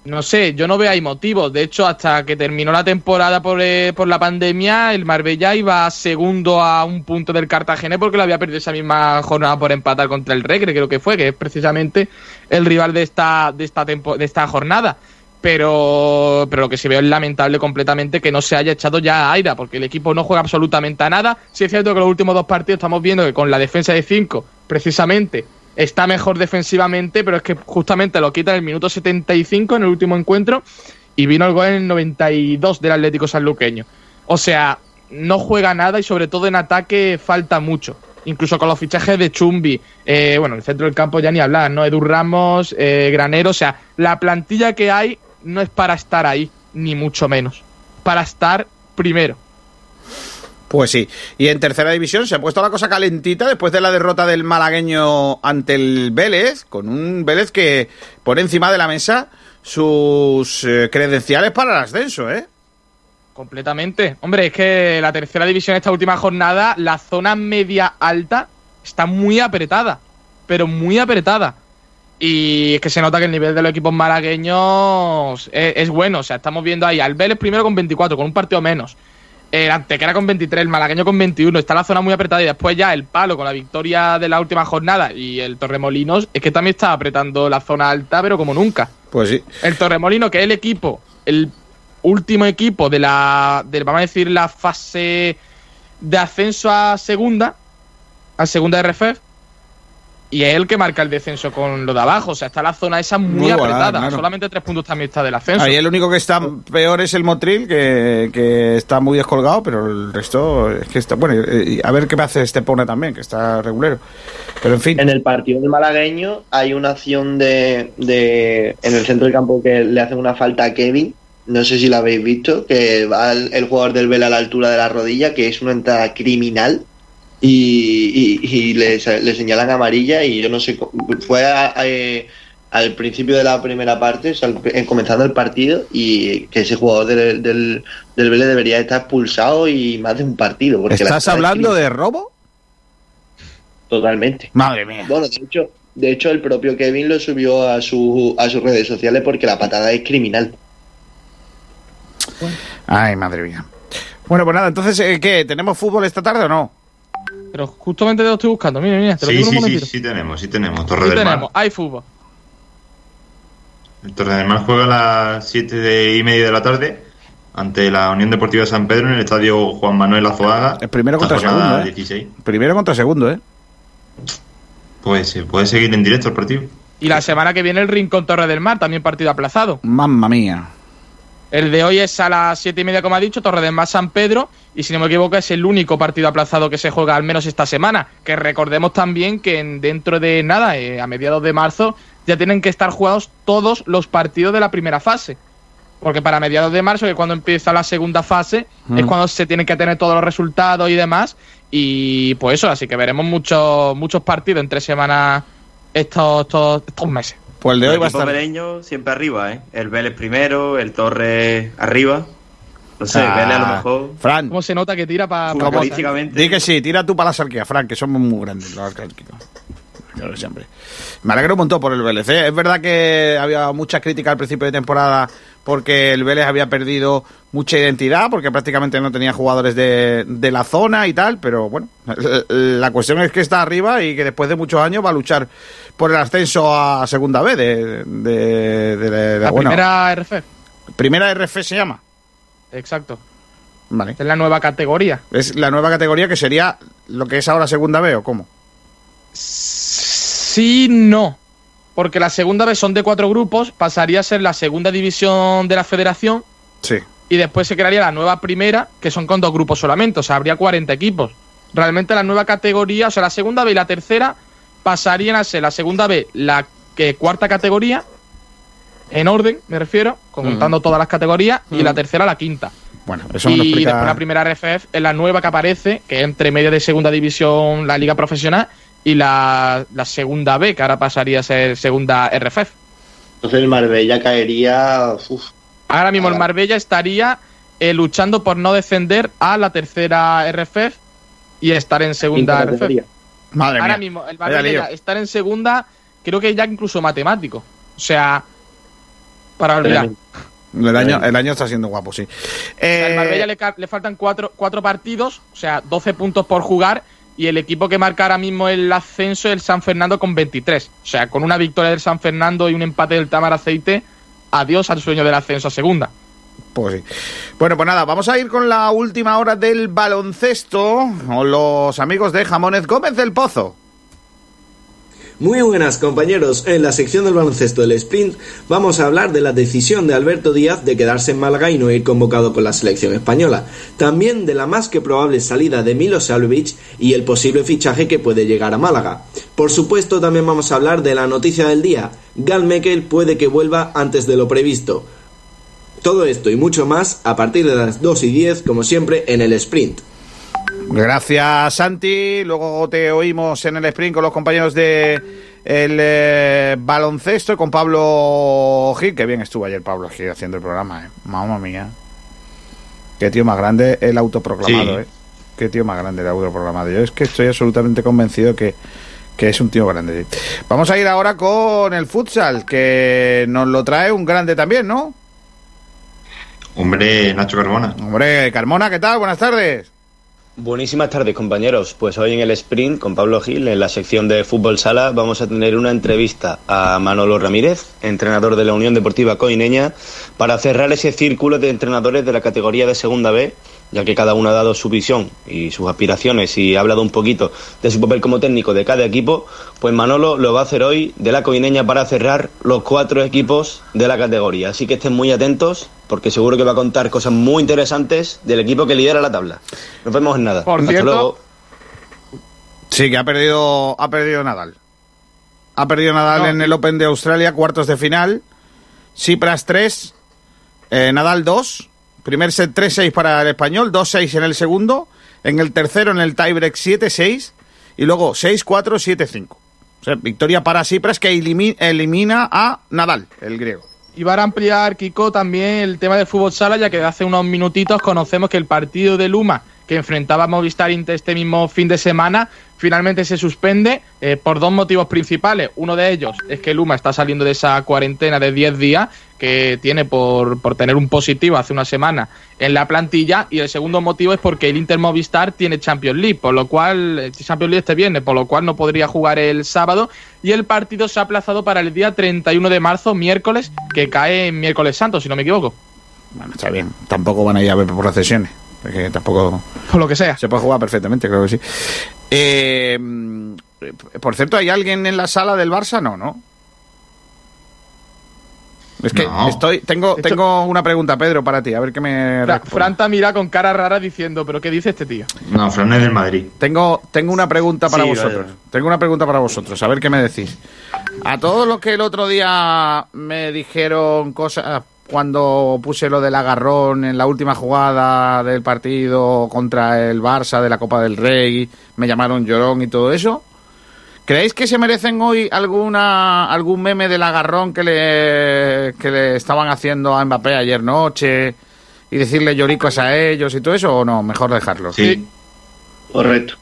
No sé, yo no veo ahí motivos. De hecho, hasta que terminó la temporada por, eh, por la pandemia, el Marbella iba segundo a un punto del Cartagena porque lo había perdido esa misma jornada por empatar contra el Regre, creo que fue, que es precisamente el rival de esta, de esta, tempo- de esta jornada. Pero, pero lo que sí veo es lamentable completamente que no se haya echado ya a Aira, porque el equipo no juega absolutamente a nada. Sí es cierto que los últimos dos partidos estamos viendo que con la defensa de 5, precisamente, está mejor defensivamente, pero es que justamente lo quita en el minuto 75 en el último encuentro y vino el gol en el 92 del Atlético Sanluqueño. O sea, no juega nada y sobre todo en ataque falta mucho. Incluso con los fichajes de Chumbi, eh, bueno, el centro del campo ya ni hablar, ¿no? Edu Ramos, eh, Granero, o sea, la plantilla que hay no es para estar ahí, ni mucho menos. Para estar primero. Pues sí. Y en tercera división se ha puesto la cosa calentita después de la derrota del malagueño ante el Vélez, con un Vélez que pone encima de la mesa sus eh, credenciales para el ascenso, ¿eh? Completamente. Hombre, es que la tercera división esta última jornada, la zona media alta está muy apretada, pero muy apretada. Y es que se nota que el nivel de los equipos malagueños es, es bueno. O sea, estamos viendo ahí al Vélez primero con 24, con un partido menos. El Antequera con 23, el malagueño con 21. Está la zona muy apretada y después ya el palo con la victoria de la última jornada y el Torremolinos es que también está apretando la zona alta, pero como nunca. Pues sí. El Torremolino, que es el equipo, el último equipo de la, de, vamos a decir, la fase de ascenso a segunda, a segunda RFF, y es el que marca el descenso con lo de abajo. O sea, está la zona esa muy, apretada. claro. Solamente tres puntos también está del ascenso. Ahí el único que está peor es el Motril, que, que está muy descolgado, pero el resto es que está. Bueno, a ver qué me hace este Pone también, que está regulero. Pero en fin. En el partido del malagueño hay una acción de, de en el centro del campo que le hacen una falta a Kevin. No sé si la habéis visto, que va el, el jugador del Vela a la altura de la rodilla, que es una entrada criminal. Y, y- y le, le señalan amarilla y yo no sé, fue a- a- al principio de la primera parte, o sea, eh, comenzando el partido, y que ese jugador del, del, del Vélez debería estar expulsado y más de un partido. Porque ¿Estás hablando de robo? Totalmente. Madre mía. Bueno, de hecho, de hecho el propio Kevin lo subió a, su, a sus redes sociales porque la patada es criminal. Ay, madre mía. Bueno, pues nada, entonces, eh, ¿qué? ¿Tenemos fútbol esta tarde o no? Pero justamente te lo estoy buscando. Mira, mira, te lo Sí, digo sí, un sí, momentito. sí tenemos, sí tenemos. Torre Sí del tenemos, Mar. hay fútbol. El Torre del Mar juega a las 7 de- y media de la tarde ante la Unión Deportiva de San Pedro en el estadio Juan Manuel Azuaga. El primero la contra segundo, ¿eh? 16. Primero contra segundo, ¿eh? Pues se puede seguir en directo el partido. Y la semana que viene el Rincón Torre del Mar, también partido aplazado. Mamma mía. El de hoy es a las siete y media, como ha dicho, Torredemás San Pedro, y si no me equivoco es el único partido aplazado que se juega al menos esta semana. Que recordemos también que dentro de nada, eh, a mediados de marzo, ya tienen que estar jugados todos los partidos de la primera fase. Porque para mediados de marzo, que es cuando empieza la segunda fase, es Mm. cuando se tienen que tener todos los resultados y demás. Y pues eso, así que veremos muchos muchos partidos entre semanas estos, estos, estos meses. Pues el de hoy va a estar. siempre arriba, ¿eh? El Vélez primero, el Torre arriba. No sé, Ah, Vélez a lo mejor. Fran, ¿Cómo se nota que tira para Futbolísticamente. di que sí, tira tú para la sarquía, Fran, que somos muy grandes los Me alegro un montón por el Vélez. ¿eh? Es verdad que había mucha crítica al principio de temporada porque el Vélez había perdido mucha identidad, porque prácticamente no tenía jugadores de, de la zona y tal, pero bueno, la cuestión es que está arriba y que después de muchos años va a luchar por el ascenso a segunda B de, de, de- de- La bueno, primera RF. primera RF se llama. Exacto. Vale. Es la nueva categoría. Es la nueva categoría que sería lo que es ahora segunda B o cómo? Sí, no. Porque la segunda vez son de cuatro grupos, pasaría a ser la segunda división de la federación Sí. y después se crearía la nueva primera, que son con dos grupos solamente, o sea, habría 40 equipos. Realmente la nueva categoría, o sea, la segunda B y la tercera pasarían a ser la segunda B, la que cuarta categoría, en orden, me refiero, contando Mm. todas las categorías, y Mm. la tercera la quinta. Bueno, eso y explica. después la primera RFF es la nueva que aparece, que es entre medio de segunda división, la liga profesional, y la, la segunda B, que ahora pasaría a ser segunda RFF. Entonces el Marbella caería. uf, Ahora mismo el. Marbella estaría eh, luchando por no descender a la tercera RFF y estar en segunda RFF. categoría. Madre Ahora mía. mismo el Marbella estar en segunda, creo que ya incluso matemático. O sea, para olvidar. El año, el año está siendo guapo, sí. O sea, Eh, al Marbella le, le faltan cuatro, cuatro partidos, o sea, 12 puntos por jugar. Y el equipo que marca ahora mismo el ascenso es el San Fernando con 23. O sea, con una victoria del San Fernando y un empate del Tamar Aceite, adiós al sueño del ascenso a segunda. Pues sí. Bueno, pues nada, vamos a ir con la última hora del baloncesto con los amigos de Jamones Gómez del Pozo. Muy buenas compañeros, en la sección del baloncesto del sprint vamos a hablar de la decisión de Alberto Díaz de quedarse en Málaga y no ir convocado con la selección española, también de la más que probable salida de Milo Salvich y el posible fichaje que puede llegar a Málaga. Por supuesto también vamos a hablar de la noticia del día, Gal Mekel puede que vuelva antes de lo previsto. Todo esto y mucho más a partir de las 2 y 10 como siempre en el sprint. Gracias, Santi. Luego te oímos en el sprint con los compañeros de el eh, baloncesto con Pablo Gil. Que bien estuvo ayer Pablo Gil haciendo el programa, eh. Mamma mía. Qué tío más grande el autoproclamado, Sí. eh. Qué tío más grande el autoproclamado. Yo es que estoy absolutamente convencido que, que es un tío grande. Vamos a ir ahora con el futsal, que nos lo trae un grande también, ¿no? Hombre, Nacho Carbona. Hombre, Carmona, ¿qué tal? Buenas tardes. Buenísimas tardes compañeros, pues hoy en el sprint con Pablo Gil, en la sección de fútbol sala, vamos a tener una entrevista a Manolo Ramírez, entrenador de la Unión Deportiva Coineña, para cerrar ese círculo de entrenadores de la categoría de segunda B, ya que cada uno ha dado su visión y sus aspiraciones y ha hablado un poquito de su papel como técnico de cada equipo, pues Manolo lo va a hacer hoy de la Coineña para cerrar los cuatro equipos de la categoría. Así que estén muy atentos porque seguro que va a contar cosas muy interesantes del equipo que lidera la tabla. Nos vemos en nada. Por Hasta cierto- luego. Sí, que ha perdido, ha perdido Nadal. Ha perdido Nadal No. en el Open de Australia, cuartos de final. Cipras 3, eh, Nadal 2. Primer set 3-6 para el español, 2-6 en el segundo. En el tercero, en el tiebreak 7-6. Y luego 6-4, 7-5. O sea, victoria para Cipras que elimi- elimina a Nadal, el griego. Y va a ampliar, Kiko, también el tema del fútbol sala, ya que hace unos minutitos conocemos que el partido de Luma que enfrentaba a Movistar Inter este mismo fin de semana finalmente se suspende eh, por dos motivos principales. Uno de ellos es que Luma está saliendo de esa cuarentena de 10 días que tiene por, por tener un positivo hace una semana en la plantilla y el segundo motivo es porque el Inter Movistar tiene Champions League, por lo cual eh, Champions League este viernes, por lo cual no podría jugar el sábado y el partido se ha aplazado para el día 31 de marzo, miércoles, que cae en miércoles santo, si no me equivoco. Bueno, está bien. Tampoco van a ir a ver por Porque tampoco. Por lo que sea. Se puede jugar perfectamente, creo que sí. Eh, por cierto, ¿hay alguien en la sala del Barça? No, ¿no? Es que estoy, tengo, tengo una pregunta, Pedro, para ti, a ver qué me. Fra- Fran te mira con cara rara diciendo, ¿pero qué dice este tío? No, Fran es del Madrid. Tengo, tengo una pregunta para Sí, vosotros. vaya. Tengo una pregunta para vosotros, a ver qué me decís. A todos los que el otro día me dijeron cosas cuando puse lo del agarrón en la última jugada del partido contra el Barça de la Copa del Rey, me llamaron llorón y todo eso. ¿Creéis que se merecen hoy alguna algún meme del agarrón que le, que le estaban haciendo a Mbappé ayer noche y decirle lloricos a ellos y todo eso o no? Mejor dejarlo. Sí. Correcto.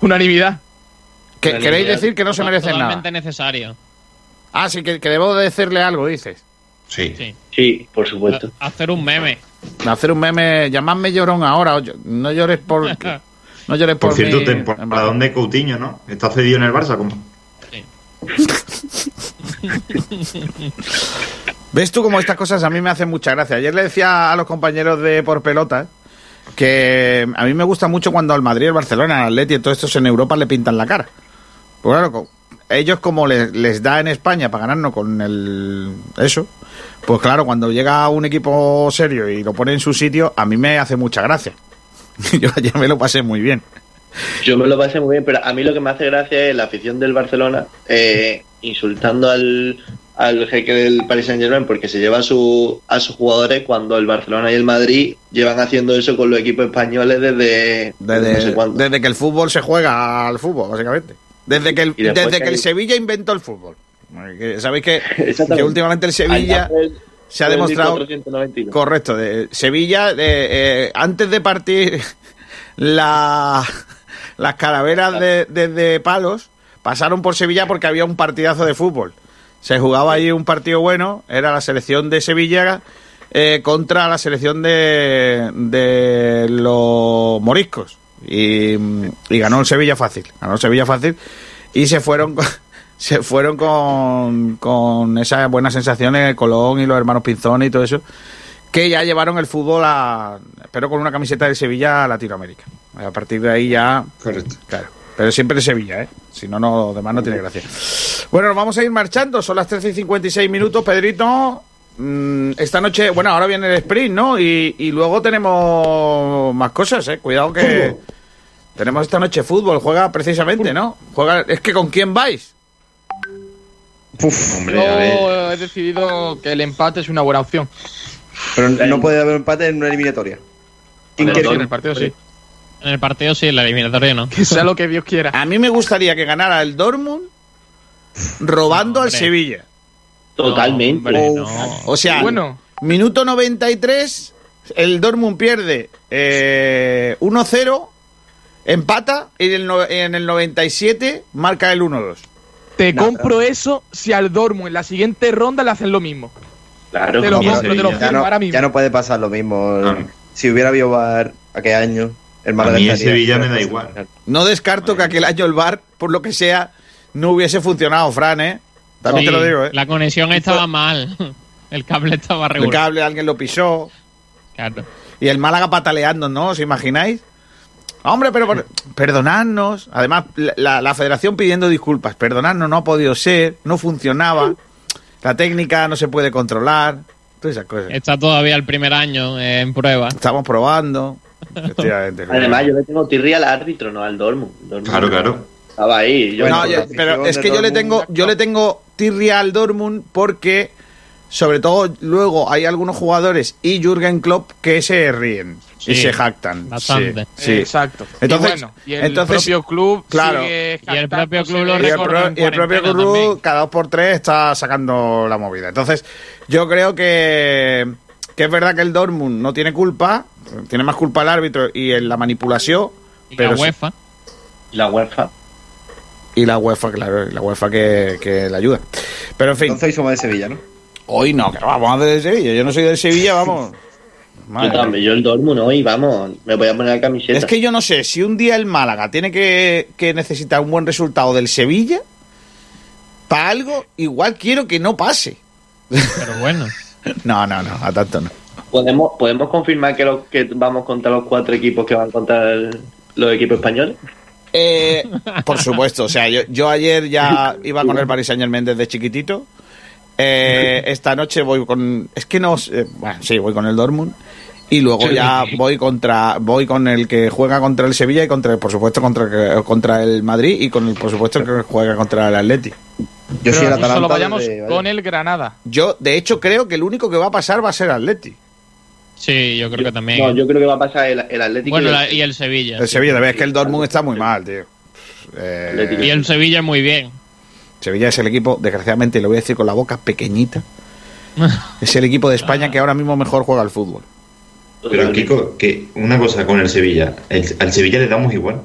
Unanimidad. ¿Que- Unanimidad. ¿Queréis decir que no se merecen nada? Totalmente necesario. Ah, sí, que, que debo de decirle algo, dices. Sí. Sí. Sí, por supuesto. Hacer un meme. Hacer un meme, llamadme llorón ahora, no llores por... No llores por, Por cierto, mí, temporada de Coutinho, ¿no? Está cedido en el Barça. ¿cómo? ¿Ves tú cómo estas cosas a mí me hacen mucha gracia? Ayer le decía a los compañeros de Por Pelota que a mí me gusta mucho cuando al Madrid, al Barcelona, al Atleti y todos estos en Europa le pintan la cara. Pues claro, ellos como les, les da en España para ganarnos con el eso, pues claro, cuando llega un equipo serio y lo pone en su sitio, a mí me hace mucha gracia. Yo ayer me lo pasé muy bien. Yo me lo pasé muy bien, pero a mí lo que me hace gracia es la afición del Barcelona eh, insultando al, al jeque del Paris Saint Germain porque se lleva a, su, a sus jugadores cuando el Barcelona y el Madrid llevan haciendo eso con los equipos españoles desde, Desde, no sé cuándo. desde que el fútbol se juega al fútbol, básicamente. Desde que el, desde que el Sevilla inventó el fútbol. Que Sabéis que, últimamente el Sevilla el- se ha demostrado 1492. correcto. De Sevilla, de, eh, antes de partir la, las calaveras de, de- palos, pasaron por Sevilla porque había un partidazo de fútbol. Se jugaba ahí un partido bueno, era la selección de Sevilla eh, contra la selección de, de los moriscos. Y, y ganó el Sevilla fácil, ganó el Sevilla fácil y se fueron con- se fueron con, con esas buenas sensaciones Colón y los hermanos Pinzón y todo eso que ya llevaron el fútbol a pero con una camiseta de Sevilla a Latinoamérica a partir de ahí ya Correcto. claro pero siempre de Sevilla, ¿eh? Si no, no, demás no tiene gracia. Bueno, nos vamos a ir marchando. Son las 13 y 56 minutos. Pedrito, mm, esta noche, bueno, ahora viene el sprint, ¿no? Y, y luego tenemos más cosas, ¿eh? Cuidado que tenemos esta noche fútbol. Juega precisamente, ¿no? Juega, es que ¿con quién vais? Hombre, a ver. Yo he decidido que el empate es una buena opción. Pero no puede haber empate en una eliminatoria. En quiere? el partido sí. En el partido sí, en la eliminatoria no. Que sea lo que Dios quiera. A mí me gustaría que ganara el Dortmund robando al Hombre. Sevilla. Totalmente. Hombre, Uf. no. O sea, Bueno. minuto 93, el Dortmund pierde eh, 1-0, empata y en el, no- en el 97 marca el 1-2. Te compro eso si al Dortmund en la siguiente ronda le hacen lo mismo. Claro, Te lo compro, te lo. Ya no, ahora mismo. ya no puede pasar lo mismo. No. Si hubiera habido VAR aquel año, el A Málaga mí en estaría- Sevilla me da igual. No descarto que aquel año el bar, por lo que sea, no hubiese funcionado, Fran, ¿eh? También Sí, te lo digo, ¿eh? La conexión estaba mal. El cable estaba El regular. cable alguien lo pisó Claro. y el Málaga pataleando, ¿no? ¿Os imagináis? Hombre, pero por- perdonadnos. Además, la- la, federación pidiendo disculpas. Perdonadnos, no ha podido ser, no funcionaba. La técnica no se puede controlar. Todas esas cosas. Está todavía el primer año eh, en prueba. Estamos probando. Efectivamente. Además, yo le tengo tirria al árbitro, no al Dortmund. Dortmund Claro, claro. Estaba ahí. Yo No, no- yo- pero es que yo le tengo, yo le tengo tirria al Dortmund porque, sobre todo, luego hay algunos jugadores y Jürgen Klopp que se ríen y se jactan. bastante. Sí, sí. Exacto. Entonces- y bueno, y el entonces- propio club claro. sigue Y el propio club lo Y el, pro- y el propio club, también. cada dos por tres, está sacando la movida. Entonces, yo creo que, que es verdad que el Dortmund no tiene culpa, tiene más culpa el árbitro y en la manipulación, Y pero la sí- UEFA. La UEFA. y la UEFA, claro, y la UEFA que, que le ayuda. Pero en fin, Entonces somos de Sevilla, ¿no? Hoy no, que vamos a de Sevilla. Yo no soy del Sevilla, vamos. Madre Yo también, yo el Dortmund hoy, vamos, me voy a poner la camiseta. Es que yo no sé si un día el Málaga tiene que, que necesitar un buen resultado del Sevilla, para algo, igual quiero que no pase. Pero bueno. No, no, no, a tanto no. ¿Podemos, ¿Podemos confirmar que, los, que vamos contra los cuatro equipos que van contra el- los equipos españoles? Eh, por supuesto, o sea, yo, yo ayer ya iba con el Paris Saint Germain desde chiquitito Eh, esta noche voy con. Es que no. eh, bueno, sí, voy con el Dortmund. Y luego ya voy contra voy con el que juega contra el Sevilla y contra por supuesto contra contra el Madrid y con el por supuesto el que juega contra el Atleti. Yo soy el Pero solo Atalanta. vayamos desde- con el Granada. Yo de hecho creo que el único que va a pasar va a ser Atleti. Sí, yo creo que también. No, yo creo que va a pasar el, el Atlético. bueno, y el- la- y el Sevilla. El Sevilla, también es que el Dortmund está muy mal, tío. Eh, Y el Sevilla muy bien. Sevilla es el equipo, desgraciadamente, lo voy a decir con la boca pequeñita. Es el equipo de España que ahora mismo mejor juega al fútbol. Pero Kiko, que una cosa con el Sevilla, el- al Sevilla le damos igual.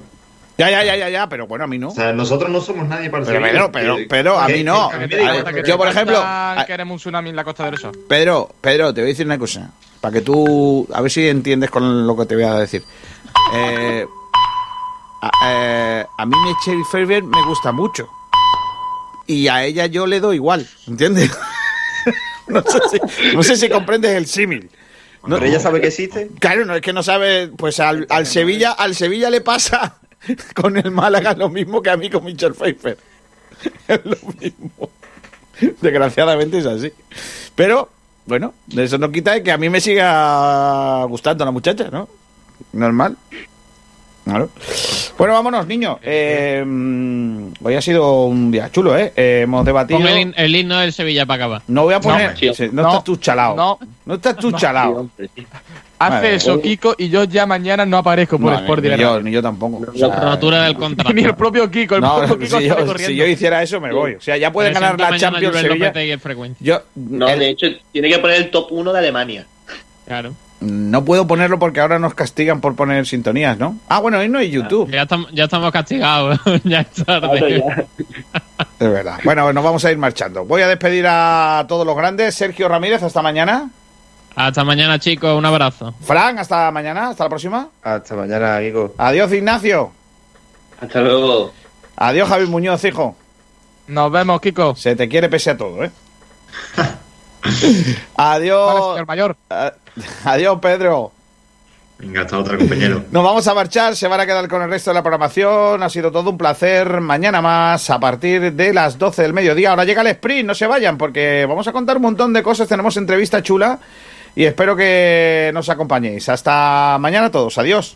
Ya, ya, ya, ya, ya, pero bueno, a mí no. O sea, nosotros no somos nadie para el Pero, Sevilla. pero, pero, Que- pero a mí no. a mí ver, yo, por ejemplo, queremos un tsunami en la Costa del Sol. Pedro, Pedro, te voy a decir una cosa. Para que tú, a ver si entiendes con lo que te voy a decir. Eh, a, eh, a mí Michelle Ferber me gusta mucho. Y a ella yo le doy igual, ¿entiendes? no, sé si, no sé si comprendes el símil. No- ¿Pero ella sabe que existe? Claro, no es que no sabe, pues al, al Sevilla, al Sevilla le pasa con el Málaga lo mismo que a mí con Michel Pfeiffer. Es lo mismo. Desgraciadamente es así. Pero, bueno, de eso no quita que a mí me siga gustando la muchacha, ¿no? Normal. Claro. Bueno, vámonos, niños. Eh, mm, hoy ha sido un día chulo, ¿eh? Eh, hemos debatido. Pon el, himno del Sevilla para acabar. No voy a poner. No, no, No, estás tú chalado. no. No, estás tú chalado. Hace Vale. eso, Kiko, y yo ya mañana no aparezco por No, Sport ni, Direct. yo, ni yo tampoco. O sea, Rotura del contrato. Ni el propio Kiko, el no, propio Kiko si, yo, corriendo. si yo hiciera eso, me voy. O sea, ya pueden ganar la Champions Sevilla. Yo No, el- de hecho, tiene que poner el top 1 de Alemania. Claro. No puedo ponerlo porque ahora nos castigan por poner sintonías, ¿no? Ah, bueno, hoy no hay YouTube. Ya, estamos, ya estamos castigados. ya es tarde. Es verdad. Bueno, nos vamos a ir marchando. Voy a despedir a todos los grandes. Sergio Ramírez, hasta mañana. Hasta mañana, chicos. Un abrazo. Fran, hasta mañana. Hasta la próxima. Hasta mañana, Kiko. Adiós, Ignacio. Hasta luego. Adiós, Javi Muñoz, hijo. Nos vemos, Kiko. Se te quiere pese a todo, ¿eh? Vale, Adiós. señor mayor. Adiós, Pedro. Venga, hasta otra, compañero. Nos vamos a marchar, se van a quedar con el resto de la programación. Ha sido todo un placer. Mañana más, a partir de las 12 del mediodía. Ahora llega el sprint, no se vayan, porque vamos a contar un montón de cosas. Tenemos entrevista chula y espero que nos acompañéis. Hasta mañana a todos. Adiós.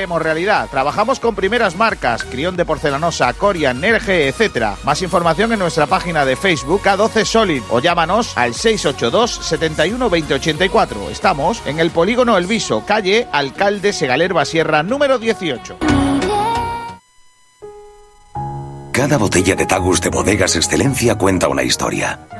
haremos realidad. Trabajamos con primeras marcas, Crión de Porcelanosa, Corian, Nerge, etc. Más información en nuestra página de Facebook K12 Solid o llámanos al 682 71 2084. Estamos en el Polígono El Viso, calle Alcalde Segalerba Sierra, número 18. Cada botella de Tagus de Bodegas Excelencia cuenta una historia.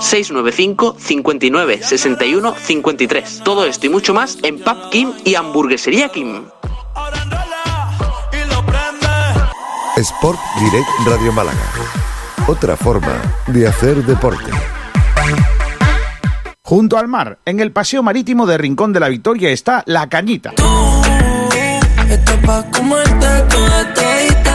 695 59 61 53. Todo esto y mucho más en Pub Kim y Hamburguesería Kim. Sport Direct Radio Málaga. Otra forma de hacer deporte. Junto al mar, en el paseo marítimo de Rincón de la Victoria está La Cañita. Esto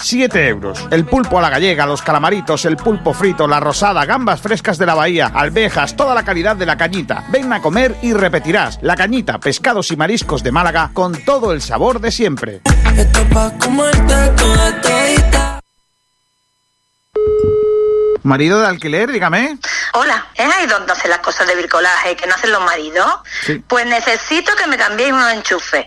7 euros. El pulpo a la gallega, los calamaritos, el pulpo frito, la rosada, gambas frescas de la bahía, alvejas, toda la calidad de la cañita. Ven a comer y repetirás. La cañita, pescados y mariscos de Málaga con todo el sabor de siempre. Marido de alquiler, dígame. Hola, ¿es ahí donde hacen las cosas de bricolaje que no hacen los maridos? Sí. Pues necesito que me cambiéis unos enchufes.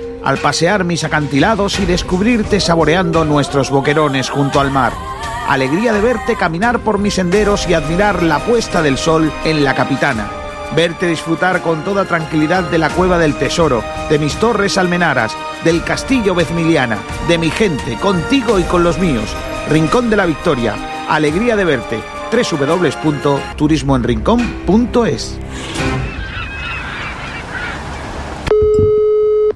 al pasear mis acantilados y descubrirte saboreando nuestros boquerones junto al mar. Alegría de verte caminar por mis senderos y admirar la puesta del sol en la capitana. Verte disfrutar con toda tranquilidad de la cueva del tesoro, de mis torres almenaras, del castillo Vezmiliana, de mi gente, contigo y con los míos. Rincón de la Victoria. Alegría de verte. www.turismoenrincón.es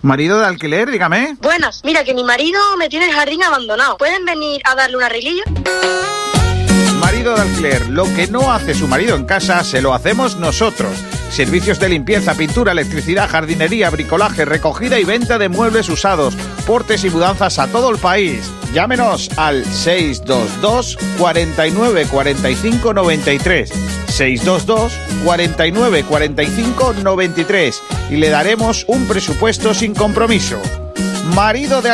Marido de alquiler, dígame. Buenas, mira que mi marido me tiene el jardín abandonado. ¿Pueden venir a darle un arreglillo? Marido de alquiler, lo que no hace su marido en casa, se lo hacemos nosotros. Servicios de limpieza, pintura, electricidad, jardinería, bricolaje, recogida y venta de muebles usados, portes y mudanzas a todo el país. Llámenos al 622 49 45 93. 622 49 45 93 y le daremos un presupuesto sin compromiso. Marido de